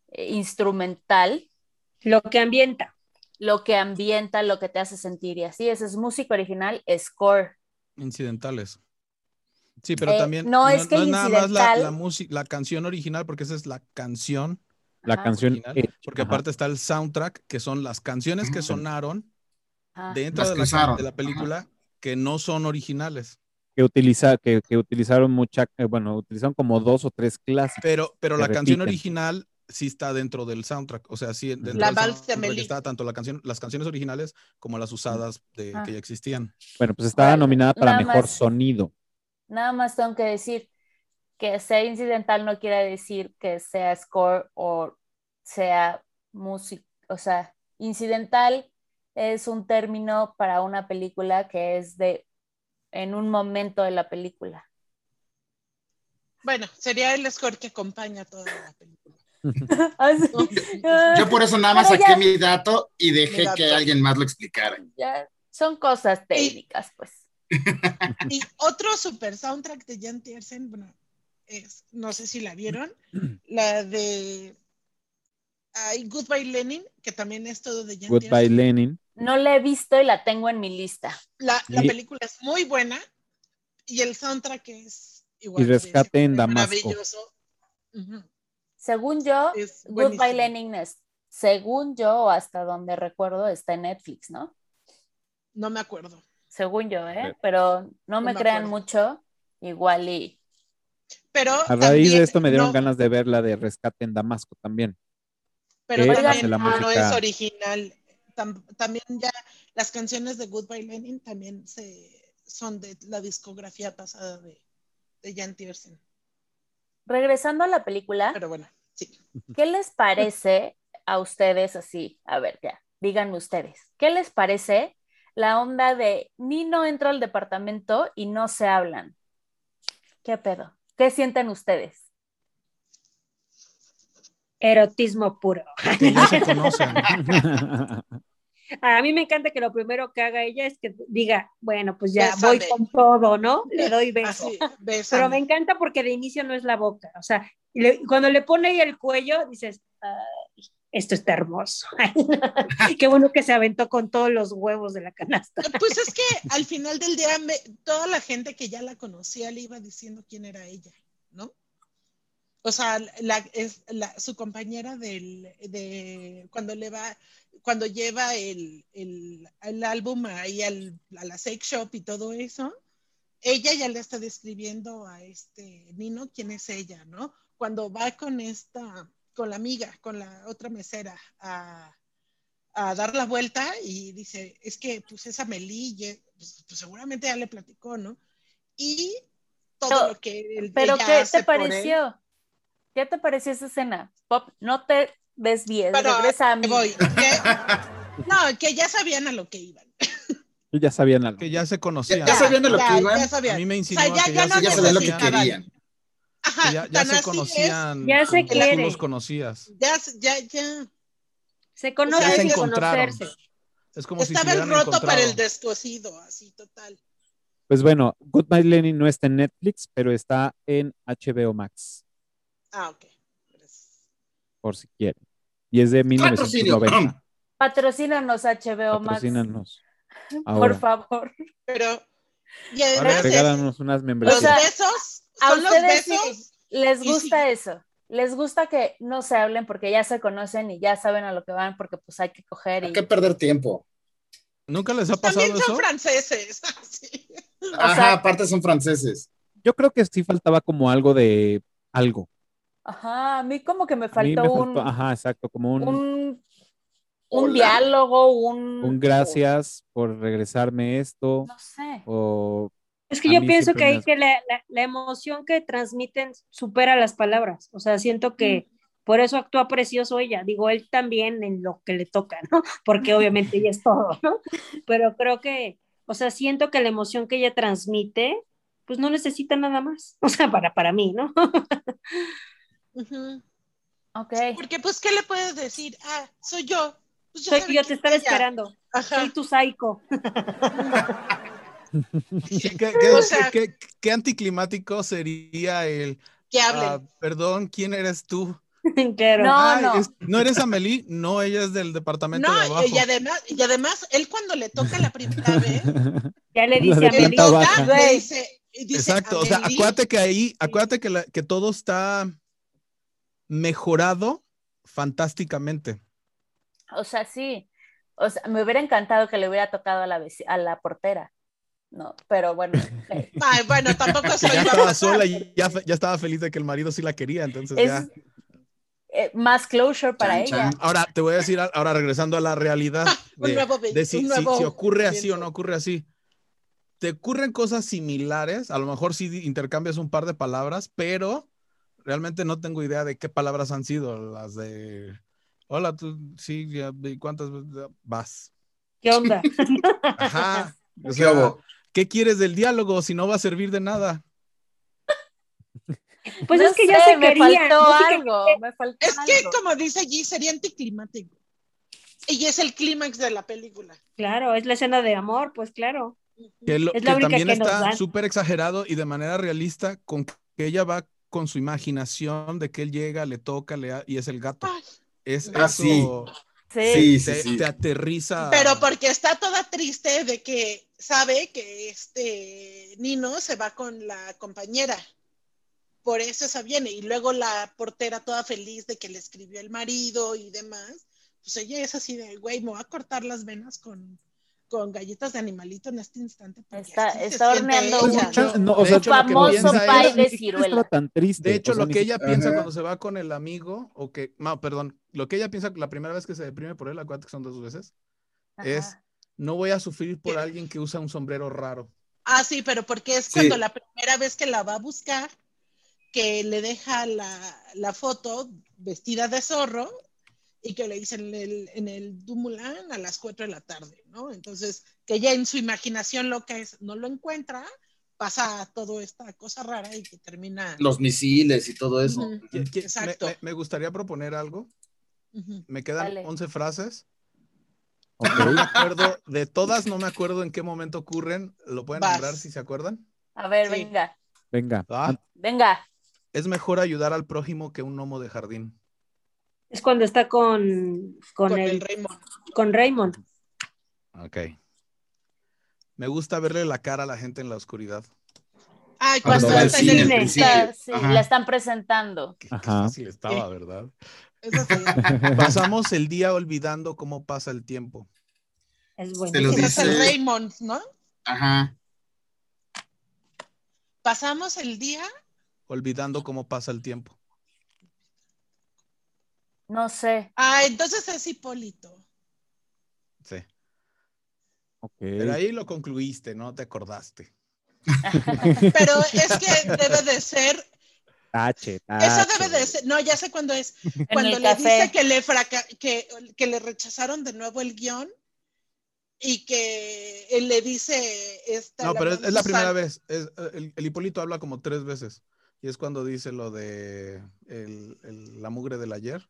eh, instrumental Lo que ambienta. lo que ambienta, lo que te hace sentir y así, esa es música original, score. Incidentales. Sí, pero Eh, también no, es que el nada más la, música, la canción original, porque esa es la canción La canción. original, porque ajá. aparte está el soundtrack, que son las canciones que sonaron Ajá. dentro de la, de la película que no son originales. que utiliza, que, que utilizaron mucha, eh, bueno, utilizaron como dos o tres clásicos. Pero, pero la canción repiten. original sí está dentro del soundtrack. O sea, sí, dentro La del soundtrack está tanto la canción, las canciones originales como las usadas de, Ah. que ya existían. Bueno, pues estaba Bueno, nominada para nada mejor más. sonido. Nada más tengo que decir que sea incidental no quiere decir que sea score o sea música. O sea, incidental es un término para una película que es de en un momento de la película. Bueno, sería el score que acompaña toda la película. Así, Yo por eso nada más Pero saqué ya- mi dato y dejé dato. que alguien más lo explicara. ya son cosas técnicas, pues. Y otro super soundtrack de Jan Tiersen, bueno, es, no sé si la vieron, la de ay, Goodbye Lenin, que también es todo de Jan Goodbye Tiersen. Lenin. No la he visto y la tengo en mi lista. La, la Y- película es muy buena y el soundtrack es igual. Y Rescate en Damasco. Maravilloso. Según yo, Es Goodbye buenísimo. Lenin es, según yo, hasta donde recuerdo, está en Netflix, ¿no? No me acuerdo. Según yo, ¿eh? Sí. Pero no me me crean acuerdo. mucho, igual y... Pero A raíz también de esto me dieron no- ganas de ver la de Rescate en Damasco también. Pero también la no música- es original. Tam- también ya las canciones de Goodbye Lenin también se, son de la discografía pasada de, de Jan Tiersen. Regresando a la película, Pero bueno, sí. ¿qué les parece a ustedes así? A ver, ya, díganme ustedes. ¿Qué les parece la onda de Nino entra al departamento y no se hablan? ¿Qué pedo? ¿Qué sienten ustedes? Erotismo puro. Que ya se conocen. A mí me encanta que lo primero que haga ella es que diga, bueno, pues ya voy con todo, ¿no? Le doy beso. Así, Pero me encanta porque de inicio no es la boca. O sea, le- cuando le pone ahí el cuello, dices, "Ay, esto está hermoso. Qué bueno que se aventó con todos los huevos de la canasta. Pues es que al final del día me- toda la gente que ya la conocía le iba diciendo quién era ella, ¿no? O sea, la, es la, su compañera del, de cuando le va, cuando lleva el, el, el álbum ahí al, a la sex shop y todo eso, ella ya le está describiendo a este Nino quién es ella, ¿no? Cuando va con esta, con la amiga, con la otra mesera a, a dar la vuelta y dice, es que pues esa Melí, pues, pues, seguramente ya le platicó, ¿no? Y todo Pero- lo que él- Pero ¿qué te pareció? ¿Qué te pareció esa escena? Pop, no te desvíes, Pero, regresa a mí. voy. Que- no, que ya sabían a lo que iban. Y ya sabían algo. Que ya se conocían. Ya sabían a lo ya, que iban. ya sabían. A mí me O insinúa sea, ya, que ya ya, no se Ya sabían lo que querían. Ajá, que ya, ya se conocían. Ya se como tú los conocías. Ya, ya, ya. Se conoce Ya se encontraron. conocerse. Es como si se Estaba el hubieran roto para el encontrado. descosido, así total. Pues bueno, Goodbye Lenin no está en Netflix, pero está en HBO Max, Ah, ok. por si quieren. Y es de Patrocinio. 1990. Patrocínanos HBO Max. Patrocínanos. Por favor. Pero, y Ahora además, regálanos unas los membresías. O sea, besos A son los sí besos. les gusta sí. eso. Les gusta que no se hablen porque ya se conocen y ya saben a lo que van porque pues hay que coger y Hay que perder tiempo. ¿Nunca les ha pasado También son eso? franceses. sí. Ajá, sea- aparte son franceses. Yo creo que sí faltaba como algo de algo. Ajá, a mí como que me faltó me un, faltó, ajá, exacto, como un, un, un diálogo, un, un gracias por regresarme esto, no sé. o Es que yo pienso que ahí has- que la, la- la emoción que transmiten supera las palabras. O sea, siento que por eso actúa precioso ella. Digo, él también en lo que le toca, ¿no? Porque obviamente ella es todo, ¿no? Pero creo que, o sea, siento que la emoción que ella transmite, pues no necesita nada más. O sea, para, para mí, ¿no? Ok. Porque, pues, ¿qué le puedes decir? Ah, soy yo. Pues Soy yo, te estaba ella. esperando. Ajá. Soy tu psycho. ¿Qué, qué- O sea- qué- qué- qué anticlimático sería el Que ah, perdón, ¿quién eres tú? No, Ay, no. es- ¿no eres Amelie? No, ella es del departamento de abajo. y además, y además, él cuando le toca la primera vez, Ya le dice de a le planta Meli. baja. toca, Güey. le dice, y dice, Exacto, o sea, "Amelie". acuérdate que ahí, acuérdate que, la- que todo está mejorado fantásticamente. O sea, sí. O sea, me hubiera encantado que le hubiera tocado a la, a la portera. No, pero bueno. ok. Ay, bueno, tampoco soy ya estaba sola y ya, estaba feliz de que el marido sí la quería, entonces ya. Eh, más closure para Chan, ella. chan. Ahora te voy a decir, ahora regresando a la realidad, Un de, nuevo be- de si, un si- nuevo si ocurre así o no ocurre así. Te ocurren cosas similares, a lo mejor sí intercambias un par de palabras, pero realmente no tengo idea de qué palabras han sido las de, hola, tú, sí, ya, ¿y cuántas veces vas? ¿Qué onda? Ajá. O ¿Qué sea, hubo? ¿qué quieres del diálogo si no va a servir de nada? Pues No es que ya se me faltó no algo, me faltó Es que, algo. como dice allí, sería anticlimático. Y es el clímax de la película. Claro, es la escena de amor, pues claro. Que, lo- Es la que única también que está súper exagerado y de manera realista con que ella va con su imaginación de que él llega, le toca, le ha- y es el gato. Es Ah, eso sí. Sí. Sí, sí, te, sí. te aterriza. Pero porque está toda triste de que sabe que este Nino se va con la compañera. Por eso esa viene. Y luego la portera toda feliz de que le escribió el marido y demás. Pues ella es así de, güey, me voy a cortar las venas con, con galletas de animalito en este instante. Está- está horneando un- ¿no? O De sea, famoso pie de ciruela. tan triste. De hecho, o sea, lo que ella piensa Ajá. cuando se va con el amigo, o que, no, perdón, lo que ella piensa la primera vez que se deprime por él, acuérdate que son dos veces, es, Ajá. no voy a sufrir por alguien que usa un sombrero raro. Ah, sí, pero porque es Sí. cuando la primera vez que la va a buscar, que le deja la, la foto vestida de zorro y que le dice en el, en el Dumoulin a las 4 de la tarde, ¿no? Entonces, que ella en su imaginación loca es, no lo encuentra, pasa toda esta cosa rara y que termina... Los misiles y todo eso. Qui- me- Exacto. Me, me gustaría proponer algo. ujú. Me quedan Dale. 11 frases. Ok. No me acuerdo de todas, no me acuerdo en qué momento ocurren. ¿Lo pueden Vas. nombrar si se acuerdan? A ver, Sí. venga, Venga. Ah. venga. Es mejor ayudar al prójimo que un gnomo de jardín. Es cuando está con, con, Con el, el Raymond. con Raymond. Ok. Me gusta verle la cara a la gente en la oscuridad. Ay, Cuando cuando está en el. Está- sí, la están presentando. Qué, qué fácil estaba, ¿verdad? Eso sí. Pasamos el día olvidando cómo pasa el tiempo. Es Se buenísimo. los Ese es el dice- Raymond, ¿no? Ajá. Pasamos el día. Olvidando cómo pasa el tiempo. No sé. Ah, entonces es Hipólito. Sí. Ok. Pero ahí lo concluiste, no te acordaste. Pero es que debe de ser. Tache, Eso debe de ser. No, ya sé cuándo es. Cuando le café. dice que le, fraca- que, que le rechazaron de nuevo el guion y que él le dice. Esta, No, pero es, es la primera vez. Es, el, el Hipólito habla como tres veces. Y es cuando dice lo de el- el- la mugre del ayer.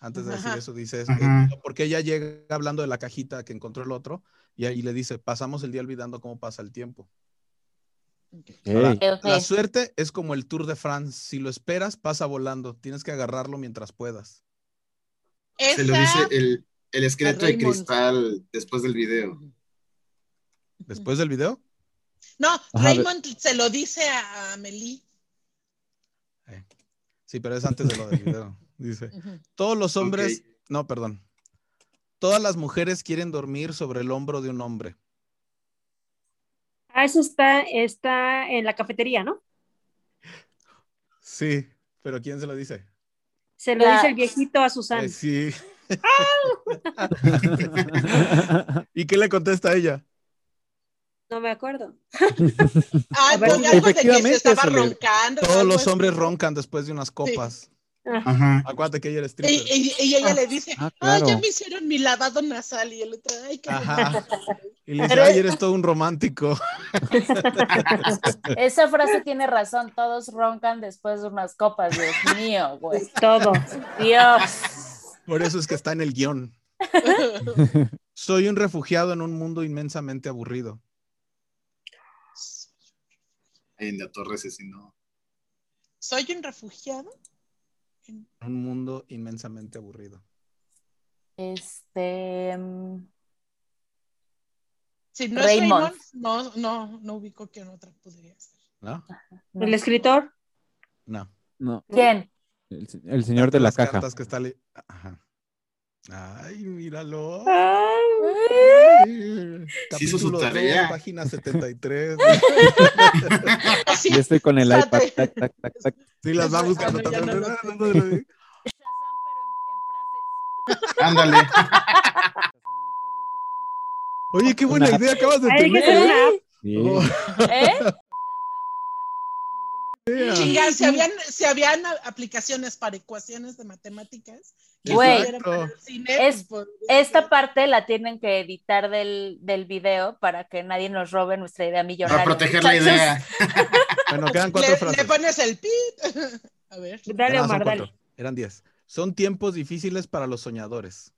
Antes de decir Ajá. eso, dice, es- Ajá. eh, porque ella llega hablando de la cajita que encontró el otro, y ahí le dice, pasamos el día olvidando cómo pasa el tiempo. Ahora. La suerte es como el Tour de France. Si lo esperas, pasa volando. Tienes que agarrarlo mientras puedas. Se lo dice el, el esqueleto de cristal después del video. Después del video, No, Ajá, Raymond se lo dice a Amelie. sí, pero es antes de lo del video. Dice, todos los hombres, no, perdón. Todas las mujeres quieren dormir sobre el hombro de un hombre. Ah, eso está, está en la cafetería, ¿no? Sí, pero ¿quién se lo dice? Se lo La- dice el viejito a Susana. Eh, sí. ¿Y qué le contesta a ella? No me acuerdo. Ah, pues, algo de que se efectivamente, estaba roncando. Todos los así. hombres roncan después de unas copas. Ajá. Acuérdate que ella era Y, stripper. y- y ella le dice, Ah, ay, ya me hicieron mi lavado nasal. Y el otro, ay, qué Ajá. Y le dice, Pero- ay, eres todo un romántico. Esa frase tiene razón. Todos roncan después de unas copas. Dios mío, güey. Todo. Dios. Por eso es que está en el guion. Soy un refugiado en un mundo inmensamente aburrido. En la torre asesinó. Soy un refugiado. Un mundo inmensamente aburrido. Este. mm, Si no es Raymond. No, no, no ubico quién otra podría ser. ¿No? no. El escritor. No. No, ¿Quién? el, el señor de la Las caja. cartas que está Ajá. Ay, míralo. Sí hizo su Capítulo tarea. dos, página 73. Así, Y estoy con el iPad. Tac, tac, tac, tac. Sí, las va buscando. Ándale. Oye, qué buena Una- idea acabas de Hay que hacer tener. una app. Sí. Oh, ¿Eh? Chinga, si habían, si habían aplicaciones para ecuaciones de matemáticas, Güey, cine, es- pues, Esta parte la tienen que editar del, del video para que nadie nos robe nuestra idea millonaria. Para proteger la idea. Bueno, quedan cuatro le, frases. le pones el pit. A ver. Dale, son Omar, dale. Eran diez. Son tiempos difíciles para los soñadores.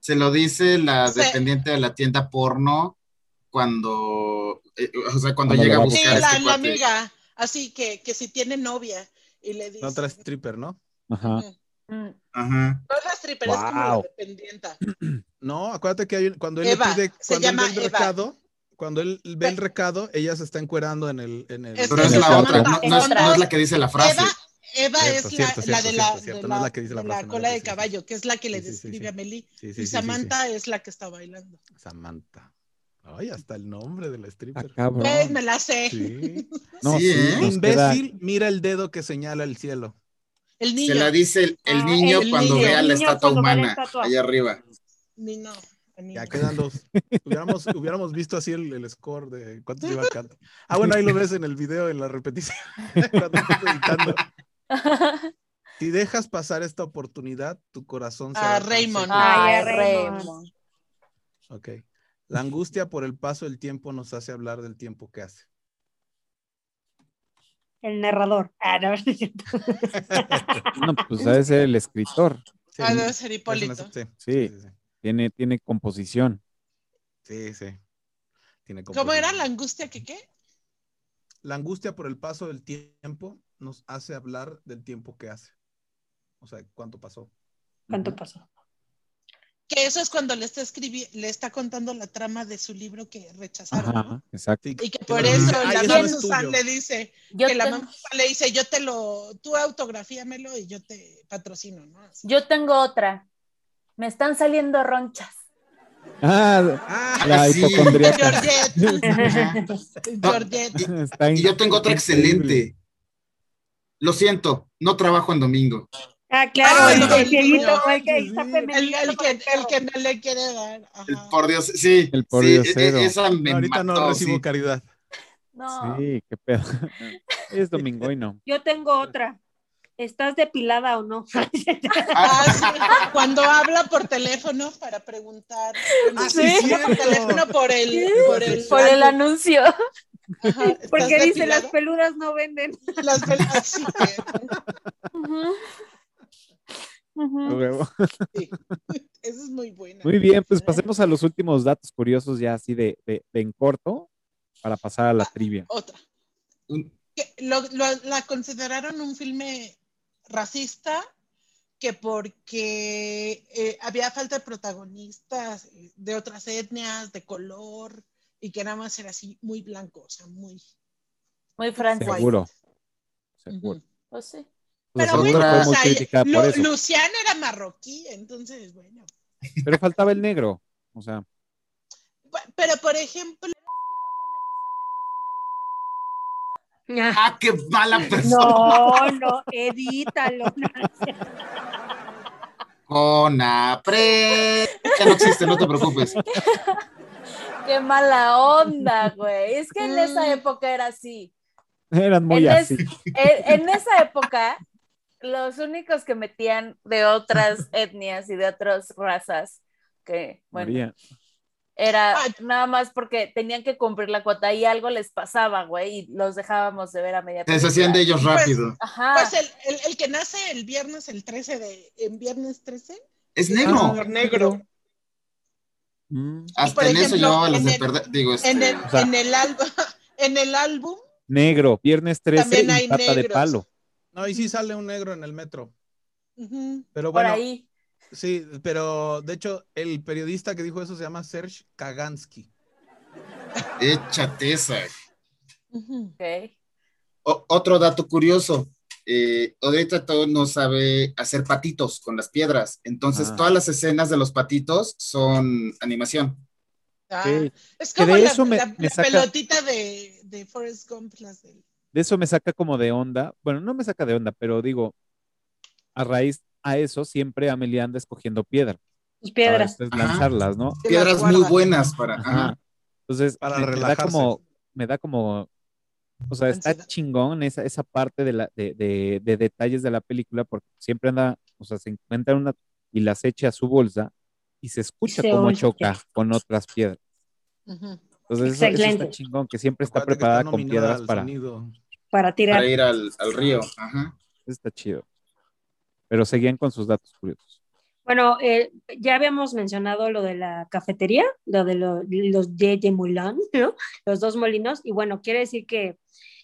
Se lo dice la Sí. dependiente de la tienda porno cuando, eh, o sea, cuando Cuando llega le a Sí, buscar a la, este la amiga. Así que, que si tiene novia y le dice. No otra stripper, ¿no? Ajá. Mm, Ajá. No es la stripper, es como la Wow. dependienta. No, acuérdate que hay un- cuando él Eva, le pide, cuando él ve el Eva. recado, cuando él ve el recado, ella se está encuerando en el, en el Es Pero la otra, no, no es, no es la que dice la frase. Eva, Eva Cierto, es la, cierto, la cierto, de la, cierto, de No la- la que dice la frase, cola de sí, caballo, que es la que le Sí, sí, sí, describe sí. a Meli. Sí, sí, y sí, sí, Samantha es la que está bailando. Samantha. Ay, hasta el nombre de la Ah, stripper. Pues, me la sé. Sí. No, Sí, sí, ¿eh? Imbécil, mira el dedo que señala el cielo. El niño. Se la dice el, el Ah, niño el cuando niño. vea la estatua humana allá arriba. Ni no. Ya quedan dos. hubiéramos, hubiéramos visto así el, el score de cuánto se iba a cantar. Ah, bueno, ahí lo ves en el video, en la repetición. cuando estás editando. Si dejas pasar esta oportunidad, tu corazón se A hará Raymond. Ay, Ay, Raymond. Raymond. Ok. La angustia por el paso del tiempo nos hace hablar del tiempo que hace. El narrador. Ah, no. No, pues debe ser el escritor. Sí, Ah, debe ser Hipólito. una- sí, Sí. sí, sí. Tiene, tiene composición. Sí, sí. Tiene ¿Cómo era composición. la angustia que qué? La angustia por el paso del tiempo nos hace hablar del tiempo que hace. O sea, cuánto pasó. ¿Cuánto pasó? Que eso es cuando le está escribiendo, le está contando la trama de su libro que rechazaron, ¿no? Ajá, exacto. Y que por eso dice, "Ay, la mamá es Susan tuyo". le dice, Yo que la ten- mamá le dice, yo te lo, tú autografíamelo y yo te patrocino, ¿no? Así. Yo tengo otra. Me están saliendo ronchas. Ah, Ah, la sí. hipocondríaca. Georgette. Está Y yo tengo otra excelente. Lo siento, no trabajo en domingo. Ah, claro, Ah, el, no, el cieguito, no, el que está El, que, el que no le quiere dar. El por Dios, sí. El por sí, e- e- esa me ahorita no recibo sí. caridad. No. Sí, qué pedo. Es domingo y no. Yo tengo otra. ¿Estás depilada o no? Ah, sí, Cuando habla por teléfono para preguntar. Ah, Sí, sí, por teléfono por el, por el, Por el anuncio. Ajá, ¿estás Porque dice depilado? las peludas no venden. Las peludas, sí. A Ujú. huevo. sí. Esa es muy buena. Muy bien, pues pasemos a los últimos datos curiosos ya así de, de- de en corto para pasar a la trivia. Otra. Lo- lo- la consideraron un filme racista que porque eh, había falta de protagonistas eh, de otras etnias, de color, y que nada más era así muy blanco, o sea, muy... Muy francés. Seguro. Seguro. Pues sí. Pues Pero bueno, fue o muy sea, criticada Lu- por eso. Luciano era marroquí, entonces, bueno. Pero faltaba el negro. O sea, Pe- Pero, por ejemplo, ¡Ah, qué mala persona! No, no, edítalo. Conapre. Ya no existe, no te preocupes. Qué mala onda, güey. Es que en esa Mm. época era así. eran muy En, es- así. en- en esa época, los únicos que metían de otras etnias y de otras razas, que, bueno, María. era nada más porque tenían que cumplir la cuota y algo les pasaba, güey, y los dejábamos de ver a media Se deshacían de ellos rápido. Ajá. pues el, el- el que nace el viernes, el 13 de, en viernes 13, Es negro. negro. Mm. Hasta en eso ejemplo, llevaba las de el- perder. Digo, este, En el, O sea- en el álbum, en el álbum, Negro, viernes 13 También hay y pata de negros. palo. No, y sí sale un negro en el metro. Pero por bueno, ahí. sí, pero de hecho, el periodista que dijo eso se llama Serge Kagansky. échate esa. ujú. Ok. O- otro dato curioso. Eh, todo no sabe hacer patitos con las piedras. Entonces, Ah. todas las escenas de los patitos son animación. Ah. Es Que como de la, eso me- la- me la saca- pelotita de, de Forrest Gump, las del- De eso me saca como de onda. Bueno, no me saca de onda, pero digo, a raíz a eso siempre Amelia anda escogiendo piedra. Sus Para piedras. después Ajá. lanzarlas, ¿no? Piedras muy buenas para. Ajá. ajá. Entonces, Para me, me da relajarse. como, me da como, o sea, está chingón esa, esa parte de, la, de, de- de detalles de la película, porque siempre anda, o sea, se encuentra una y las echa a su bolsa y se escucha Se cómo oye. choca con otras piedras. Ujú. Entonces, eso, eso está chingón, que siempre está Acuérdate preparada está con piedras para. Para tirar. Para ir al, al río. Ajá. Eso está chido. Pero seguían con sus datos curiosos. Bueno, eh, ya habíamos mencionado lo de la cafetería, lo de lo- los de Moulin, ¿no? Los dos molinos, y bueno, quiere decir que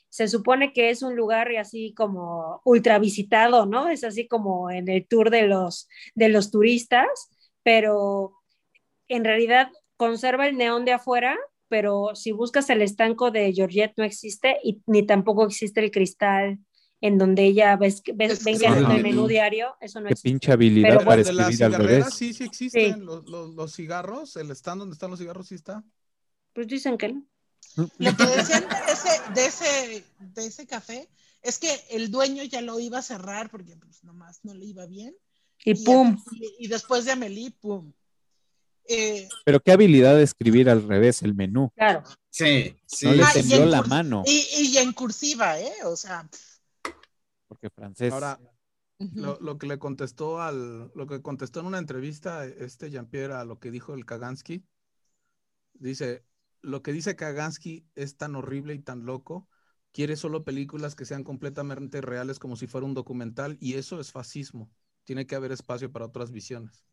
se supone que es un lugar así como ultra visitado, ¿no? Es así como en el tour de los, de los turistas, pero en realidad conserva el neón de afuera, pero si buscas el estanco de Georgette no existe y ni tampoco existe el cristal en donde ella ves, ves- ven que el menú diario, eso no Qué existe. pinche habilidad Pero para de escribir al revés. sí, sí existen. Los, los- los cigarros, el stand donde están los cigarros sí está. Pues dicen que no. Lo que decían de ese, de ese, de ese café es que el dueño ya lo iba a cerrar porque pues nomás no le iba bien. Y pum. Y, y después de Amelie, pum. Eh, Pero qué habilidad de escribir al revés el menú. Claro. Sí, sí. No le Ah, y tembló en la mano, y, y en cursiva, ¿eh? O sea, porque francés. Ahora, lo, lo que le contestó al, lo que contestó en una entrevista este Jean-Pierre a lo que dijo el Kagansky, dice, lo que dice Kagansky es tan horrible y tan loco, quiere solo películas que sean completamente reales como si fuera un documental y eso es fascismo. Tiene que haber espacio para otras visiones.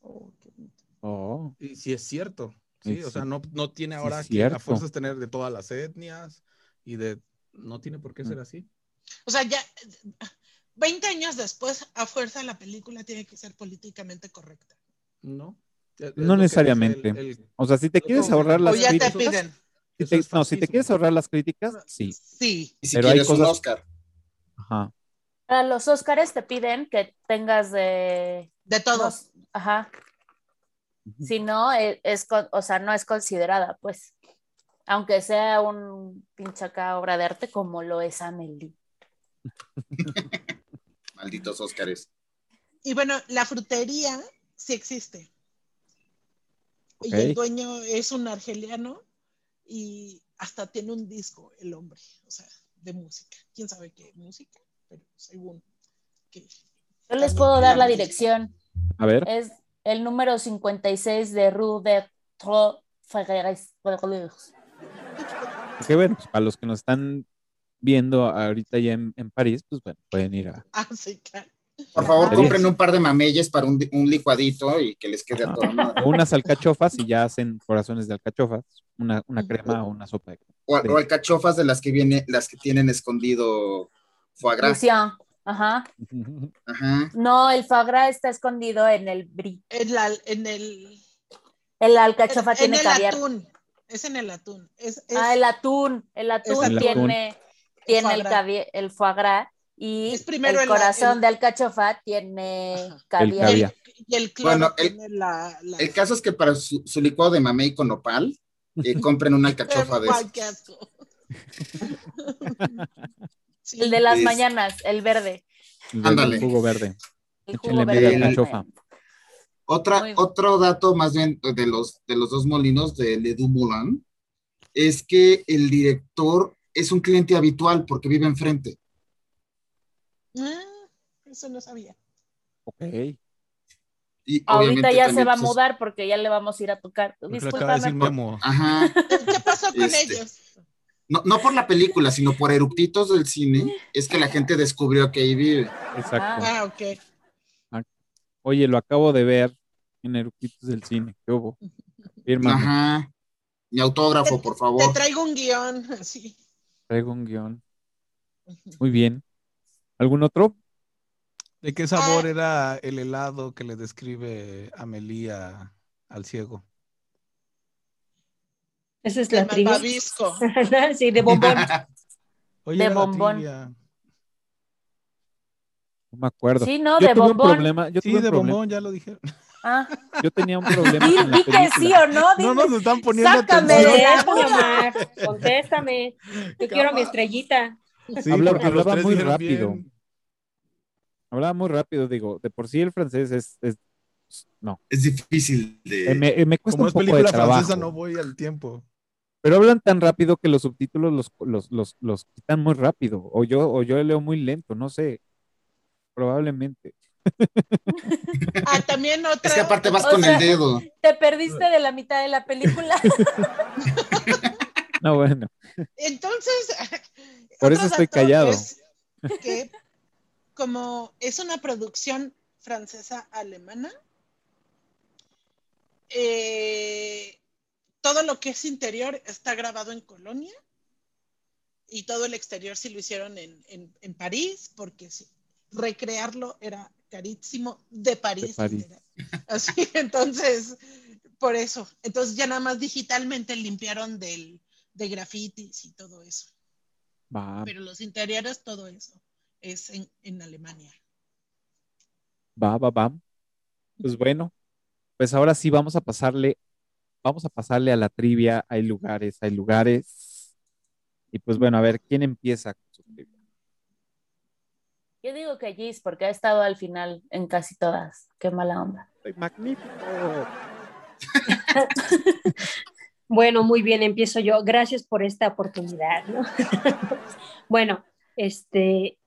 Oh, qué bonito. Oh, Y si es cierto, Sí, sí, o sí. sea, no, no tiene Sí, ahora es que a fuerzas tener de todas las etnias y de, no tiene por qué Mm. ser así. O sea, ya 20 años después, a fuerza la película tiene que ser políticamente correcta. No. Es- es No necesariamente. el- el- O sea, si te quieres ahorrar las ya te críticas, piden. si te- es no, si te quieres ahorrar las críticas, sí. Sí. Y si Pero hay quieres un cosas- Oscar. Ajá. Para los Óscares te piden que tengas de De todos. dos- ajá. Si no, e- es, con- o sea, no es considerada, pues. Aunque sea un pinche acá obra de arte como lo es Amelie. Malditos Óscares. Y bueno, la frutería sí existe. Y el dueño es un argeliano y hasta tiene un disco el hombre, o sea, de música. ¿Quién sabe qué música? Pero según que Yo les puedo dar la dirección. A ver. Es el número 56 de Rue de Tro Ferreres. Que bueno, pues, para los que nos están viendo ahorita ya en, en París, pues bueno, pueden ir a. Ah, sí, claro. Por favor, Sería- compren un par de mameyes para un, un licuadito y que les quede a toda madre. o unas alcachofas y ya hacen corazones de alcachofas, una, una crema o una sopa de O, o alcachofas de las que viene, las que tienen escondido foie gras. Lucien. Ajá. Ajá. No, el foie gras está escondido en el brie. En, la- en el, El alcachofa en tiene el caviar. atún. Es en el atún. Es, es- Ah, el atún. El atún atún. tiene, tiene foie el, caviar, el foie gras y Es primero el el- corazón el- de alcachofa tiene Ajá. caviar. caviar. y el Bueno, el- tiene la, la- El caso es que para su, su licuado de mamey con nopal, eh, compren una alcachofa de esas. Sí. El de las Es- mañanas, el verde. El Ándale. jugo verde. El jugo verde. El- alcachofa. Otra, otro dato más bien de los, de los dos molinos de Le Du Moulin es que el director es un cliente habitual porque vive enfrente. Ah, eso no sabía. Ok. Y Ahorita ya se va a pues, mudar porque ya le vamos a ir a tocar. Acaba de decir Discúlpame. Memo. Ajá. ¿Qué pasó con Este, ellos? No, no por la película, sino por eructitos del cine, es que la gente descubrió que ahí vive. Exacto. Ah, ok. Oye, lo acabo de ver en Eruquitos del Cine. ¿Qué hubo? Fírmame. Ajá. Mi autógrafo, por Te favor. traigo un guion, así. Traigo un guion. Muy bien. ¿Algún otro? ¿De qué sabor era el helado que le describe Amelia al ciego? Esa es la trivia. sí, de bombón. Oye, De bombón. No me acuerdo. Sí, no, yo de tuve bombón. un problema. Yo, Sí, tuve un de problema. bombón, ya lo dijeron. Ah, yo tenía un problema la di que sí película. o no. No dime. nos están poniendo Sácame atención. de la. Omar. Contéstame. Yo quiero mi estrellita. Sí, hablaba muy rápido. bien. Hablaba muy rápido, digo. De por sí el francés es. es- no. Es difícil Eh, de. me, eh, me cuesta Como un es poco de película trabajo. francesa, no voy al tiempo. Pero hablan tan rápido que los subtítulos los, los, los, los quitan muy rápido. O yo, o yo leo muy lento, no sé. Probablemente. Ah, también otra. Es que aparte vas O con sea- el dedo. Te perdiste de la mitad de la película. No, bueno. Entonces. Por eso estoy callado. es que como es una producción francesa-alemana, eh, todo lo que es interior está grabado en Colonia y todo el exterior sí lo hicieron en, en- en París, porque sí, recrearlo era carísimo de París. De París. literal. Así, entonces, por eso. Entonces ya nada más digitalmente limpiaron del, de grafitis y todo eso. Va, Pero los interiores, todo eso es en, en Alemania. va, va, va. Pues bueno, pues ahora sí vamos a pasarle, vamos a pasarle a la trivia. Hay lugares, hay lugares. Y pues bueno, a ver, ¿quién empieza con su trivia? Yo digo que Gis, porque ha estado al final en casi todas. Qué mala onda. Soy magnífico. Bueno, muy bien, empiezo yo. Gracias por esta oportunidad, ¿no? bueno, este,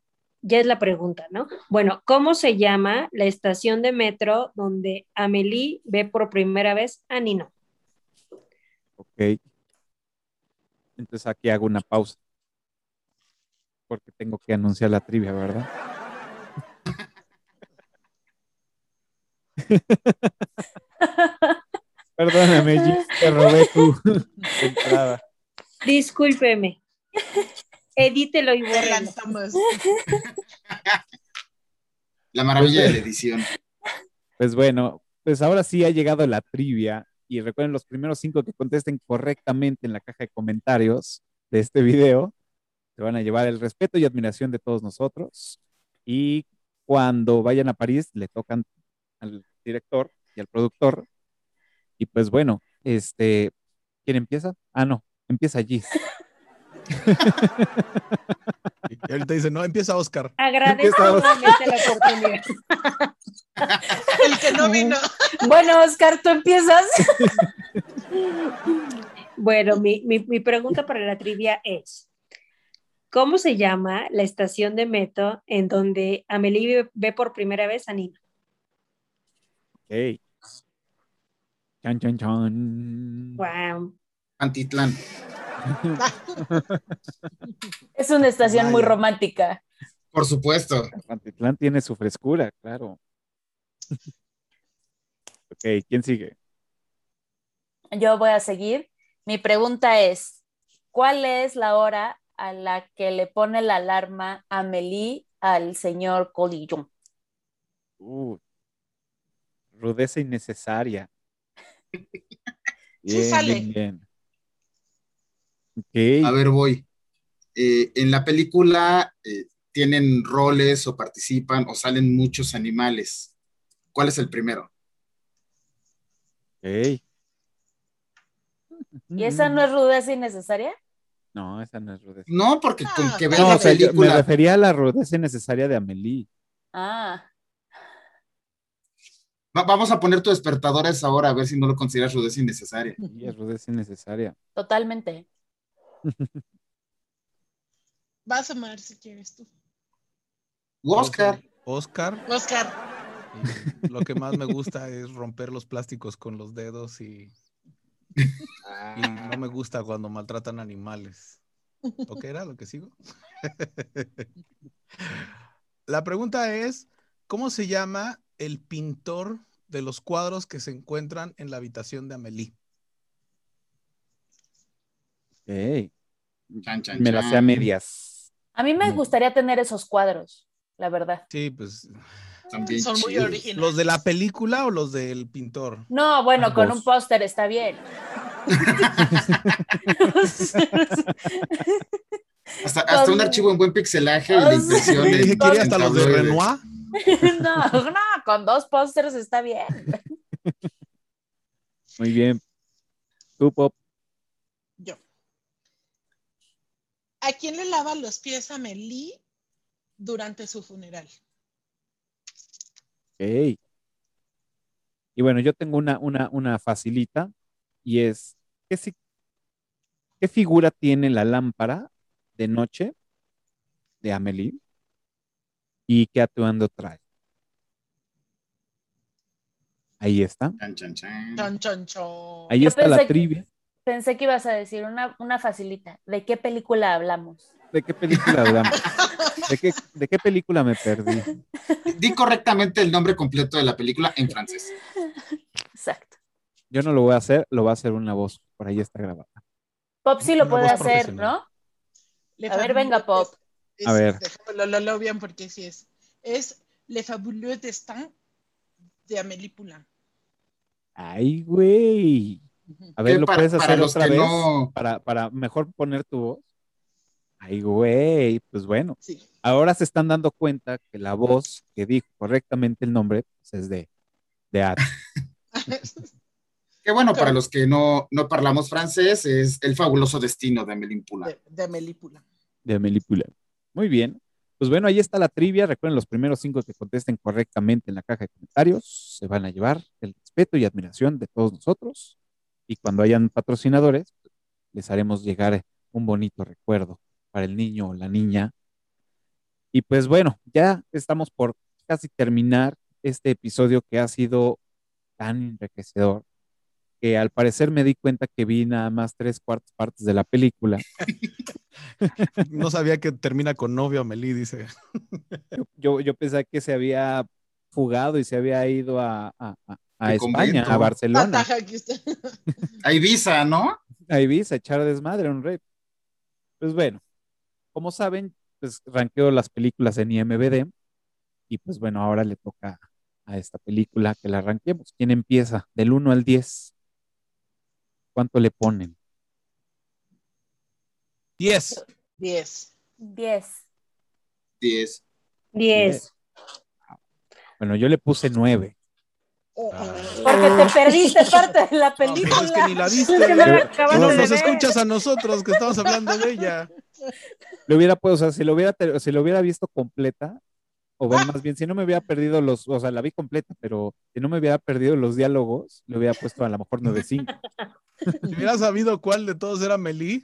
ya es la pregunta, ¿no? Bueno, ¿cómo se llama la estación de metro donde Amelie ve por primera vez a Nino? Ok. Entonces aquí hago una pausa. Porque tengo que anunciar la trivia, ¿verdad? Perdóname, Gis, te robé tu entrada. Discúlpeme. Edítelo y Thomas. La maravilla de la edición. Pues bueno, pues ahora sí ha llegado la trivia. Y recuerden, los primeros cinco que contesten correctamente en la caja de comentarios de este video se van a llevar el respeto y admiración de todos nosotros. Y cuando vayan a París, le tocan al director y al productor. Y pues bueno, este, ¿quién empieza? Ah, no, empieza Gis. Y ahorita dice, no, empieza Oscar. Agradezco nuevamente la oportunidad. El que no vino. Bueno, Oscar, tú empiezas. Bueno, mi, mi, mi pregunta para la trivia es, ¿cómo se llama la estación de metro en donde Amelie ve, ve por primera vez a Nina? Ok. Chan, chan, chan. Wow. Antitlán. Es una estación muy romántica. Por supuesto. Pantitlán tiene su frescura, claro. ok, ¿quién sigue? Yo voy a seguir. Mi pregunta es, ¿cuál es la hora a la que le pone la alarma Amelie al señor Colillon? Uh, rudeza innecesaria. Sí sale. bien, bien. A ver, voy. Eh, en la película eh, tienen roles o participan o salen muchos animales. ¿Cuál es el primero? ¿Y esa no es rudeza innecesaria? No, esa no es rudeza. No, porque con Ah, que vean No, la o sea, yo me película. refería a la rudeza innecesaria de Amelie. Ah, Va- vamos a poner tu despertador a esa hora a ver si no lo consideras rudeza innecesaria. Sí, es rudeza innecesaria. totalmente. Vas a amar si quieres tú. Oscar. Oscar. Oscar. y lo que más me gusta es romper los plásticos con los dedos y, y no me gusta cuando maltratan animales. ¿O qué era lo que sigo? La pregunta es, ¿cómo se llama el pintor de los cuadros que se encuentran en la habitación de Amelie? Ok. Chan, chan, Me la sé a medias. A mí me gustaría tener esos cuadros, la verdad. Sí, pues, También Son muy originales. ¿los de la película o los del pintor? No, bueno, con un póster está bien. Hasta, hasta un archivo en buen pixelaje y la impresión Dije, quería hasta los de. Renoir. No, no, con dos pósters está bien. Muy bien. Tú, Pop. Yo. ¿A quién le lava los pies a Melí durante su funeral? Ok. Y bueno, yo tengo una, una, una facilita y es, ¿qué, si- ¿qué figura tiene la lámpara de noche de Amelie? ¿Y qué atuendo trae? Ahí está. Ahí Yo está la trivia. Pensé que ibas a decir una, una facilita. ¿De qué película hablamos? ¿De qué película hablamos? ¿De qué, de qué película me perdí? Di correctamente el nombre completo de la película en francés. Exacto. Yo no lo voy a hacer, lo va a hacer una voz. Por ahí está grabada. Pop sí lo Una puede hacer. ¿no? Le A ver, venga, Pop. es- A ver. Lo, lo leo bien porque sí es. Es Le Fabuleux Destin de Amélie Poulain. Ay, güey. A ver, ¿lo para- puedes hacer otra vez? no- Para, para mejor poner tu voz. Ay, güey. Pues bueno, Sí. ahora se están dando cuenta que la voz que dijo correctamente el nombre pues, es de, de Ad. Que bueno, para los que no, no parlamos francés, es El fabuloso destino de Amélie Poulain. de, de Amélie Poulain. de Amélie Poulain. Muy bien. Pues bueno, ahí está la trivia. Recuerden, los primeros cinco que contesten correctamente en la caja de comentarios se van a llevar el respeto y admiración de todos nosotros. Y cuando hayan patrocinadores, les haremos llegar un bonito recuerdo para el niño o la niña. Y pues bueno, ya estamos por casi terminar este episodio que ha sido tan enriquecedor que al parecer me di cuenta que vi nada más tres cuartas partes de la película. No sabía que termina con novio Amelie, dice. Yo, yo, yo pensé que se había fugado y se había ido a, a, a- España, convento. a Barcelona. A Ibiza, ¿no? a Ibiza, echar desmadre, un rey. Pues bueno, como saben, pues ranqueo las películas en IMBD y pues bueno, ahora le toca a esta película, que la arranquemos. ¿Quién empieza? Del 1 al 10. ¿Cuánto le ponen? 10. 10. 10. 10. 10. Bueno, yo le puse 9. Porque te perdiste parte de la película. Pero es que ni la viste. Que no la acabaste No, de nos ver. escuchas a nosotros que estamos hablando de ella. Le hubiera, pues, o sea, si lo hubiera, si lo hubiera visto completa, o bueno, más bien, si no me hubiera perdido los, o sea, la vi completa, pero si no me hubiera perdido los diálogos, le hubiera puesto a lo mejor 9.5. Si hubiera sabido cuál de todos era Melí.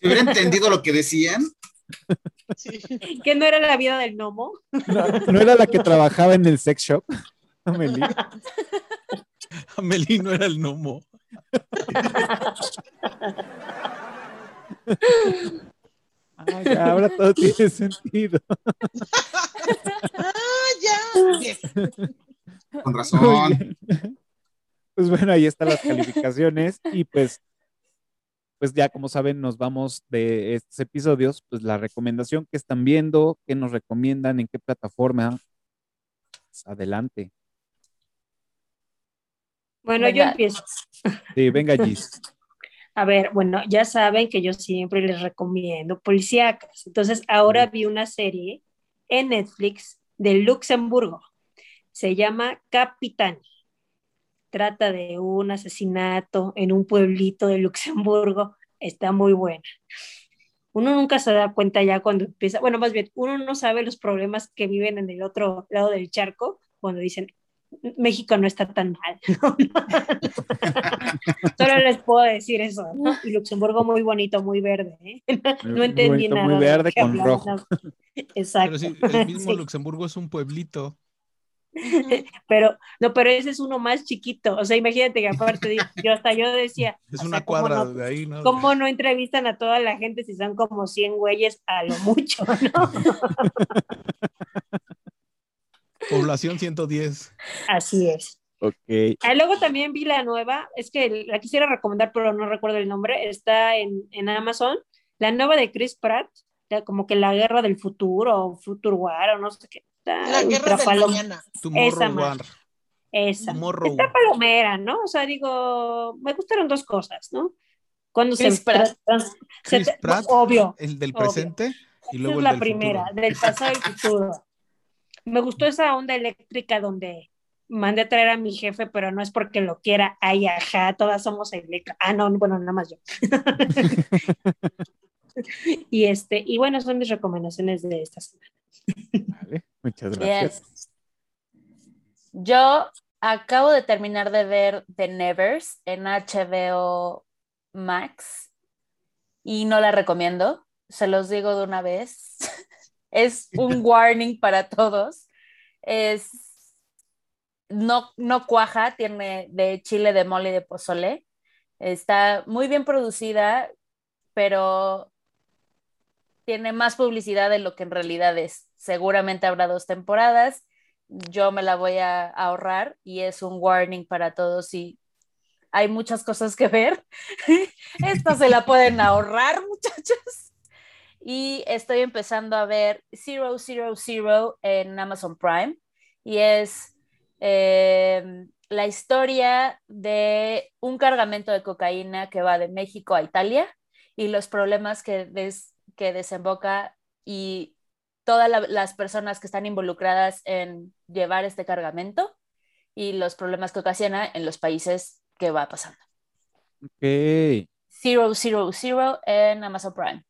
Si hubiera entendido lo que decían, ¿Que no era la vida del gnomo? ¿No era la que trabajaba en el sex shop? Amelie. Melí no era el gnomo. Ya, ahora todo tiene sentido. Ah, ya. 10. con razón. Pues bueno, ahí están las calificaciones y pues, pues ya como saben, nos vamos de estos episodios, pues la recomendación que están viendo, qué nos recomiendan, en qué plataforma. Pues, adelante. Bueno, yo Venga. empiezo. Sí, venga, Gis. A ver, bueno, ya saben que yo siempre les recomiendo policíacas. Entonces, ahora vi una serie en Netflix de Luxemburgo. Se llama Capitán. Trata de un asesinato en un pueblito de Luxemburgo. Está muy buena. Uno nunca se da cuenta ya cuando empieza, bueno, más bien, uno no sabe los problemas que viven en el otro lado del charco cuando dicen, México no está tan mal. Solo les puedo decir eso, ¿no? Y Luxemburgo muy bonito, muy verde, ¿eh? No Muy entendí bonito, nada. muy verde que con rojo. Exacto. Pero sí, el mismo Sí. Luxemburgo es un pueblito. Pero, no, pero ese es uno más chiquito. O sea, imagínate que aparte, yo hasta yo decía, Es sea, una ¿cómo cuadra no- de ahí, ¿no? ¿Cómo no entrevistan a toda la gente si son como 100 güeyes a lo mucho, no? Población 110. Así es. Ok. Ah, luego también vi la nueva, es que la quisiera recomendar, pero no recuerdo el nombre, está en, en Amazon, la nueva de Chris Pratt, la- como que la guerra del futuro, o Future War, o no sé qué. Está La guerra del mañana. Esa War. Esa. Tomorrow. Está palomera, ¿no? O sea, digo, me gustaron dos cosas, ¿no? Cuando Chris se, Pratt. se Chris Pratt, obvio, el del obvio. presente y Esa luego es el la del primera, futuro. del pasado y futuro. Me gustó esa onda eléctrica donde mandé a traer a mi jefe, pero no es porque lo quiera. Ay, ajá, todas somos eléctricas. Ah, no, bueno, nada más yo. y este, y bueno, son mis recomendaciones de esta semana. Vale, muchas gracias. Yo acabo de terminar de ver The Nevers en HBO Max y no la recomiendo. Se los digo de una vez. Es un warning para todos. Es no, no cuaja, tiene de chile, de mole y de pozole. Está muy bien producida, pero tiene más publicidad de lo que en realidad es. Seguramente habrá dos temporadas. Yo me la voy a ahorrar y es un warning para todos y hay muchas cosas que ver. Esta se la pueden ahorrar, muchachos. Y estoy empezando a ver Zero Zero Zero en Amazon Prime y es eh, la historia de un cargamento de cocaína que va de México a Italia y los problemas que, des, que desemboca y todas la, las personas que están involucradas en llevar este cargamento y los problemas que ocasiona en los países que va pasando. Ok. Zero Zero Zero en Amazon Prime.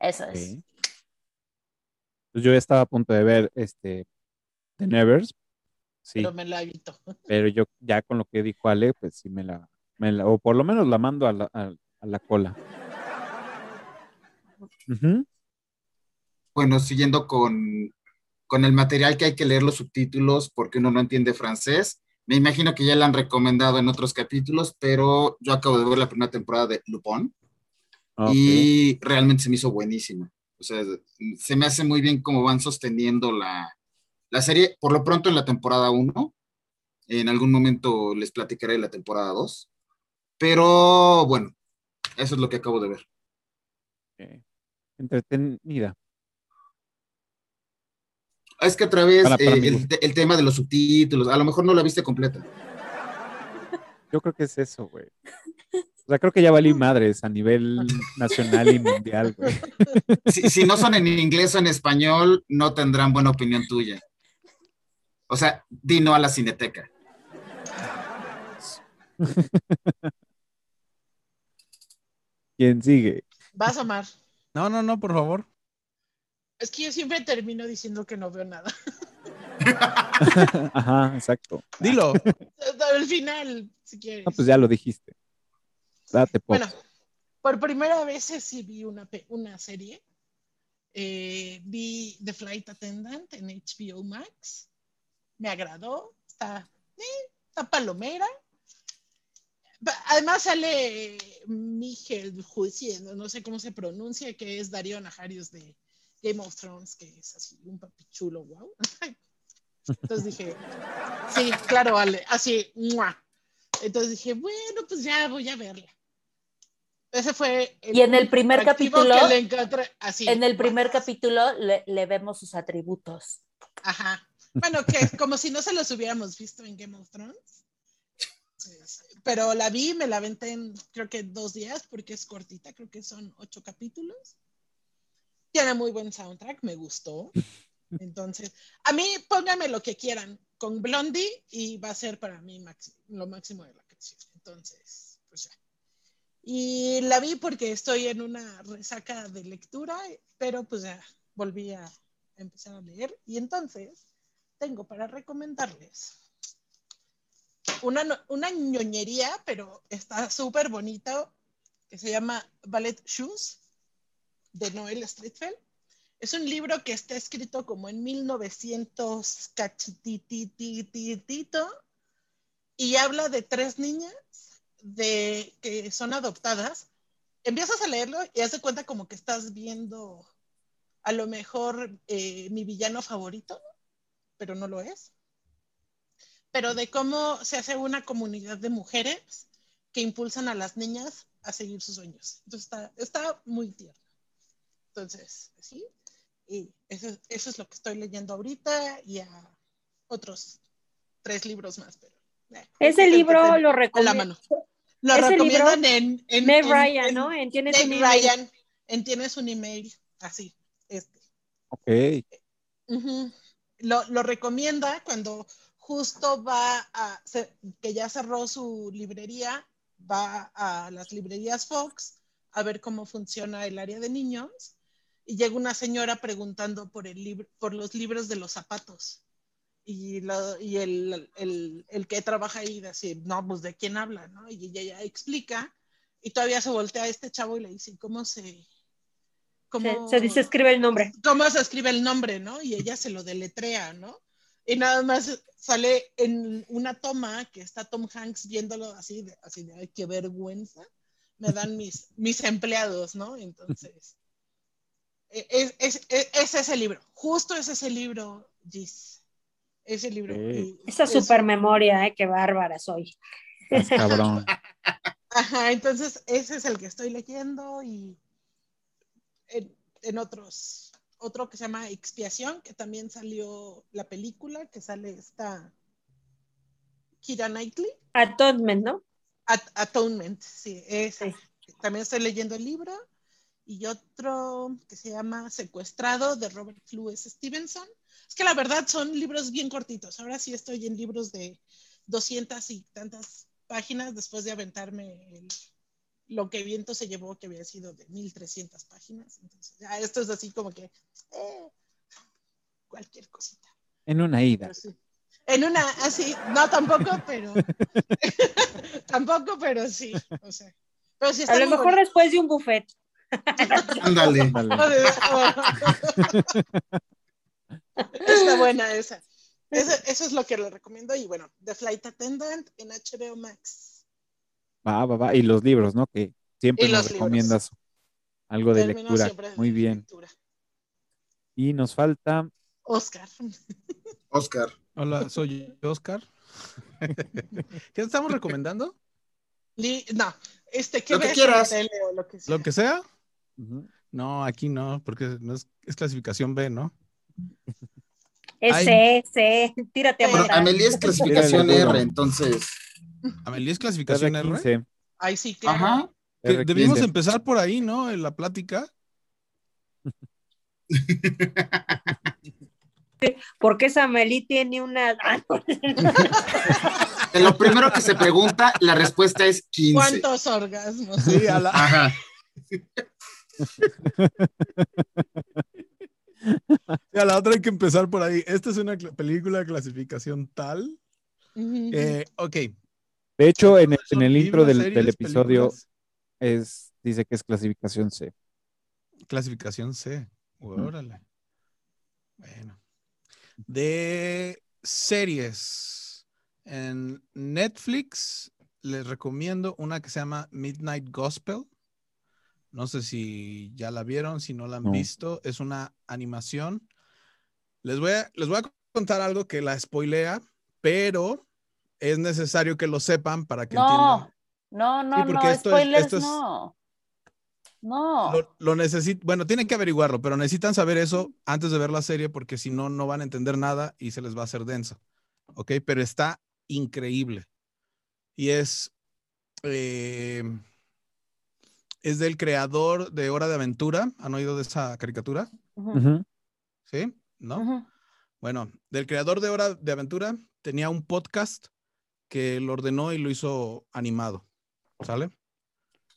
Eso es. Pues yo ya estaba a punto de ver este The Nevers. Sí, Pero me la evito. pero yo ya con lo que dijo Ale, pues sí me la, me la- o por lo menos la mando a la, a- a la cola. Ujú. Bueno, siguiendo con, con el material que hay que leer los subtítulos porque uno no entiende francés. Me imagino que ya la han recomendado en otros capítulos, pero yo acabo de ver la primera temporada de Lupin Y realmente se me hizo buenísima. O sea, se me hace muy bien cómo van sosteniendo la, la serie, por lo pronto en la temporada 1. En algún momento les platicaré de la temporada 2. Pero bueno, eso es lo que acabo de ver. ok. Entretenida. Es que otra vez Para- para eh, el tema de los subtítulos, a lo mejor no la viste completa. Yo creo que es eso, güey. O sea, creo que ya valí madres a nivel nacional y mundial, güey. Si, si no son en inglés o en español, no tendrán buena opinión tuya. O sea, di no a la cineteca. ¿Quién sigue? Vas a amar. No, no, no, por favor. Es que yo siempre termino diciendo que no veo nada. Ajá, exacto. Dilo. Al final, si quieres. No, pues ya lo dijiste. Date. Bueno, por primera vez sí vi una, una serie. Eh, vi The Flight Attendant en HBO Max. Me agradó. Está, eh, está palomera. Pa- Además sale Miguel Juicio, no sé cómo se pronuncia, que es Darío Najarios de Game of Thrones, que es así un papichulo, wow. Entonces dije, sí, claro, vale, así, ¡mua! Entonces dije, bueno, pues ya voy a verla. Ese fue Y en el primer capítulo, que le encontré, así. en el primer capítulo le, le vemos sus atributos. Ajá. Bueno, que es como si no se los hubiéramos visto en Game of Thrones. Pero la vi, me la aventé en creo que dos días porque es cortita, creo que son ocho capítulos. Tiene muy buen soundtrack, me gustó. Entonces, a mí pónganme lo que quieran con Blondie y va a ser para mí lo máximo de la canción. Entonces, pues ya. Y la vi porque estoy en una resaca de lectura, pero pues ya volví a empezar a leer. Y entonces tengo para recomendarles una, una ñoñería, pero está súper bonito, que se llama Ballet Shoes, de Noel Streetfeld. Es un libro que está escrito como en 1900 cachititititito y habla de tres niñas de, que son adoptadas. Empiezas a leerlo y haz de cuenta como que estás viendo a lo mejor eh, mi villano favorito, pero no lo es. Pero de cómo se hace una comunidad de mujeres que impulsan a las niñas a seguir sus sueños. Entonces está, está muy tierno. Entonces, sí. Y eso, eso es lo que estoy leyendo ahorita y a otros tres libros más. Pero, eh, Ese libro lo recomiendo. Lo Ese recomiendan libro, en, en, Meg en- Ryan, en- ¿no? En Tienes Meg un email. Ryan, en Tienes un email, así, este. Ok. Lo, lo recomienda cuando justo va a, se- que ya cerró su librería, va a las librerías Fox a ver cómo funciona el área de niños y llega una señora preguntando por, el libro, por los libros de los zapatos. Y, la- y el, el- el que trabaja ahí dice, no, pues de quién habla, ¿no? Y ella ya explica y todavía se voltea a este chavo y le dice, ¿cómo se... Cómo, Se, dice, escribe el nombre. cómo se escribe el nombre, ¿no? Y ella se lo deletrea, ¿no? Y nada más sale en una toma que está Tom Hanks viéndolo así, de, así de, ay, qué vergüenza, me dan mis, mis empleados, ¿no? Entonces, e- es, es, es, es ese libro, justo es ese libro, Gis. Ese libro. Esa es- super memoria, ¿eh? Qué bárbara soy. Cabrón. Ajá, entonces ese es el que estoy leyendo y en, en otros, otro que se llama Expiación, que también salió la película, que sale esta Kira Knightley, Atonement, ¿no? At- Atonement, sí, esa. También estoy leyendo el libro y otro que se llama Secuestrado de Robert Louis Stevenson. Es que la verdad son libros bien cortitos. Ahora sí estoy en libros de 200 y tantas páginas después de aventarme el- lo que viento se llevó, que había sido de 1300 páginas. Entonces, ya esto es así como que eh, cualquier cosita. En una ida. Sí. En una, así, no tampoco, pero tampoco, pero sí. O sea, pero sí está A lo mejor bonito. después de un buffet. Ándale. Está buena esa. Eso, eso es lo que le recomiendo. Y bueno, The Flight Attendant en HBO Max. Va, va, va. Y los libros, ¿no? Que siempre nos libros. recomiendas algo de Termino lectura. Muy bien. lectura. Y nos falta Oscar. Oscar. Hola, soy Oscar. ¿Qué estamos recomendando? Li- no, este, ¿qué Lo que en quieras. tele o lo que sea? ¿Lo que sea? No, aquí no, porque no es, es clasificación B, ¿no? Ese, ese, tírate a matar. Amelie es clasificación. R, entonces. Amelie es clasificación R. R15. Ay, sí, claro. Ajá. Que R15. Debimos empezar por ahí, ¿no? En la plática. ¿Por qué Samelí tiene una. De lo primero que se pregunta, la respuesta es 15. ¿Cuántos orgasmos? Sí, a la, Ajá. a la otra hay que empezar por ahí. Esta es una película de clasificación tal. Eh, ok. De hecho, en el, en el intro del, series, del episodio películas. es, dice que es clasificación C. Clasificación C. Órale. Bueno. De series. En Netflix les recomiendo una que se llama Midnight Gospel. No sé si ya la vieron, si no la han No. visto. Es una animación. Les voy, a, les voy a contar algo que la spoilea, pero es necesario que lo sepan para que entiendan. No, no, no, Sí, porque no, esto es- spoilers esto es- no. No. Lo, lo bueno, tienen que averiguarlo, pero necesitan saber eso antes de ver la serie porque si no, no van a entender nada y se les va a hacer denso. ¿Ok? Pero está increíble. Y es, eh, es del creador de Hora de Aventura. ¿Han oído de esa caricatura? ¿Sí? ¿No? Bueno, del creador de Hora de Aventura tenía un podcast que lo ordenó y lo hizo animado. ¿Sale?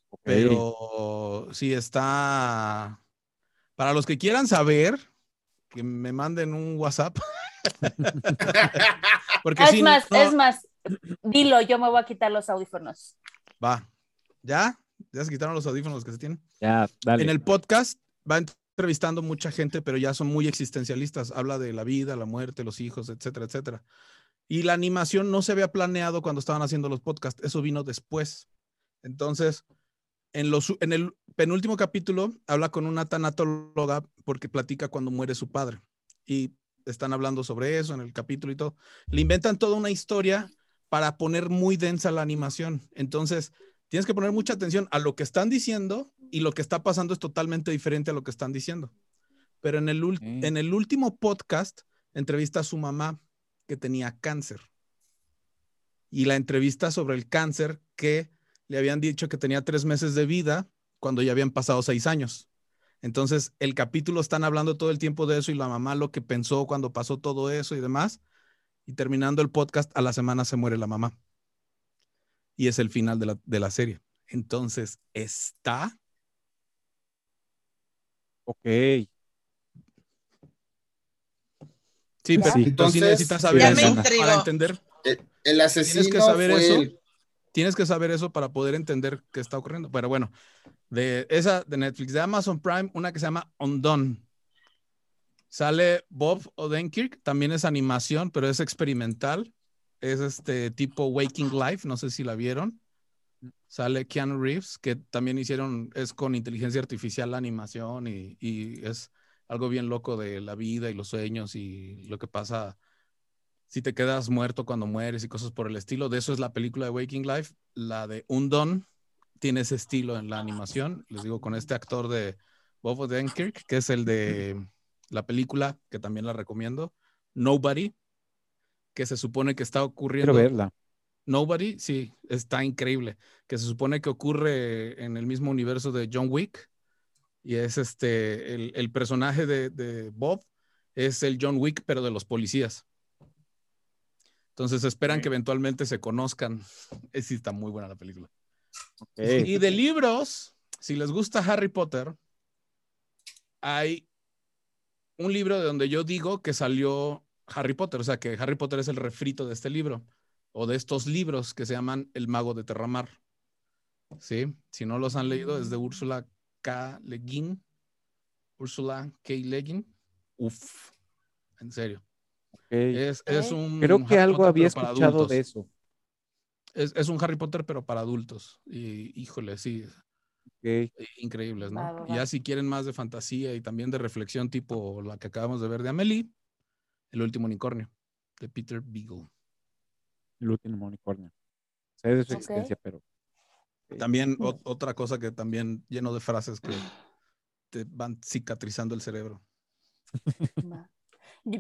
Ok. Pero sí está. Para los que quieran saber, que me manden un WhatsApp. Porque Es sí, más, no- es más, dilo, yo me voy a quitar los audífonos. Va. ¿Ya? ¿Ya se quitaron los audífonos que se tienen? Ya, dale. En el podcast va entrevistando mucha gente, pero ya son muy existencialistas. Habla de la vida, la muerte, los hijos, etcétera, etcétera. Y la animación no se había planeado cuando estaban haciendo los podcasts. Eso vino después. Entonces, en, los, en el penúltimo capítulo habla con una tanatóloga porque platica cuando muere su padre. Y están hablando sobre eso en el capítulo y todo. Le inventan toda una historia para poner muy densa la animación. Entonces, tienes que poner mucha atención a lo que están diciendo y lo que está pasando es totalmente diferente a lo que están diciendo. Pero en el, en último podcast entrevista a su mamá que tenía cáncer. Y la entrevista sobre el cáncer que le habían dicho que tenía tres meses de vida cuando ya habían pasado seis años. Entonces, el capítulo están hablando todo el tiempo de eso y la mamá lo que pensó cuando pasó todo eso y demás. Y terminando el podcast, a la semana se muere la mamá. Y es el final de la, de la serie. Entonces, está Ok. Sí, pero Sí. entonces necesitas saber Ya eso para entender. El, el asesino Tienes que saber fue eso. el- Tienes que saber eso para poder entender qué está ocurriendo. Pero bueno, de esa de Netflix, de Amazon Prime, una que se llama Undone. Sale Bob Odenkirk, también es animación, pero es experimental. Es este tipo Waking Life, no sé si la vieron. Sale Keanu Reeves, que también hicieron, es con inteligencia artificial la animación y, y es algo bien loco de la vida y los sueños y lo que pasa si te quedas muerto cuando mueres y cosas por el estilo. De eso es la película de Waking Life. La de Undone tiene ese estilo en la animación. Les digo, con este actor de Bob Odenkirk, que es el de la película, que también la recomiendo, Nobody, que se supone que está ocurriendo. Quiero verla. Nobody, sí, está increíble. Que se supone que ocurre en el mismo universo de John Wick. Y es este, el, el personaje de, de Bob es el John Wick, pero de los policías. Entonces esperan que eventualmente se conozcan. Es, sí, está muy buena la película. Y de libros, si les gusta Harry Potter, hay un libro de donde yo digo que salió Harry Potter, o sea que Harry Potter es el refrito de este libro o de estos libros que se llaman El Mago de Terramar. ¿Sí? Si no los han leído, es de Úrsula K. Le Guin. Úrsula K. Le Guin. Uf, en serio. Es, es un Creo que Harry algo Potter, había pero para escuchado adultos. de eso. Es, es un Harry Potter, pero para adultos. Y híjole, sí, Ok. increíbles, ¿no? ya si quieren más de fantasía y también de reflexión, tipo la que acabamos de ver de Amelie, El último unicornio, de Peter Beagle. El último unicornio. Sé de su Ok. existencia, pero. También o- otra cosa que también lleno de frases que te van cicatrizando el cerebro.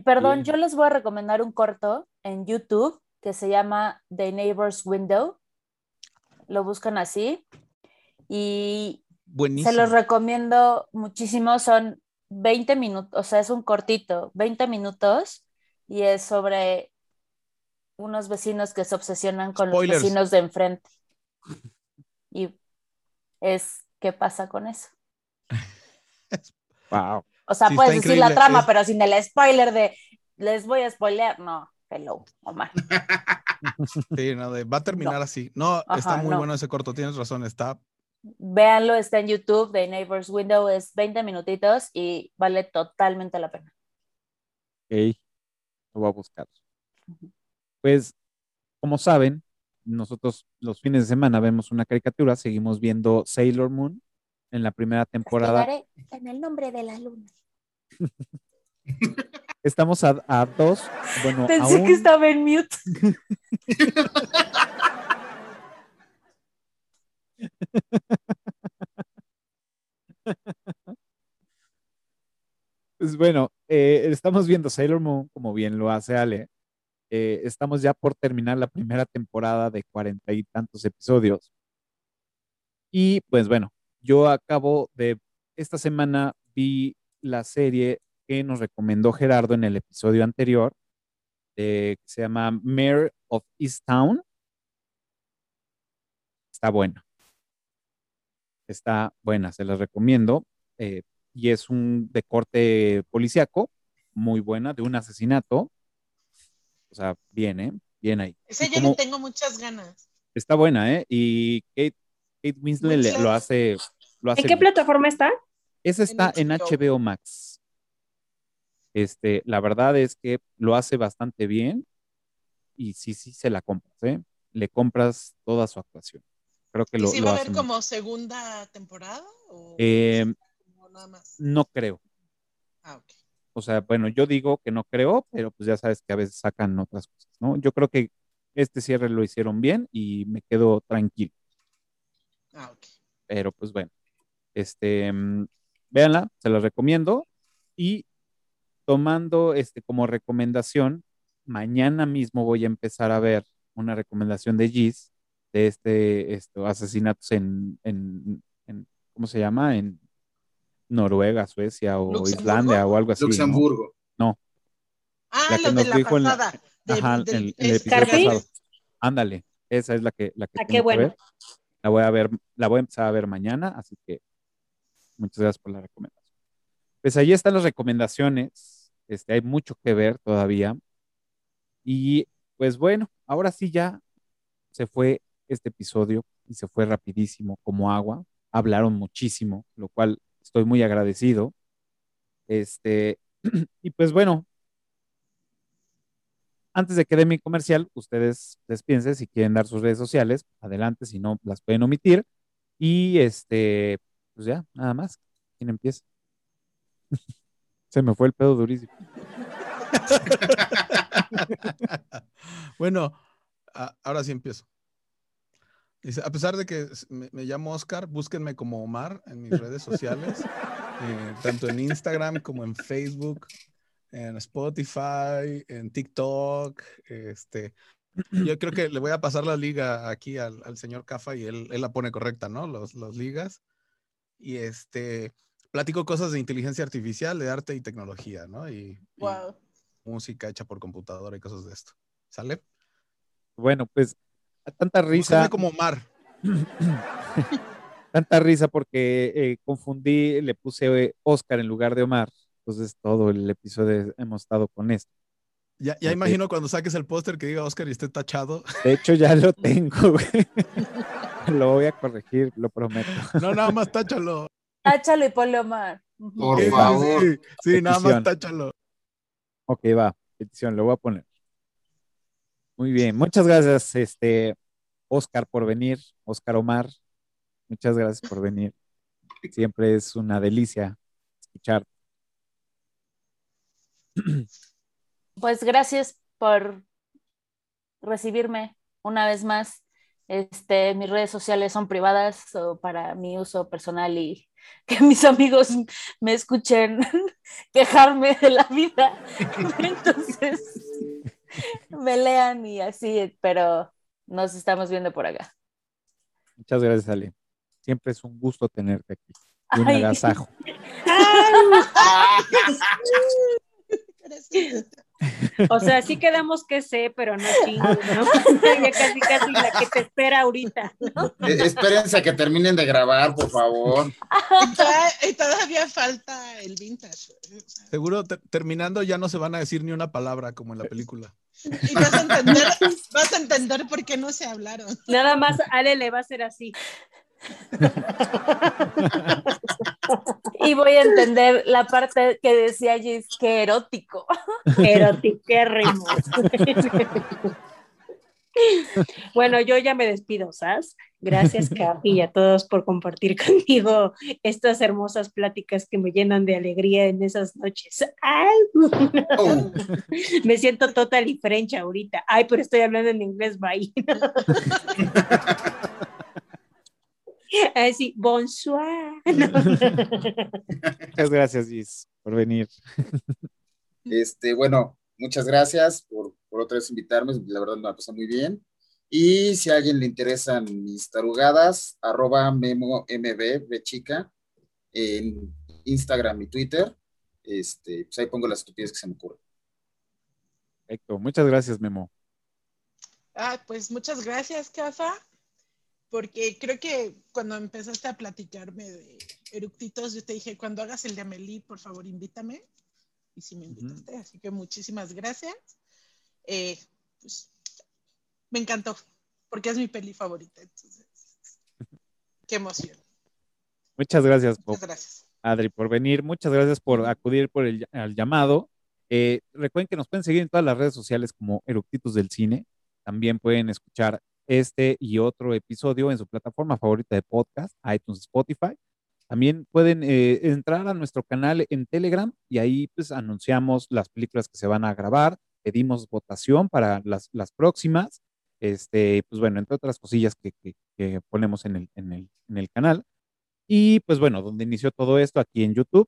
Perdón, Bien. yo les voy a recomendar un corto en YouTube que se llama The Neighbor's Window. Lo buscan así. Y Buenísimo. se los recomiendo muchísimo. Son 20 minutos, o sea, es un cortito, 20 minutos, y es sobre unos vecinos que se obsesionan con Spoilers. los vecinos de enfrente. Y es qué pasa con eso. Wow. O sea, Sí, puedes decir la trama, es- pero sin el spoiler de les voy a spoilear. No, hello, Omar. Sí, no, de- va a terminar así. No, está muy no. bueno ese corto, tienes razón, está Véanlo, está en YouTube, The Neighbor's Window, es 20 minutitos y vale totalmente la pena. Ok, lo voy a buscar. Pues, como saben, nosotros los fines de semana vemos una caricatura, seguimos viendo Sailor Moon en la primera temporada. En el nombre de la luna. Estamos a, a dos, bueno, Pensé aún- que estaba en mute. Pues bueno, eh, estamos viendo Sailor Moon, como bien lo hace Ale. Eh, estamos ya por terminar la primera temporada de cuarenta y tantos episodios. Y pues bueno, yo acabo de, esta semana vi la serie que nos recomendó Gerardo en el episodio anterior, que se llama Mayor of Easttown. Está buena. Está buena, se las recomiendo. Eh, y es un de corte policíaco, muy buena, de un asesinato. O sea, bien, ¿eh? Bien ahí. Ese Y yo como- le tengo muchas ganas. Está buena, ¿eh? Y Kate, Kate Winslet le- Winslet. lo hace, lo hace ¿En qué bien. plataforma está? Esa está en HBO. HBO Max. Este, la verdad es que lo hace bastante bien y sí, sí se la compras, ¿eh? Le compras toda su actuación. Creo que ¿Y lo, si lo va a haber como segunda temporada? ¿O Eh, nada más? No creo. Ah, ok. O sea, bueno, yo digo que no creo, pero pues ya sabes que a veces sacan otras cosas, ¿no? Yo creo que este cierre lo hicieron bien y me quedo tranquilo. Ah, ok. Pero pues bueno, este, mm, véanla, se la recomiendo. Y tomando este como recomendación, mañana mismo voy a empezar a ver una recomendación de Giz de este, esto, asesinatos en, en, en- ¿cómo se llama? En Noruega, Suecia o ¿Luxemburgo? Islandia o algo así. ¿no? Luxemburgo. No, Ah, La que lo de nos la dijo en la- pasada. de- ajá, del- el, el episodio. Ándale, esa es la que, la que Ah, qué tengo que bueno. ver. La voy a ver, la voy a empezar a ver mañana, así que muchas gracias por la recomendación. Pues ahí están las recomendaciones. Este, hay mucho que ver todavía. Y pues bueno, ahora sí ya se fue este episodio y se fue rapidísimo como agua. Hablaron muchísimo, lo cual estoy muy agradecido. Este, y pues bueno, antes de que dé mi comercial, ustedes despídense si quieren dar sus redes sociales, adelante, si no, las pueden omitir. Y este, pues ya, nada más. ¿Quién empieza? Se me fue el pedo durísimo. bueno, ahora sí empiezo. Dice, a pesar de que me, me llamo Oscar, búsquenme como Omar en mis redes sociales, eh, tanto en Instagram como en Facebook, en Spotify, en TikTok. Este, yo creo que le voy a pasar la liga aquí al, al señor Cafa y él, él la pone correcta, ¿no? Los, los ligas. Y este, platico cosas de inteligencia artificial, de arte y tecnología, ¿no? Y, y música hecha por computadora y cosas de esto. ¿Sale? Bueno, pues tanta risa, como Omar. tanta risa porque eh, confundí, le puse eh, Oscar en lugar de Omar. Entonces todo el episodio hemos estado con esto. Ya, ya imagino cuando saques el póster que diga Oscar y esté tachado. De hecho, ya lo tengo, güey. Lo voy a corregir, lo prometo. No, nada más táchalo. Táchalo y ponle Omar. Por Sí, favor. Sí, sí, nada más táchalo. Ok, va, petición, lo voy a poner. Muy bien, muchas gracias, este, Oscar, por venir, Oscar Omar, muchas gracias por venir. Siempre es una delicia escuchar. Pues gracias por recibirme una vez más. Este, mis redes sociales son privadas o para mi uso personal y que mis amigos me escuchen quejarme de la vida. Entonces, me lean y así, pero nos estamos viendo por acá. Muchas gracias, Ale. Siempre es un gusto tenerte aquí. Y un Ay. agasajo. O sea, sí quedamos que sé, pero no chingo, ¿no? ya casi casi la que te espera ahorita, ¿no? Eh, espérense a que terminen de grabar, por favor. Y, toda- y todavía falta el vintage. sea, Seguro te- terminando ya no se van a decir ni una palabra como en la película. Y vas a entender, vas a entender por qué no se hablaron. Nada más Ale le va a hacer así. Y voy a entender la parte que decía Gis, que erótico. Erotiquérrimos. Bueno, yo ya me despido, ¿sabes? Gracias, Capi, y a todos por compartir conmigo estas hermosas pláticas que me llenan de alegría en esas noches. ¡Ay! Oh, Me siento total y French ahorita. Ay, pero estoy hablando en inglés, bye. Así, bonsoir. Muchas gracias, Gis, por venir. Este, bueno, muchas gracias por, por otra vez invitarme. La verdad me la pasé muy bien. Y si a alguien le interesan mis tarugadas, arroba memo mb, de chica, en Instagram y Twitter. Este, pues ahí pongo las estupidez que se me ocurren. Perfecto. Muchas gracias, Memo. Ah, pues muchas gracias, Cafa, porque creo que cuando empezaste a platicarme de eructitos, yo te dije, cuando hagas el de Amelie, por favor, invítame. Y sí me invitaste, así que muchísimas gracias. Eh, pues, me encantó, porque es mi peli favorita. Entonces, qué emoción. Muchas gracias, Pop. Muchas gracias. Adri, por venir. Muchas gracias por acudir por el, al llamado. Eh, recuerden que nos pueden seguir en todas las redes sociales como Eructitos del Cine. También pueden escuchar este y otro episodio en su plataforma favorita de podcast, iTunes, Spotify. También pueden eh, entrar a nuestro canal en Telegram y ahí pues anunciamos las películas que se van a grabar, pedimos votación para las, las próximas, este, pues bueno, entre otras cosillas que, que- ponemos en el, en el, en el canal. Y pues bueno, donde inició todo esto aquí en YouTube.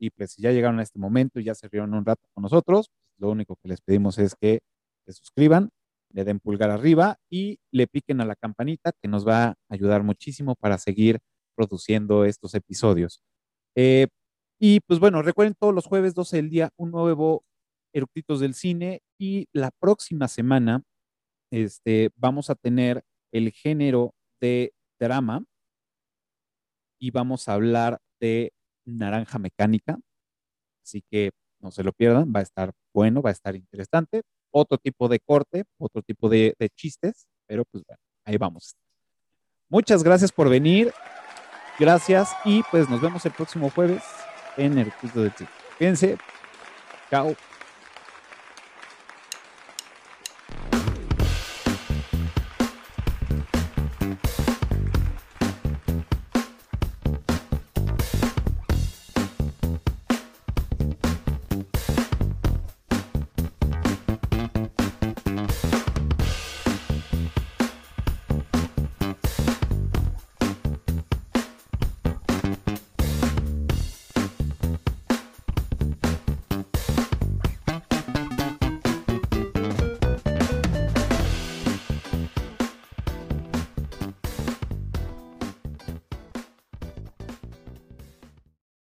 Y pues si ya llegaron a este momento y ya se rieron un rato con nosotros, lo único que les pedimos es que se suscriban, le den pulgar arriba y le piquen a la campanita que nos va a ayudar muchísimo para seguir produciendo estos episodios. Eh, y pues bueno, recuerden todos los jueves 12 del día un nuevo Eructitos del Cine y la próxima semana este, vamos a tener el género de drama y vamos a hablar de naranja mecánica. Así que no se lo pierdan, va a estar bueno, va a estar interesante. Otro tipo de corte, otro tipo de, chistes, pero pues bueno, ahí vamos. Muchas gracias por venir. Gracias y pues nos vemos el próximo jueves en el Culto del Cine. Fíjense. Chao.